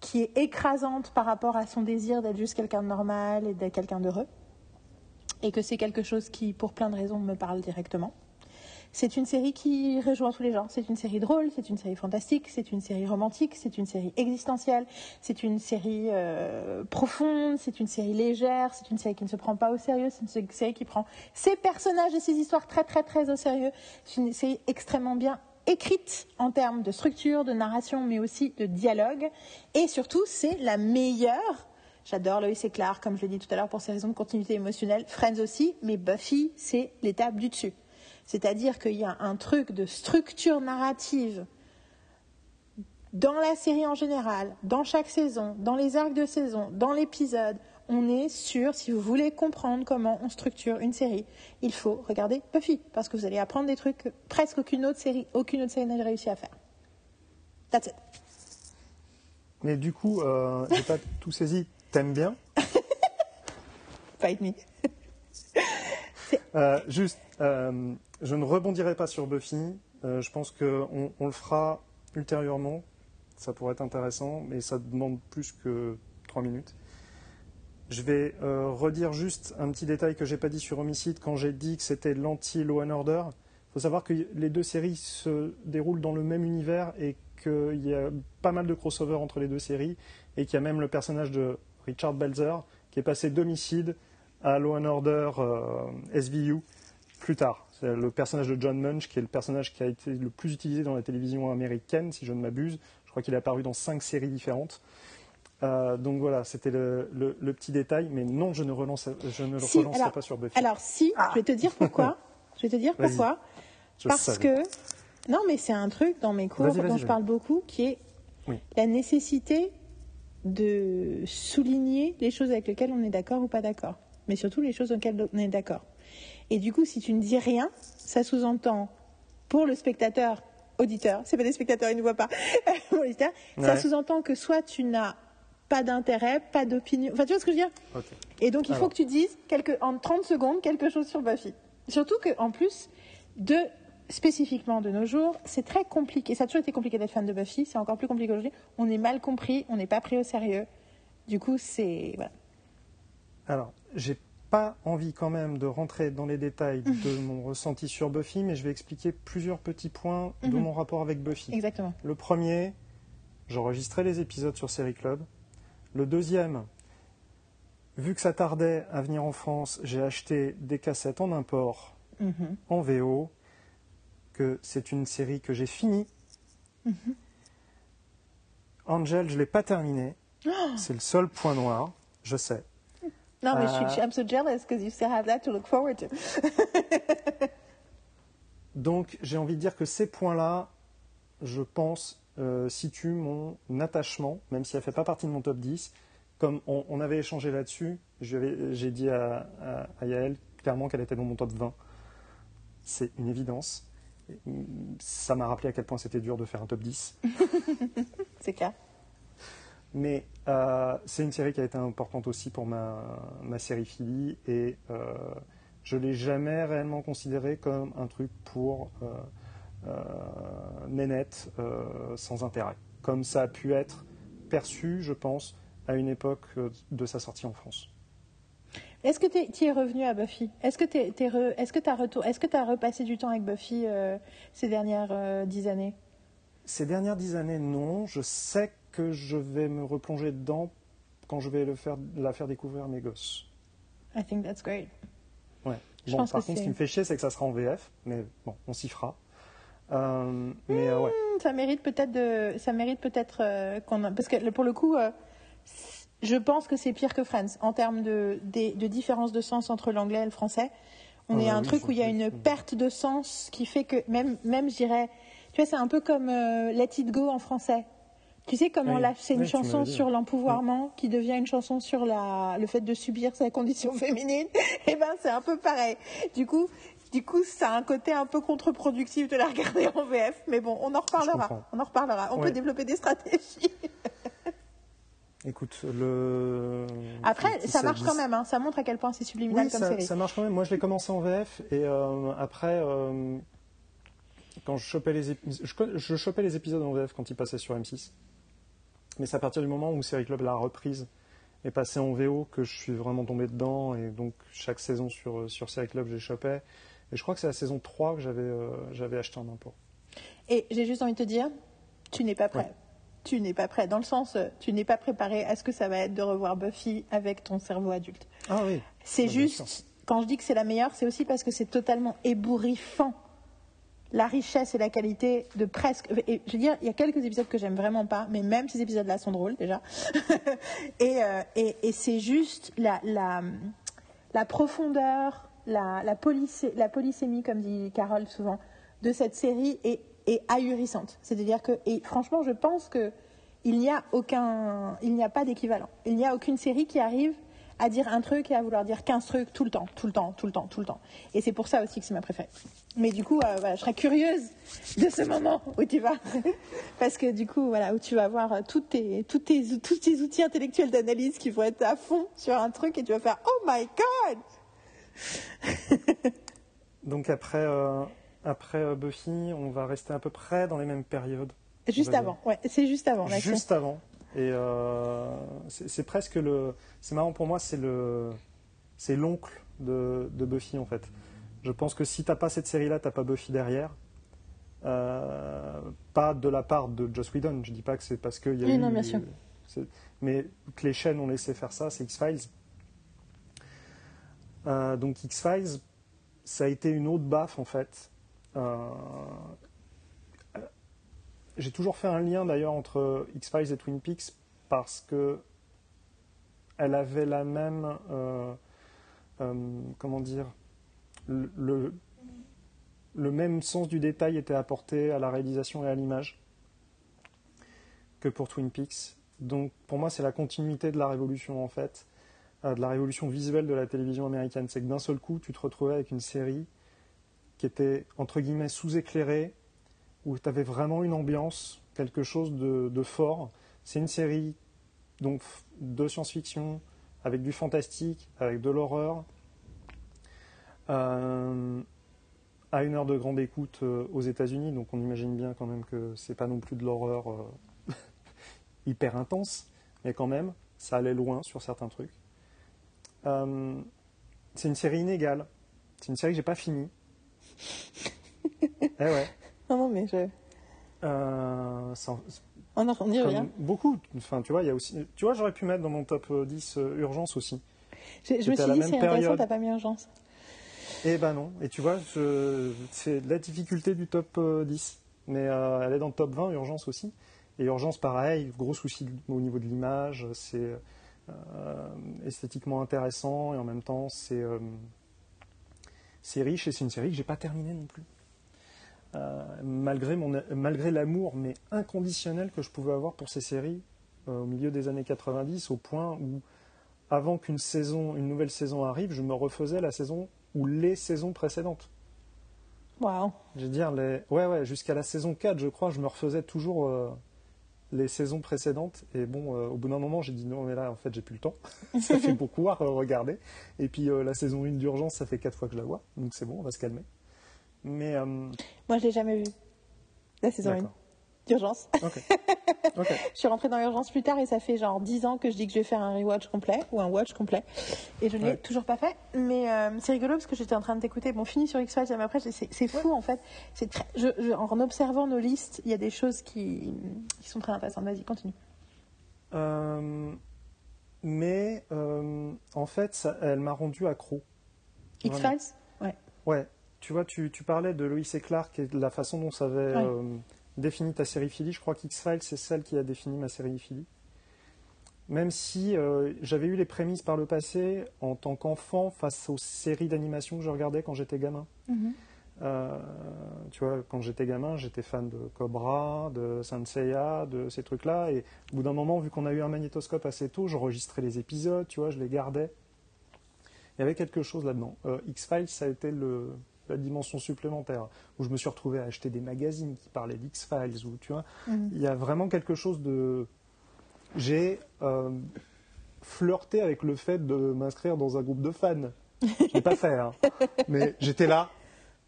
qui est écrasante par rapport à son désir d'être juste quelqu'un de normal et d'être quelqu'un d'heureux. Et que c'est quelque chose qui, pour plein de raisons, me parle directement. C'est une série qui rejoint tous les genres. C'est une série drôle, c'est une série fantastique, c'est une série romantique, c'est une série existentielle, c'est une série euh, profonde, c'est une série légère, c'est une série qui ne se prend pas au sérieux, c'est une série qui prend ses personnages et ses histoires très très très au sérieux. C'est une série extrêmement bien écrite en termes de structure, de narration, mais aussi de dialogue. Et surtout, c'est la meilleure J'adore Loïs et Clark, comme je l'ai dit tout à l'heure, pour ces raisons de continuité émotionnelle. Friends aussi, mais Buffy, c'est l'étape du dessus. C'est-à-dire qu'il y a un truc de structure narrative dans la série en général, dans chaque saison, dans les arcs de saison, dans l'épisode. On est sûr, si vous voulez comprendre comment on structure une série, il faut regarder Buffy, parce que vous allez apprendre des trucs que presque aucune autre série, aucune autre série n'a réussi à faire. That's it. Mais du coup, euh, j'ai pas tout saisi. T'aimes bien? Fight me. Euh, Juste, euh, je ne rebondirai pas sur Buffy. Euh, je pense qu'on on le fera ultérieurement. Ça pourrait être intéressant, mais ça demande plus que trois minutes. Je vais euh, redire juste un petit détail que j'ai pas dit sur Homicide quand j'ai dit que c'était l'anti-Law and Order. Il faut savoir que les deux séries se déroulent dans le même univers et qu'il y a pas mal de crossover entre les deux séries et qu'il y a même le personnage de Richard Belzer qui est passé d'Homicide à Law and Order euh, SVU plus tard. C'est le personnage de John Munch qui est le personnage qui a été le plus utilisé dans la télévision américaine, si je ne m'abuse. Je crois qu'il est apparu dans cinq séries différentes. Euh, donc voilà, c'était le, le- le petit détail. Mais non, je ne, relance, je ne Si, relancerai alors- pas sur Buffy. Alors si, je vais te dire pourquoi. je vais te dire pourquoi. Je Parce savais. que non, mais c'est un truc dans mes cours dont je parle beaucoup, qui est Oui. la nécessité de souligner les choses avec lesquelles on est d'accord ou pas d'accord, mais surtout les choses auxquelles on est d'accord. Et du coup, si tu ne dis rien, ça sous-entend pour le spectateur auditeur, c'est pas des spectateurs, ils ne voient pas, ça sous-entend que soit tu n'as pas d'intérêt, pas d'opinion, enfin tu vois ce que je veux dire et donc, il faut que tu dises quelque, en 30 secondes quelque chose sur Buffy. Surtout qu'en plus, de, spécifiquement de nos jours, c'est très compliqué. Ça a toujours été compliqué d'être fan de Buffy, c'est encore plus compliqué aujourd'hui. On est mal compris, on n'est pas pris au sérieux. Du coup, c'est. Voilà. Alors, j'ai pas envie quand même de rentrer dans les détails de mon ressenti sur Buffy, mais je vais expliquer plusieurs petits points de Mhm. mon rapport avec Buffy. Exactement. Le premier, j'enregistrais les épisodes sur Série Club. Le deuxième, vu que ça tardait à venir en France, j'ai acheté des cassettes en import, Mhm. en VO, que c'est une série que j'ai finie. Angel, je l'ai pas terminé. C'est le seul point noir, je sais. Non, mais je Euh. suis I'm so jealous because you still have that to look forward to. Donc j'ai envie de dire que ces points-là, je pense, euh, situent mon attachement, même si elle ne fait pas partie de mon top 10. Comme on, on avait échangé là-dessus, j'ai dit à, à- à Yael clairement qu'elle était dans mon top 20. C'est une évidence. Ça m'a rappelé à quel point c'était dur de faire un top 10. C'est clair. Mais euh, c'est une série qui a été importante aussi pour ma, ma série Philly et euh, je l'ai jamais réellement considérée comme un truc pour euh, euh, nénette euh, sans intérêt, comme ça a pu être perçu, je pense, à une époque de sa sortie en France. Est-ce que tu es revenu à Buffy? Est-ce que tu est-ce que as retour... que as repassé du temps avec Buffy ces dernières dix années? Ces dernières dix années, non. Je sais que je vais me replonger dedans quand je vais le faire, la faire découvrir à mes gosses. I think that's great. Ouais. Bon, par contre, ce qui me fait chier, c'est que ça sera en VF, mais bon, on s'y fera. Euh, mais euh, ouais. Hmm, Ça mérite peut-être de, ça mérite peut-être euh, qu'on, a- parce que pour le coup, je pense que c'est pire que Friends en termes de, des- de différence de sens entre l'anglais et le français. On est à un oui, truc où il y a une perte de sens qui fait que même, même je dirais, tu vois, c'est un peu comme Let It Go en français. Tu sais comment Oui, là, c'est une oui, chanson sur l'empouvoirment qui devient une chanson sur la, le fait de subir sa condition féminine? Et ben, c'est un peu pareil. Du coup, du coup, ça a un côté un peu contre-productif de la regarder en VF. Mais bon, on en reparlera. On en reparlera. On Ouais. peut développer des stratégies. Écoute, le. Après, ça marche quand même. hein. Ça montre à quel point c'est subliminal Oui, comme ça, série. ça marche quand même. Moi, je l'ai commencé en VF et euh, après, euh, quand je chopais les je chopais les épisodes en VF quand ils passaient sur M6. Mais c'est à partir du moment où Série Club l'a reprise et passé en VO que je suis vraiment tombé dedans et donc chaque saison sur sur Série Club, les chopais. Et je crois que c'est la saison 3 que j'avais euh, j'avais acheté en import. Et j'ai juste envie de te dire, tu n'es pas prêt. Ouais. Tu n'es pas prêt. Dans le sens, euh, tu n'es pas préparé à ce que ça va être de revoir Buffy avec ton cerveau adulte. Ah oui. C'est juste, quand je dis que c'est la meilleure, c'est aussi parce que c'est totalement ébouriffant. La richesse et la qualité de presque. Et je veux dire, il y a quelques épisodes que j'aime vraiment pas, mais même ces épisodes-là sont drôles déjà. et euh, et, c'est juste la, profondeur la, la, la polysémie, comme dit Carole souvent, de cette série est, est ahurissante. C'est-à-dire que, et franchement, je pense que il n'y a aucun, il n'y a pas d'équivalent. Il n'y a aucune série qui arrive à dire un truc et à vouloir dire 15 trucs tout le temps, tout le temps, tout le temps, tout le temps. Et c'est pour ça aussi que c'est ma préférée. Mais du coup, euh, voilà, je serais curieuse de ce moment où tu vas. Parce que du coup, voilà, où tu vas voir tous tes, tous tes, tous tes outils intellectuels d'analyse qui vont être à fond sur un truc et tu vas faire Oh my God Donc après, euh, après euh, Buffy, on va rester à peu près dans les mêmes périodes. Juste avant, ouais, c'est juste avant. Juste avant. Et euh, c'est presque le. C'est marrant pour moi, c'est le. C'est l'oncle de, de, Buffy en fait. Je pense que si t'as pas cette série-là, t'as pas Buffy derrière. Euh, pas de la part de Joss Whedon. Je dis pas que c'est parce qu'il y a oui, eu. Non, bien sûr. Mais que les chaînes ont laissé faire ça, c'est X-Files. Euh, donc X-Files, ça a été une autre baffe en fait. J'ai toujours fait un lien d'ailleurs entre X-Files et Twin Peaks parce que elle avait la même, euh, euh, comment dire, le, le, même sens du détail était apporté à la réalisation et à l'image que pour Twin Peaks. Donc pour moi, c'est la continuité de la révolution en fait, euh, de la révolution visuelle de la télévision américaine. C'est que d'un seul coup, tu te retrouvais avec une série qui était entre guillemets sous-éclairée, où tu avais vraiment une ambiance, quelque chose de, fort. C'est une série donc, de science-fiction, avec du fantastique, avec de l'horreur, euh, à une heure de grande écoute euh, aux États-Unis, donc on imagine bien quand même que c'est pas non plus de l'horreur euh, hyper intense, mais quand même, ça allait loin sur certains trucs. c'est une série inégale. C'est une série que j'ai pas finie. eh ouais. Non, non, mais je. Euh, on n'en dit rien. Beaucoup. Enfin, tu vois, il y a aussi. Tu vois, j'aurais pu mettre dans mon top 10 euh, euh, urgence aussi. Je, me suis dit, c'est intéressant, t'as pas mis urgence. Eh ben non. Et tu vois, c'est la difficulté du top 10. Mais elle est dans le top 20, urgence aussi. Et urgence, pareil, gros souci au niveau de l'image. C'est esthétiquement intéressant et en même temps, c'est c'est riche et c'est une série que j'ai pas terminée non plus. Euh, malgré, mon, malgré l'amour, mais inconditionnel que je pouvais avoir pour ces séries euh, au milieu des années 90, au point où, avant qu'une saison, une nouvelle saison arrive, je me refaisais la saison ou les saisons précédentes. Waouh. Je veux dire, les... ouais, ouais, jusqu'à la saison 4, je crois, je me refaisais toujours euh, les saisons précédentes. Et bon, au bout d'un moment, j'ai dit non, mais là, en fait, j'ai plus le temps. ça fait beaucoup à regarder. Et puis, la saison 1 d'urgence, ça fait 4 fois que je la vois. Donc, c'est bon, on va se calmer. Mais, euh, Moi, je l'ai jamais vu, la saison 1 d'urgence. je suis rentrée dans l'urgence plus tard et ça fait genre 10 ans que je dis que je vais faire un rewatch complet ou un watch complet. Et je ne l'ai toujours pas fait. Mais euh, c'est rigolo parce que j'étais en train de t'écouter. Bon, fini sur X-Files, mais après, c'est fou en fait. C'est en observant nos listes, il y a des choses qui, qui sont très intéressantes. Vas-y, continue. Euh, mais en fait, ça, elle m'a rendu accro. X-Files? Ouais. Ouais, tu vois, tu, parlais de Lois et Clark et de la façon dont ça avait euh, défini ta série Philly. Je crois qu'X-Files, c'est celle qui a défini ma série Philly. Même si euh, j'avais eu les prémices par le passé en tant qu'enfant face aux séries d'animation que je regardais quand j'étais gamin. Mm-hmm. Euh, tu vois, quand j'étais gamin, j'étais fan de Cobra, de Saint Seiya, de ces trucs-là. Et au bout d'un moment, vu qu'on a eu un magnétoscope assez tôt, j'enregistrais les épisodes, tu vois, je les gardais. Il y avait quelque chose là-dedans. X-Files, ça a été le, la dimension supplémentaire, où je me suis retrouvé à acheter des magazines qui parlaient d'X-Files, où tu vois, mhm. il y a vraiment quelque chose de. J'ai euh, flirté avec le fait de m'inscrire dans un groupe de fans. Je l'ai pas fait, hein. mais j'étais là.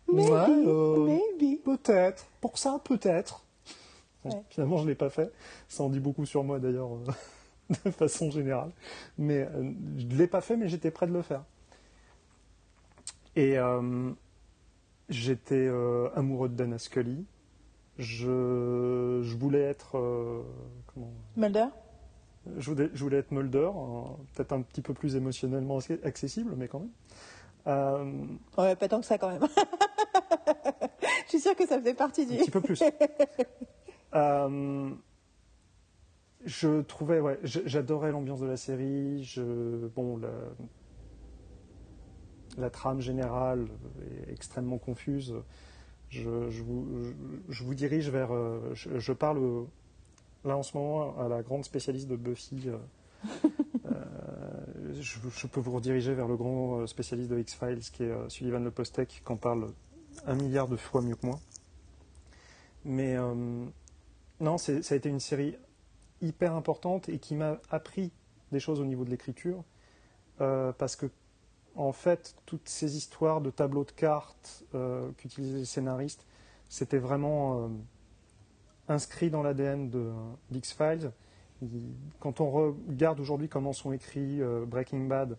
Maybe, euh, Peut-être. Pour ça, peut-être. Finalement, je ne l'ai pas fait. Ça en dit beaucoup sur moi, d'ailleurs, euh, de façon générale. Mais je ne l'ai pas fait, mais j'étais prêt de le faire. Et, J'étais euh, amoureux de Dana Scully. Je, je voulais être. Euh, comment Mulder? Je voulais, je voulais, être Mulder, peut-être un petit peu plus émotionnellement accessible, mais quand même. Euh, ouais, pas tant que ça quand même. je suis sûre que ça faisait partie du. Un petit peu plus. je trouvais, ouais, j'adorais l'ambiance de la série. Je, bon, la trame générale est extrêmement confuse. Je, je vous, je- je vous dirige vers. euh, je, je parle euh, là en ce moment à la grande spécialiste de Buffy. euh, je, peux vous rediriger vers le grand spécialiste de X-Files qui est Sullivan Le Postek, qui en parle un milliard de fois mieux que moi. Mais euh, non, ça a été une série hyper importante et qui m'a appris des choses au niveau de l'écriture. euh, parce que, en fait, toutes ces histoires de tableaux de cartes euh, qu'utilisaient les scénaristes, c'était vraiment euh, inscrit dans l'ADN de- d'X-Files. Il- Quand on regarde aujourd'hui comment sont écrits euh, Breaking Bad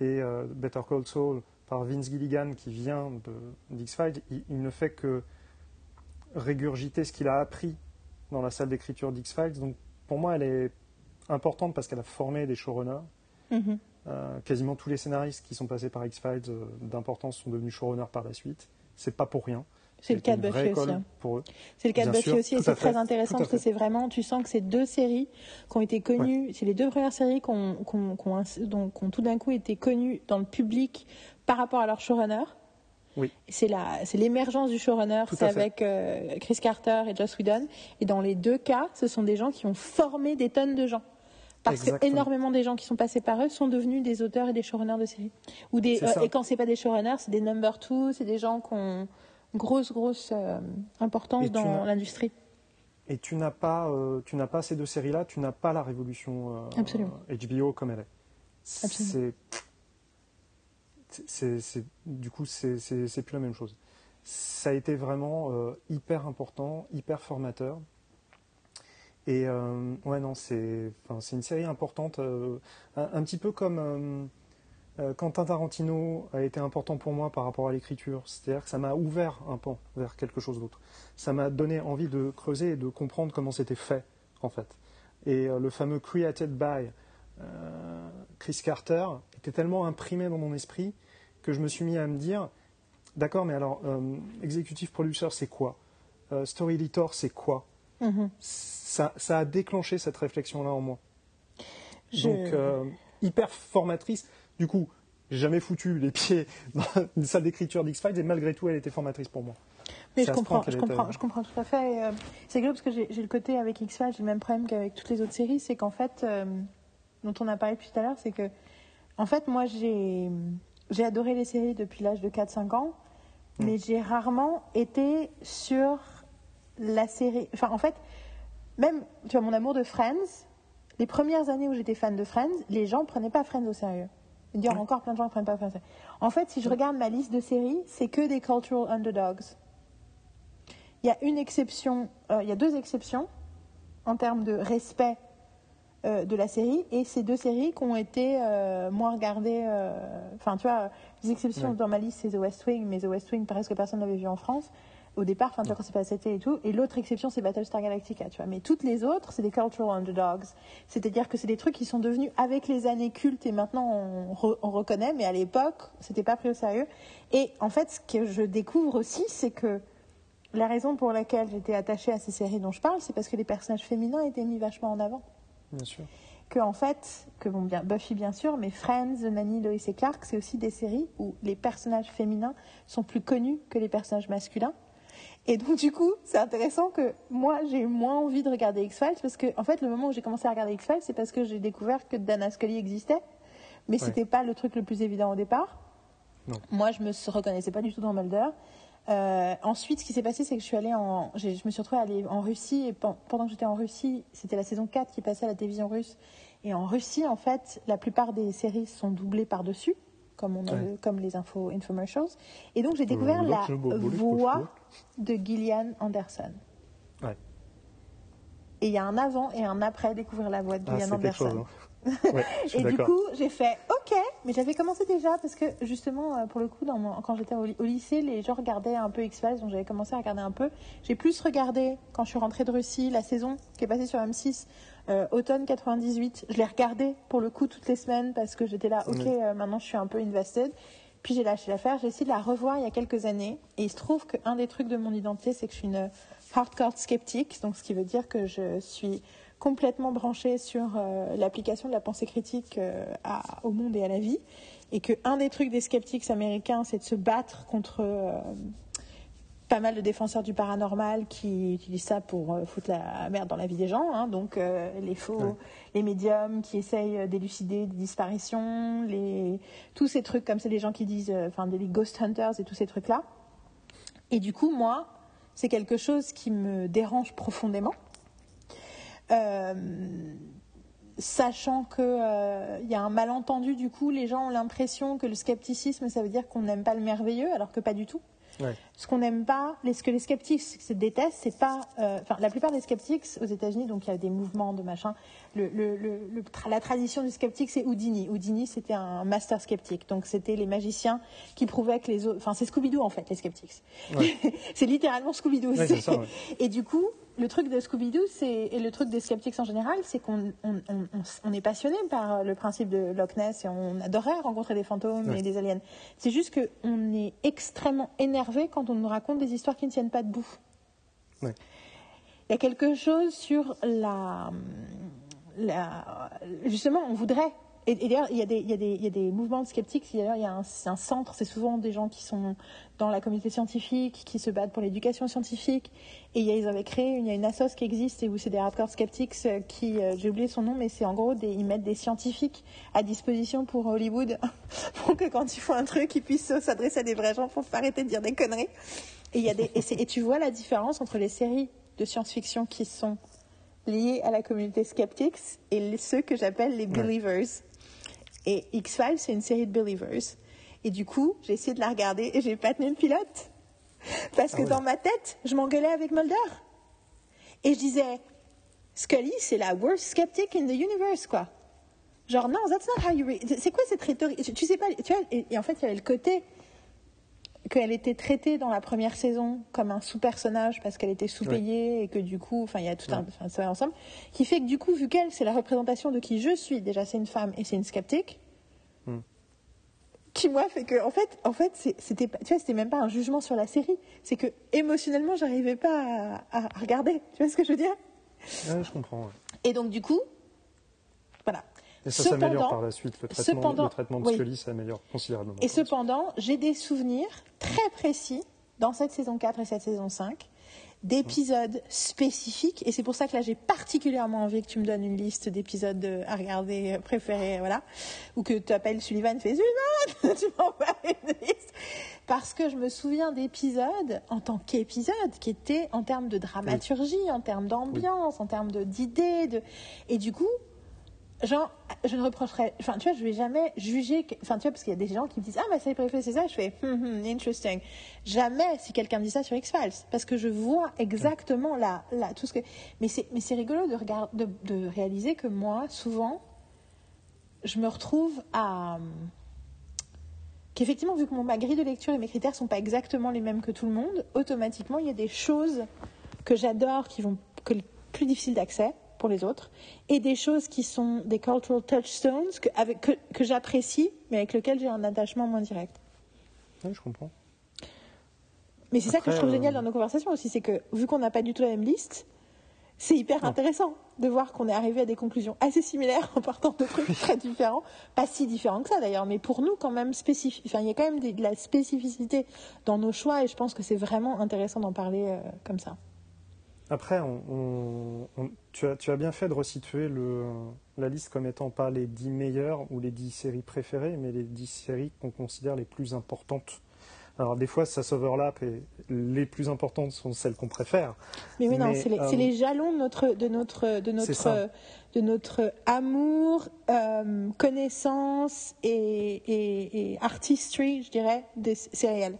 et euh, Better Call Saul par Vince Gilligan qui vient d'X-Files, il, il ne fait que régurgiter ce qu'il a appris dans la salle d'écriture d'X-Files. Donc pour moi, elle est importante parce qu'elle a formé des showrunners. Mhm. Euh, quasiment tous les scénaristes qui sont passés par X-Files euh, d'importance sont devenus showrunners par la suite. C'est pas pour rien. C'est le cas de Buffy aussi. hein. Pour eux. C'est le cas de Buffy aussi, et c'est très intéressant parce que c'est vraiment, tu sens que c'est deux séries qui ont été connues, c'est les deux premières séries qui ont, donc, tout d'un coup été connues dans le public par rapport à leur showrunner. Oui. C'est l'émergence du showrunner, c'est avec euh, Chris Carter et Joss Whedon. Et dans les deux cas, ce sont des gens qui ont formé des tonnes de gens. Parce que Exactement. énormément des gens qui sont passés par eux sont devenus des auteurs et des showrunners de séries. Ou des, euh, et quand c'est pas des showrunners, c'est des number two, c'est des gens qui ont grosse, grosse euh, importance Et dans l'industrie. Et tu n'as pas, euh, tu n'as pas ces deux séries-là, tu n'as pas la révolution. HBO comme elle est. C'est, c'est, c'est- du coup, c'est, c'est, c'est plus la même chose. Ça a été vraiment hyper important, hyper formateur. Et euh, ouais, non, c'est, une série importante, euh, un, petit peu comme euh, Quentin Tarantino a été important pour moi par rapport à l'écriture. C'est-à-dire que ça m'a ouvert un pan vers quelque chose d'autre. Ça m'a donné envie de creuser et de comprendre comment c'était fait, en fait. Et le fameux Created by Chris Carter était tellement imprimé dans mon esprit que je me suis mis à me dire d'accord, mais alors, executive producer, c'est quoi? Story editor, c'est quoi? Mhm. ça, ça a déclenché cette réflexion-là en moi. Je- Donc, euh, hyper formatrice. Du coup, j'ai jamais foutu les pieds dans une salle d'écriture d'X-Files et malgré tout, elle était formatrice pour moi. Mais je comprends, je comprends, je comprends tout à fait. Euh, c'est rigolo parce que j'ai le côté avec X-Files, j'ai le même problème qu'avec toutes les autres séries, c'est qu'en fait, euh, dont on a parlé depuis tout à l'heure, c'est que, en fait, moi, j'ai j'ai adoré les séries depuis l'âge de 4-5 ans, Mm. mais j'ai rarement été sur la série. Enfin, en fait, même, tu vois, mon amour de Friends, les premières années où j'étais fan de Friends, les gens prenaient pas Friends au sérieux. Il y a encore plein de gens qui prennent pas Friends au sérieux. En fait, si je regarde ma liste de séries, c'est que des cultural underdogs. Il y a une exception, euh, il y a deux exceptions en termes de respect euh, de la série, et ces deux séries qui ont été euh, moins regardées. euh, Enfin, tu vois, les exceptions Ouais. dans ma liste, c'est The West Wing, mais The West Wing, presque personne l'avait vu en France au départ, enfin, tu vois, quand c'est pas c'était et tout. Et l'autre exception, c'est Battlestar Galactica, tu vois. Mais toutes les autres, c'est des cultural underdogs. C'est-à-dire que c'est des trucs qui sont devenus, avec les années cultes, et maintenant on, re- on reconnaît, mais à l'époque, c'était pas pris au sérieux. Et en fait, ce que je découvre aussi, c'est que la raison pour laquelle j'étais attachée à ces séries dont je parle, c'est parce que les personnages féminins étaient mis vachement en avant. Bien sûr. Que en fait, que bon, bien, Buffy bien sûr, mais Friends, The Nanny, Lois et Clark, c'est aussi des séries où les personnages féminins sont plus connus que les personnages masculins. Et donc du coup, c'est intéressant que moi j'ai moins envie de regarder X-Files parce que en fait le moment où j'ai commencé à regarder X-Files, c'est parce que j'ai découvert que Dana Scully existait, mais Ouais. c'était pas le truc le plus évident au départ. Non. Moi, je me reconnaissais pas du tout dans Mulder. Euh, ensuite, ce qui s'est passé, c'est que je suis allée en, je me suis retrouvée à aller en Russie et pen- pendant que j'étais en Russie, c'était la saison 4 qui passait à la télévision russe. Et en Russie, en fait, la plupart des séries sont doublées par-dessus, comme on a Ouais. vu- comme les infos infomercials. Et donc j'ai découvert la voix de Gillian Anderson. Ouais. Et il y a un avant et un après découvrir la voix de Ah, Gillian Anderson. chose. hein. Ouais, Et du coup, j'ai fait OK, mais j'avais commencé déjà parce que justement, euh, pour le coup, dans mon- quand j'étais au, au lycée, les gens regardaient un peu X-Files, donc j'avais commencé à regarder un peu. J'ai plus regardé quand je suis rentrée de Russie la saison qui est passée sur M6, euh, automne 98. Je l'ai regardée pour le coup toutes les semaines parce que j'étais là, OK, euh, maintenant je suis un peu invested. Puis j'ai lâché l'affaire. J'ai essayé de la revoir il y a quelques années. Et il se trouve qu'un des trucs de mon identité, c'est que je suis une hardcore sceptique. Donc ce qui veut dire que je suis complètement branchée sur euh, l'application de la pensée critique à- au monde et à la vie. et que un des trucs des sceptiques américains, c'est de se battre contre pas mal de défenseurs du paranormal qui utilisent ça pour euh, foutre la merde dans la vie des gens. hein. donc euh, les faux, les médiums qui essayent d'élucider des disparitions, les, tous ces trucs comme c'est les gens qui disent, euh, enfin des ghost hunters et tous ces trucs-là. Et du coup, moi, c'est quelque chose qui me dérange profondément. Euh, sachant qu'il y a un malentendu, du coup, les gens ont l'impression que le scepticisme, ça veut dire qu'on n'aime pas le merveilleux, alors que pas du tout. Ouais. Ce qu'on n'aime pas, ce que les sceptiques se détestent, c'est pas. euh, Enfin, la plupart des sceptiques aux États-Unis, donc il y a des mouvements de machin. Le, le- le- la tradition du sceptique, c'est Houdini. Houdini, c'était un master sceptique. Donc c'était les magiciens qui prouvaient que les autres. Enfin, c'est Scooby-Doo en fait, les sceptiques. Ouais. c'est littéralement Scooby-Doo. Ouais. Et du coup, le truc de Scooby-Doo, et le truc des sceptiques en général, c'est qu'on on, on- on- on est passionné par le principe de Loch Ness et on adorerait rencontrer des fantômes Ouais. et des aliens. C'est juste qu'on est extrêmement énervé quand on nous raconte des histoires qui ne tiennent pas debout. Ouais. Il y a quelque chose sur la, la- justement, on voudrait. Et, et d'ailleurs, il y, a des, y y a mouvements de sceptiques. Il y a un, un centre. C'est souvent des gens qui sont dans la communauté scientifique, qui se battent pour l'éducation scientifique. Et il y a- ils avaient créé, il y a une assoce qui existe et où c'est des hardcore skeptics euh, qui, euh, j'ai oublié son nom, mais c'est en gros des, ils mettent des scientifiques à disposition pour Hollywood, pour que quand ils font un truc, ils puissent s'adresser à des vrais gens pour arrêter de dire des conneries. Et, il y a des, et, c'est- et tu vois la différence entre les séries de science-fiction qui sont liées à la communauté skeptics et ceux que j'appelle les believers. Et X-Files, c'est une série de believers. Et du coup, j'ai essayé de la regarder et j'ai pas tenu le pilote. Parce que Ah ouais. dans ma tête, je m'engueulais avec Mulder. Et je disais, Scully, c'est la worst skeptic in the universe, quoi. Genre, non, that's not how you read. C'est quoi cette rhétorique? Tu, tu sais pas, tu vois, et, et en fait, il y avait le côté qu'elle était traitée dans la première saison comme un sous-personnage parce qu'elle était sous-payée et que du coup, enfin, il y a tout un, ça va ensemble, qui fait que du coup, vu qu'elle, c'est la représentation de qui je suis, déjà, c'est une femme et c'est une sceptique, Hmm. qui moi fait que, en fait, en fait, c'était, tu vois, c'était même pas un jugement sur la série, c'est que émotionnellement, j'arrivais pas à, à regarder. Tu vois ce que je veux dire? Ouais, je comprends. Et donc, du coup. Et ça s'améliore par la suite. Le traitement, le traitement de. Scully s'améliore considérablement. Et cependant, j'ai des souvenirs très précis dans cette saison 4 et cette saison 5 d'épisodes spécifiques et c'est pour ça que là j'ai particulièrement envie que tu me donnes une liste d'épisodes de- à regarder euh, préférés voilà ou que tu appelles Sullivan fais Sullivan tu m'envoies une liste parce que je me souviens d'épisodes en tant qu'épisodes qui étaient en termes de dramaturgie en termes d'ambiance en termes d'idées de... et du coup genre, je ne reprocherais, enfin, tu vois, je vais jamais juger, enfin, tu vois, parce qu'il y a des gens qui me disent, ah, ma série préférée, c'est ça, je fais, hum, hum, interesting. Jamais si quelqu'un me dit ça sur X-Files, parce que je vois exactement là, tout ce que, mais c'est, mais c'est rigolo de regarder, de, réaliser que moi, souvent, je me retrouve à, qu'effectivement, vu que mon, ma grille de lecture et mes critères sont pas exactement les mêmes que tout le monde, automatiquement, il y a des choses que j'adore qui vont que plus difficiles d'accès pour les autres et des choses qui sont des cultural touchstones que, avec, que, que j'apprécie mais avec lesquelles j'ai un attachement moins direct. Ouais, je comprends. Mais c'est ça que je trouve euh, génial dans nos conversations aussi, c'est que vu qu'on n'a pas du tout la même liste, c'est hyper Non. intéressant de voir qu'on est arrivé à des conclusions assez similaires en partant de trucs très différents, pas si différents que ça d'ailleurs, mais pour nous quand même spécifiques. Enfin, il y a quand même de la spécificité dans nos choix et je pense que c'est vraiment intéressant d'en parler euh, comme ça. Après, on, on- on- tu, as, tu as bien fait de resituer le, la liste comme étant pas les 10 meilleures ou les 10 séries préférées, mais les 10 séries qu'on considère les plus importantes. Alors des fois, ça s'overlap et les plus importantes sont celles qu'on préfère. Mais oui, non, c'est les, euh, les jalons de notre, de notre, de C'est ça. notre, de notre amour, euh, connaissance et, et, et artistry, je dirais, des céréales.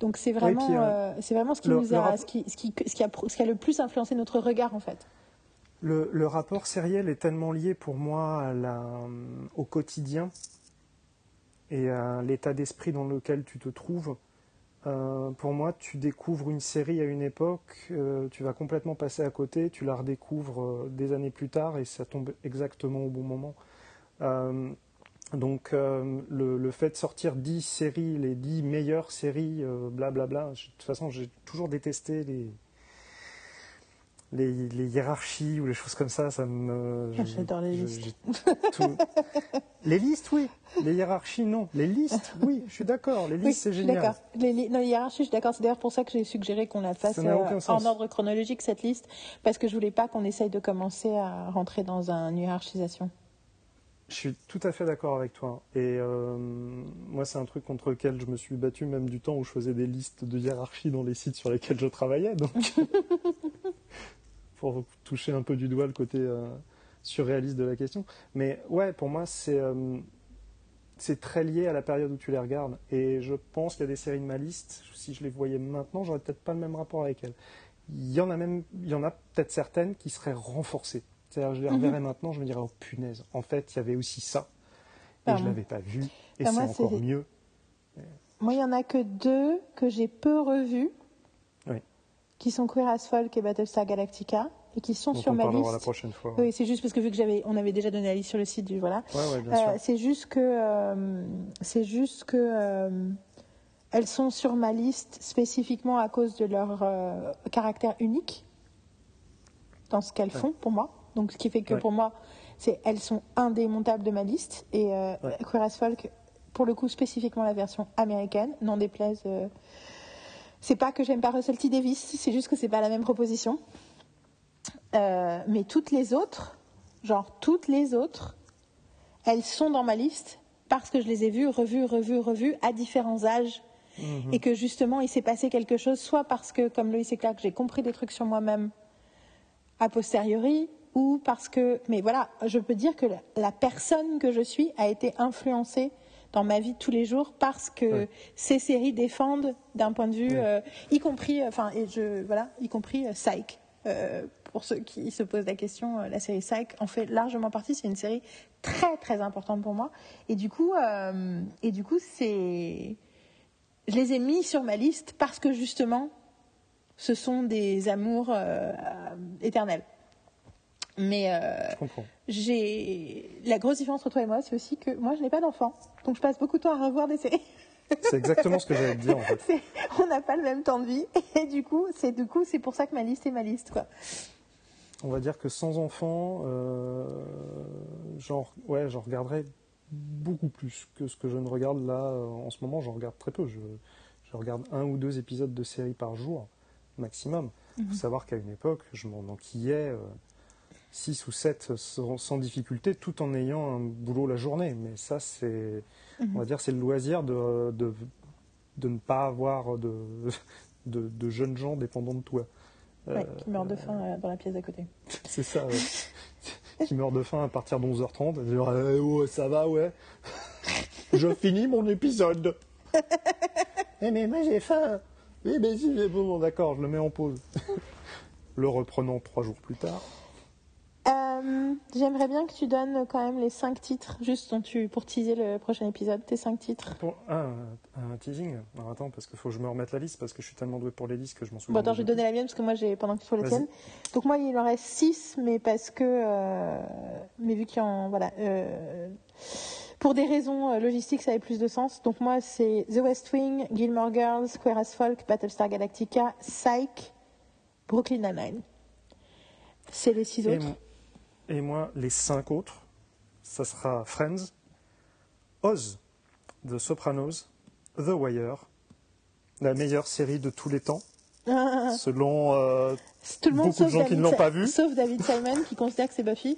Donc c'est vraiment, euh, c'est vraiment ce qui nous le a, rap- ce qui, ce qui, ce qui a, ce qui a le plus influencé notre regard en fait. Le, rapport sériel est tellement lié pour moi la- au quotidien et à l'état d'esprit dans lequel tu te trouves. Euh, pour moi, tu découvres une série à une époque, euh, tu vas complètement passer à côté, tu la redécouvres euh, des années plus tard et ça tombe exactement au bon moment. Euh, donc euh, le, fait de sortir 10 séries, les 10 meilleures séries, euh, blablabla, de toute façon j'ai toujours détesté les, les, les hiérarchies ou les choses comme ça, ça me. J'adore les je- listes. tout- les listes, oui. Les hiérarchies, non. Les listes, oui. Je suis d'accord. Les listes, Oui, c'est génial. D'accord. Les, li- non, les hiérarchies, je suis d'accord. C'est d'ailleurs pour ça que j'ai suggéré qu'on la fasse euh, en ordre chronologique, cette liste, parce que je voulais pas qu'on essaye de commencer à rentrer dans une hiérarchisation. Je suis tout à fait d'accord avec toi. Et euh, moi, c'est un truc contre lequel je me suis battu même du temps où je faisais des listes de hiérarchie dans les sites sur lesquels je travaillais. Donc, pour toucher un peu du doigt le côté euh, surréaliste de la question. Mais ouais, pour moi, c'est euh, c'est très lié à la période où tu les regardes. Et je pense qu'il y a des séries de ma liste. Si je les voyais maintenant, j'aurais peut-être pas le même rapport avec elles. Il y en a même, il y en a peut-être certaines qui seraient renforcées. C'est-à-dire, je les Mhm. reverrais maintenant, je me dirais, oh punaise, en fait, il y avait aussi ça. Et Bah, je l'avais pas vu. Et bah, c'est encore mieux. Moi, il y en a que deux que j'ai peu revus, Oui. Qui sont Queer as Folk et Battlestar Galactica, et qui sont dont sur on ma parlera la liste. prochaine fois. Oui, c'est juste parce que vu que j'avais, on avait déjà donné la liste sur le site du voilà. Ouais, ouais, bien Euh, sûr. c'est juste que, euh, c'est juste que euh, elles sont sur ma liste spécifiquement à cause de leur caractère unique dans ce qu'elles font pour moi. Donc, ce qui fait que pour moi, c'est elles sont indémontables de ma liste. Et. Queer as Folk, pour le coup, spécifiquement la version américaine, n'en déplaise. C'est pas que j'aime pas Russell T Davis, c'est juste que c'est pas la même proposition. Euh, mais toutes les autres, genre toutes les autres, elles sont dans ma liste parce que je les ai vues, revues, revues, revues à différents âges. Mhm. Et que justement, il s'est passé quelque chose, soit parce que, comme Loïs et Clark, j'ai compris des trucs sur moi-même a posteriori, ou parce que. Mais voilà, je peux dire que la personne que je suis a été influencée dans ma vie de tous les jours parce que Ouais. ces séries défendent d'un point de vue, Ouais. euh, y compris, euh, enfin, et je, voilà, y compris euh, Psych. Euh, pour ceux qui se posent la question, la série Psych en fait largement partie. C'est une série très très importante pour moi. Et du coup, euh, et du coup, c'est, je les ai mis sur ma liste parce que justement, ce sont des amours éternels. Mais euh, j'ai la grosse différence entre toi et moi, c'est aussi que moi, je n'ai pas d'enfant, donc je passe beaucoup de temps à revoir des séries. C'est exactement ce que j'allais te dire, en fait. On n'a pas le même temps de vie, et du coup, c'est du coup, c'est pour ça que ma liste est ma liste, quoi. On va dire que sans enfant, euh, genre, ouais, j'en regarderais beaucoup plus que ce que je ne regarde là euh, en ce moment. J'en regarde très peu. Je, je regarde un ou deux épisodes de série par jour, maximum. Il faut savoir qu'à une époque, je m'en enquillais 6 ou 7 sans, sans difficulté, tout en ayant un boulot la journée. Mais ça, c'est, on va dire, c'est le loisir de, de, de ne pas avoir de, de, de jeunes gens dépendants de toi. Ouais, Euh, qui meurt de faim euh, dans la pièce d'à côté. c'est ça, ouais. qui meurt de faim à partir de 11h30. et dire, Eh, ouais, ça va, ouais. Je finis mon épisode. Eh, mais moi j'ai faim. Oui, mais si, bon, d'accord, je le mets en pause. le reprenant trois jours plus tard. Euh, J'aimerais bien que tu donnes quand même les cinq titres, juste dont tu, pour teaser le prochain épisode, tes cinq titres. Pour, ah, un, un teasing. Alors attends, parce qu'il faut que je me remette la liste, parce que je suis tellement doué pour les listes que je m'en souviens. Bon, attends, je vais donner la mienne parce que moi, j'ai pendant que tu trouves les tiennes. Donc moi, il en reste six, mais parce que, euh, mais vu qu'il y en, voilà, euh, pour des raisons logistiques, ça avait plus de sens. Donc moi, c'est The West Wing, Gilmore Girls, Queer as Folk, Battlestar Galactica, Psych, Brooklyn Nine-Nine. C'est les six autres. Et moi, les cinq autres, ça sera Friends, Oz, The Sopranos, The Wire, la meilleure série de tous les temps, selon. euh, Tout le monde Beaucoup de gens qui David ne l'ont pas vu. Sauf David Simon qui considère que c'est Buffy.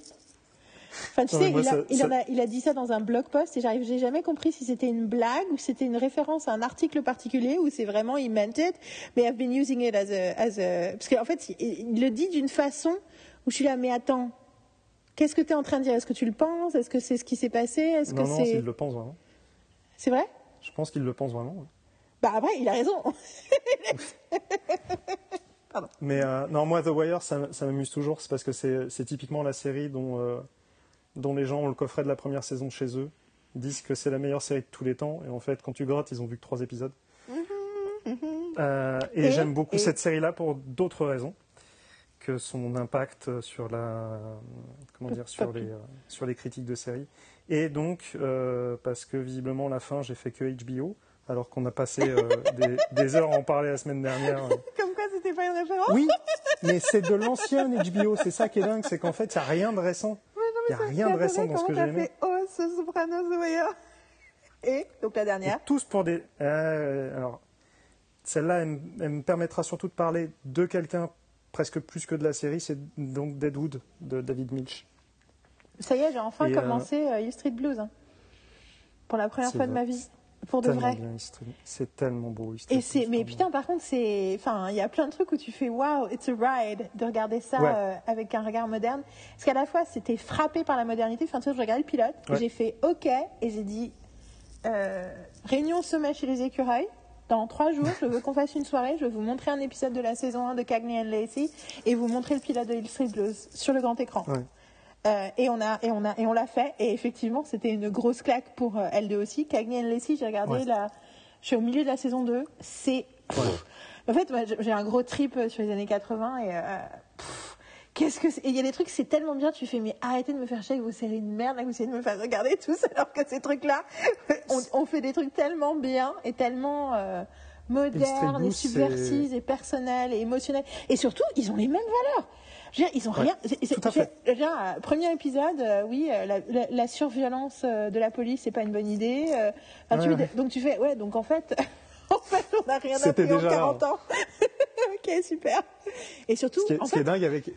Enfin, tu Non, sais, il, a, ça- il ça- en a, il a dit ça dans un blog post et j'arrive, j'ai jamais compris si c'était une blague ou si c'était une référence à un article particulier ou c'est vraiment he meant it, mais I've been using it as a, as a... parce qu'en fait, il, il le dit d'une façon où je suis là, mais attends, qu'est-ce que tu es en train de dire? Est-ce que tu le penses? Est-ce que c'est ce qui s'est passé? Est-ce non, que non, le pense vraiment. c'est vrai? Je pense qu'il le pense vraiment. Bah après, il a raison. Mais euh, non, moi, The Wire, ça, ça m'amuse toujours. C'est parce que c'est typiquement la série dont, euh, dont les gens ont le coffret de la première saison chez eux. Disent que c'est la meilleure série de tous les temps. Et en fait, quand tu grattes, ils ont vu que trois épisodes. Euh, et Et- j'aime beaucoup et- cette série-là pour d'autres raisons que son impact sur la comment dire sur les euh, sur les critiques de séries et donc euh, parce que visiblement la fin j'ai fait que HBO alors qu'on a passé euh, des, des heures à en parler la semaine dernière Comme quoi, c'était pas une référence Oui, mais c'est de l'ancien HBO. C'est ça qui est dingue, c'est qu'en fait, il n'y a rien de récent. Il n'y a rien de récent dans ce que j'ai aimé. fait Oh, ce Sopranos Wire. Et donc la Et dernière. tous pour des. Euh, alors, celle-là, elle, elle me permettra surtout de parler de quelqu'un presque plus que de la série. C'est donc Deadwood de David Milch. Ça y est, j'ai enfin Et, euh, commencé euh, Hill Street Blues. hein. Pour la première fois de ma vie. Pour de vrai. C'est tellement beau. Et Eastrid, c'est, mais putain, par contre, c'est, enfin, il y a plein de trucs où tu fais wow, it's a ride de regarder ça Ouais. euh, avec un regard moderne. Parce qu'à la fois, c'était frappé par la modernité. Enfin, tu vois, je regardais le pilote, Ouais. j'ai fait OK, et j'ai dit euh, réunion sommet chez les écureuils. Dans trois jours, je veux qu'on fasse une soirée. Je vais vous montrer un épisode de la saison 1 de Cagney and Lacey et vous montrer le pilote de Hill Street Blues sur le grand écran. Ouais. Euh, et on a et on a et on l'a fait et effectivement c'était une grosse claque pour euh, L2 aussi. Cagney and Lacey, j'ai regardé Ouais. la, je suis au milieu de la saison 2. C'est en fait j'ai- un gros trip sur les années 80 et euh, pff, qu'est-ce que il y a des trucs c'est tellement bien tu fais mais arrêtez de me faire chier avec vos séries de merde là que vous essayez de me faire regarder tous alors que ces trucs là on, on fait des trucs tellement bien et tellement euh, modernes et Blues, subversifs et personnels et émotionnels et surtout ils ont les mêmes valeurs. Je veux dire, ils ont Ouais, rien. tout à je veux fait. dire, euh, premier épisode, euh, oui, euh, la, la- la surviolence de la police, c'est pas une bonne idée. euh, enfin, tu Ouais, veux- ouais. donc tu fais, ouais, donc en fait, en fait, on n'a rien appris en déjà là, 40 ans. ok, super. Et surtout, Ce qui est, en ce qui est dingue avec.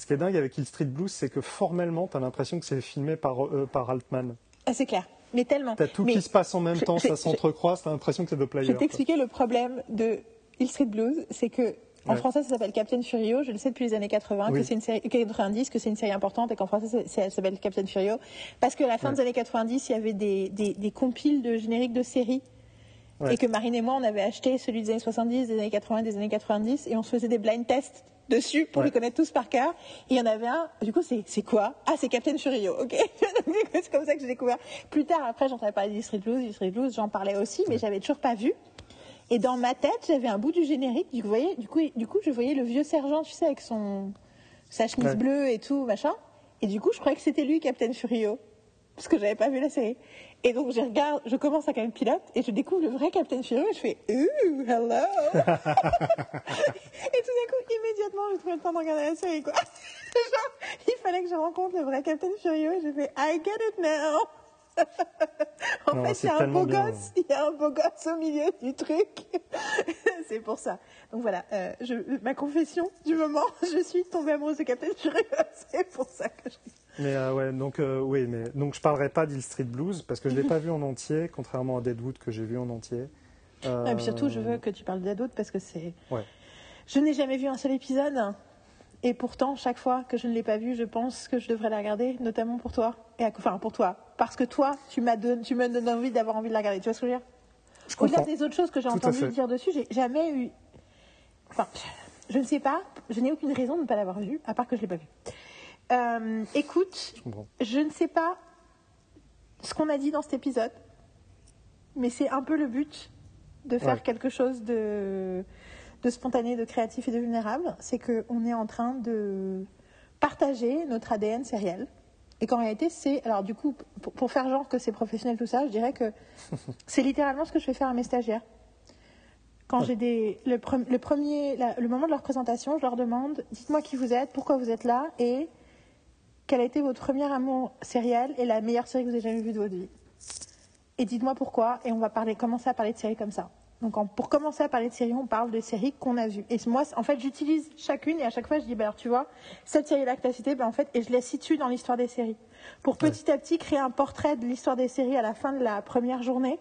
Ce qui est dingue avec Hill Street Blues, c'est que formellement, tu as l'impression que c'est filmé par, euh, par Altman. ah, c'est clair, mais tellement. Tu as tout mais qui se passe en même je- temps, je- ça s'entrecroise, tu as l'impression que c'est de Player. Je vais t'expliquer le problème de Hill Street Blues, c'est que en Ouais. français ça s'appelle Captain Furio, je le sais depuis les années 80 Oui. que c'est une série 90 que c'est une série importante et qu'en français elle s'appelle Captain Furio parce que à la fin Ouais. des années 90 il y avait des, des, des compiles de génériques de séries Ouais. et que Marine et moi on avait acheté celui des années 70, des années 80, des années 90 et on se faisait des blind tests dessus pour Ouais. les connaître tous par cœur. Et il y en avait un, du coup c'est quoi? Ah c'est Captain Furio, ok. C'est comme ça que j'ai découvert. Plus tard après j'entendais parler du Street Blues, du Street Blues, j'en parlais aussi mais j'avais toujours pas vu. Et dans ma tête, j'avais un bout du générique. Du coup, vous voyez, du coup, du coup, je voyais le vieux sergent, tu sais, avec son sa chemise Ouais. bleue et tout, machin. Et du coup, je croyais que c'était lui, Captain Furio, parce que j'avais pas vu la série. Et donc, je regarde, je commence à le pilote et je découvre le vrai Captain Furio et je fais Ooh, hello. et tout d'un coup, immédiatement, j'ai trouvé le temps de regarder la série, quoi. Genre, il fallait que je rencontre le vrai Captain Furio et j'ai fait I get it now. en Non, fait, il c'est y a un beau bien. gosse, il y a un beau gosse au milieu du truc. c'est pour ça. Donc voilà, euh, je, ma confession du moment, je suis tombée amoureuse de Captain Furio. c'est pour ça que je. Mais euh, ouais, donc euh, oui, mais donc je parlerai pas d'Hill Street Blues parce que je l'ai pas vu en entier, contrairement à Deadwood que j'ai vu en entier. Et puis surtout, je veux que tu parles d'autres parce que c'est. Ouais. Je n'ai jamais vu un seul épisode. Et pourtant, chaque fois que je ne l'ai pas vu, je pense que je devrais la regarder, notamment pour toi. Et à- enfin, pour toi. Parce que toi, tu, m'as tu me donnes envie d'avoir envie de la regarder. Tu vois ce que je veux dire? Je Au-delà des autres choses que j'ai entendu dire dessus, j'ai jamais eu. Enfin, je ne sais pas, je n'ai aucune raison de ne pas l'avoir vu, à part que je ne l'ai pas vu. Euh, écoute, Je ne sais pas ce qu'on a dit dans cet épisode, mais c'est un peu le but de faire Ouais. quelque chose de, de spontané, de créatif et de vulnérable. C'est qu'on est en train de partager notre ADN sériel. Et qu'en réalité, c'est. Alors, du coup, pour, pour faire genre que c'est professionnel, tout ça, je dirais que c'est littéralement ce que je fais faire à mes stagiaires. Quand Ouais. j'ai des. Le, pre- le premier. la- le moment de leur présentation, je leur demande dites-moi qui vous êtes, pourquoi vous êtes là et quel a été votre premier amour sériel et la meilleure série que vous avez jamais vue de votre vie. Et dites-moi pourquoi, et on va parler, commencer à parler de séries comme ça. Donc en- pour commencer à parler de séries, on parle de séries qu'on a vues. Et moi, en fait, j'utilise chacune et à chaque fois, je dis, bah alors tu vois, cette série-là que tu as citée, bah, en fait, et je la situe dans l'histoire des séries. Pour petit à petit créer un portrait de l'histoire des séries à la fin de la première journée,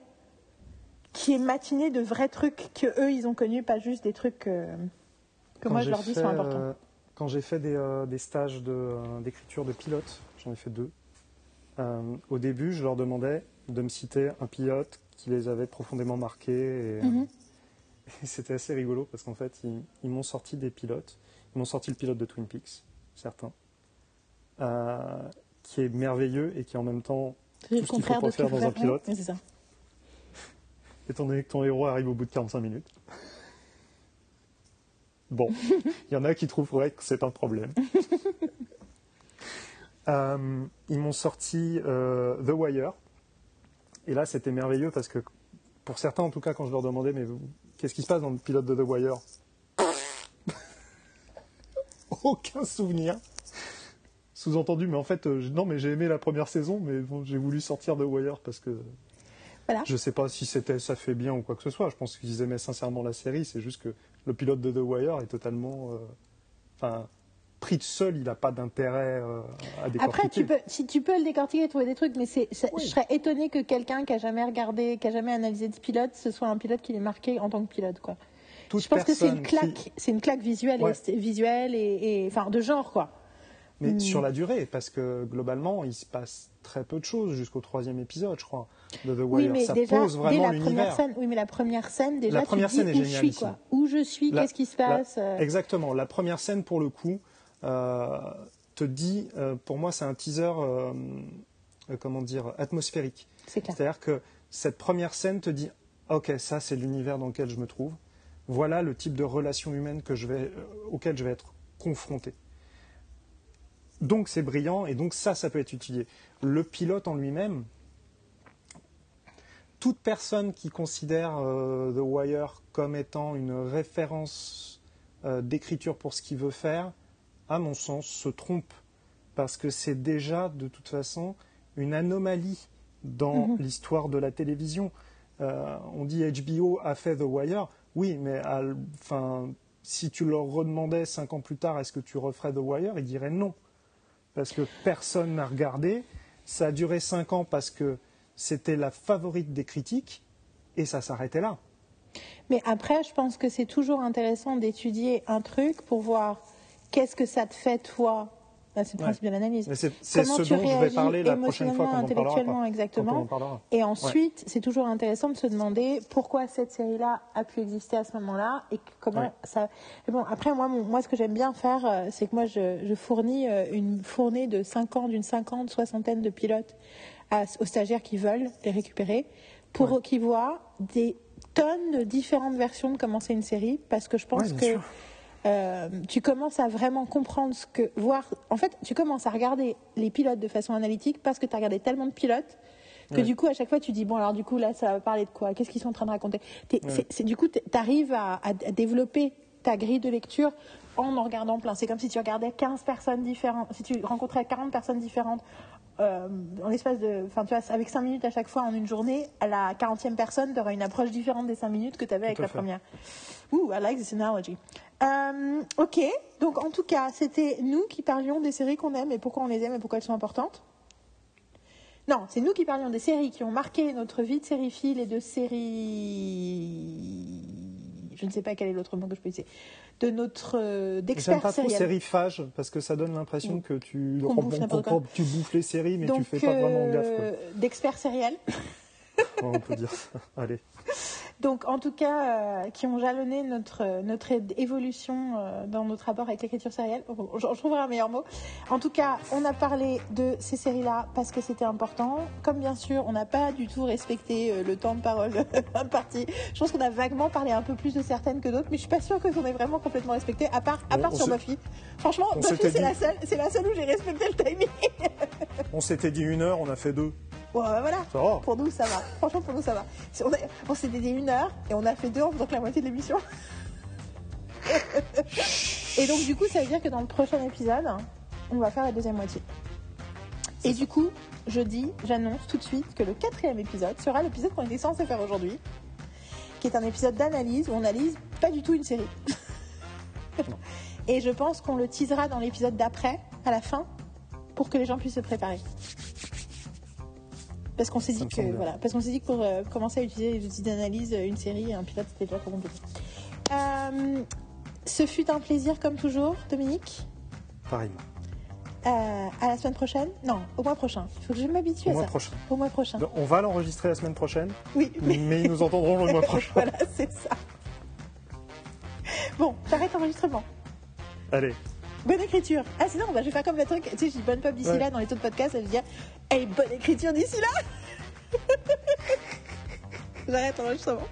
qui est matinée de vrais trucs que eux ils ont connus, pas juste des trucs euh, que Quand moi je leur dis fait, sont importants. euh, quand j'ai fait des, euh, des stages de, d'écriture de pilote, j'en ai fait deux. au début, je leur demandais de me citer un pilote qui les avait profondément marqués. Et, Mhm. et c'était assez rigolo parce qu'en fait, ils, ils m'ont sorti des pilotes. Ils m'ont sorti le pilote de Twin Peaks, certains, euh, qui est merveilleux et qui en même temps, le tout ce qu'il faut pas faire dans un pilote. Oui, c'est ça. étant donné que ton héros arrive au bout de 45 minutes. Bon, il y en a qui trouveraient que c'est un problème. Euh, ils m'ont sorti euh, The Wire. Et là, c'était merveilleux parce que, pour certains en tout cas, quand je leur demandais, mais qu'est-ce qui se passe dans le pilote de The Wire? Aucun souvenir. Sous-entendu, mais en fait, euh, non, mais j'ai aimé la première saison, mais bon, j'ai voulu sortir de Wire parce que Voilà. je sais pas si c'était ça fait bien ou quoi que ce soit. Je pense qu'ils aimaient sincèrement la série. C'est juste que le pilote de The Wire est totalement, euh, pris de seul, il n'a pas d'intérêt euh, à décortiquer. Après, tu peux, si tu peux le décortiquer et trouver des trucs, mais Oui. je serais étonnée que quelqu'un qui a jamais regardé, qui a jamais analysé de pilote, ce soit un pilote qui l'ait marqué en tant que pilote, quoi. Toute je pense que c'est une claque, qui- c'est une claque visuelle, Ouais. et, visuelle et, et- enfin de genre, quoi. Mais Hmm. sur la durée, parce que globalement, il se passe très peu de choses jusqu'au troisième épisode, je crois, de The Wire. Oui, mais ça déjà, pose dès vraiment la première l'univers. scène, oui, mais la première scène, déjà, La tu première dis scène est où je suis, quoi. Où je suis, La- qu'est-ce qui se passe. euh, Exactement. La première scène, pour le coup, euh, te dit, euh, pour moi, c'est un teaser, euh, euh, comment dire, atmosphérique. C'est-à-dire que cette première scène te dit, ok, ça c'est l'univers dans lequel je me trouve. Voilà le type de relation humaine que je vais, euh, auquel je vais être confronté. Donc c'est brillant et donc ça, ça peut être utilisé. Le pilote en lui-même, toute personne qui considère euh, The Wire comme étant une référence euh, d'écriture pour ce qu'il veut faire, à mon sens, se trompe. Parce que c'est déjà, de toute façon, une anomalie dans Mhm. l'histoire de la télévision. Euh, on dit HBO a fait The Wire, oui, mais enfin, si tu leur redemandais cinq ans plus tard, est-ce que tu referais The Wire, ils diraient non. Parce que personne n'a regardé. Ça a duré cinq ans parce que c'était la favorite des critiques et ça s'arrêtait là. Mais après, je pense que c'est toujours intéressant d'étudier un truc pour voir qu'est-ce que ça te fait toi? Là, c'est le Ouais. principe de l'analyse. C'est ce tu dont je vais parler la prochaine fois émotionnellement, quand intellectuellement, exactement. Quand on. Et ensuite, c'est toujours intéressant de se demander pourquoi cette série-là a pu exister à ce moment-là et comment Ouais. ça. Et bon, après, moi, moi, ce que j'aime bien faire, euh, c'est que moi, je, je fournis euh, une fournée de 50, d'une cinquante, soixantaine de pilotes à- aux stagiaires qui veulent les récupérer pour Ouais. qu'ils voient des tonnes de différentes versions de comment c'est une série parce que je pense Ouais, que sûr. Euh, tu commences à vraiment comprendre ce que voir en fait tu commences à regarder les pilotes de façon analytique parce que tu as regardé tellement de pilotes que Ouais. du coup à chaque fois tu dis bon alors du coup là ça va parler de quoi? Qu'est-ce qu'ils sont en train de raconter? Ouais. du coup tu arrives à, à- à développer ta grille de lecture en en regardant plein c'est comme si tu regardais 15 personnes différentes si tu rencontrais 40 personnes différentes euh, en l'espace de enfin tu vois avec 5 minutes à chaque fois en une journée à la 40e personne tu auras une approche différente des 5 minutes que tu avais avec la fait. première Ouh, I like this analogy. Euh, ok, donc en tout cas, c'était nous qui parlions des séries qu'on aime et pourquoi on les aime et pourquoi elles sont importantes. Non, c'est nous qui parlions des séries qui ont marqué notre vie de sériephile et de séries. Je ne sais pas quel est l'autre mot que je peux utiliser. De notre euh, d'expert pas trop sériphage parce que ça donne l'impression que tu, Qu'on bouffe tu bouffes les séries mais tu Donc, fais pas vraiment euh, gaffe. Sériels. Ouais, on peut dire ça. Allez. Donc, en tout cas, euh, qui ont jalonné notre, notre évolution euh, dans notre rapport avec l'écriture sérielle. Je, je trouverai un meilleur mot. En tout cas, on a parlé de ces séries-là parce que c'était important. Comme bien sûr, on n'a pas du tout respecté euh, le temps de parole imparti. Je pense qu'on a vaguement parlé un peu plus de certaines que d'autres, mais je suis pas sûre que qu'on ait vraiment complètement respecté, à part, à part on sur Buffy. Franchement, Buffy, c'est dit- la seule, c'est la seule où j'ai respecté le timing. On s'était dit une heure, on a fait deux. Bon, bah, voilà. Ça va. Pour nous, ça va. Franchement, pour nous, ça va. On, s'est dit une heure et on a fait deux que la moitié de l'émission. et donc, du coup, ça veut dire que dans le prochain épisode, on va faire la deuxième moitié. Et du coup, je dis, j'annonce tout de suite que le quatrième épisode sera l'épisode qu'on était censé faire aujourd'hui, qui est un épisode d'analyse où on analyse pas du tout une série. et je pense qu'on le teasera dans l'épisode d'après, à la fin, pour que les gens puissent se préparer. Parce qu'on s'est dit que voilà, parce qu'on s'est dit que pour euh, commencer à utiliser les outils d'analyse, euh, une série et un pilote, c'était déjà trop compliqué. Euh, ce fut un plaisir comme toujours, Dominique. Pareil. Euh, à la semaine prochaine Non, au mois prochain. Il faut que je m'habitue Au à mois ça. prochain. Au mois prochain. On va l'enregistrer la semaine prochaine, Oui, mais mais ils nous entendront le mois prochain. voilà, c'est ça. Bon, j'arrête l'enregistrement. Allez, Bonne écriture. Ah, sinon, bah, je vais faire comme le truc. Tu sais, je dis bonne pub d'ici Ouais. là dans les taux de podcast. Je vais dire, hey, bonne écriture d'ici là. J'arrête l'enregistrement.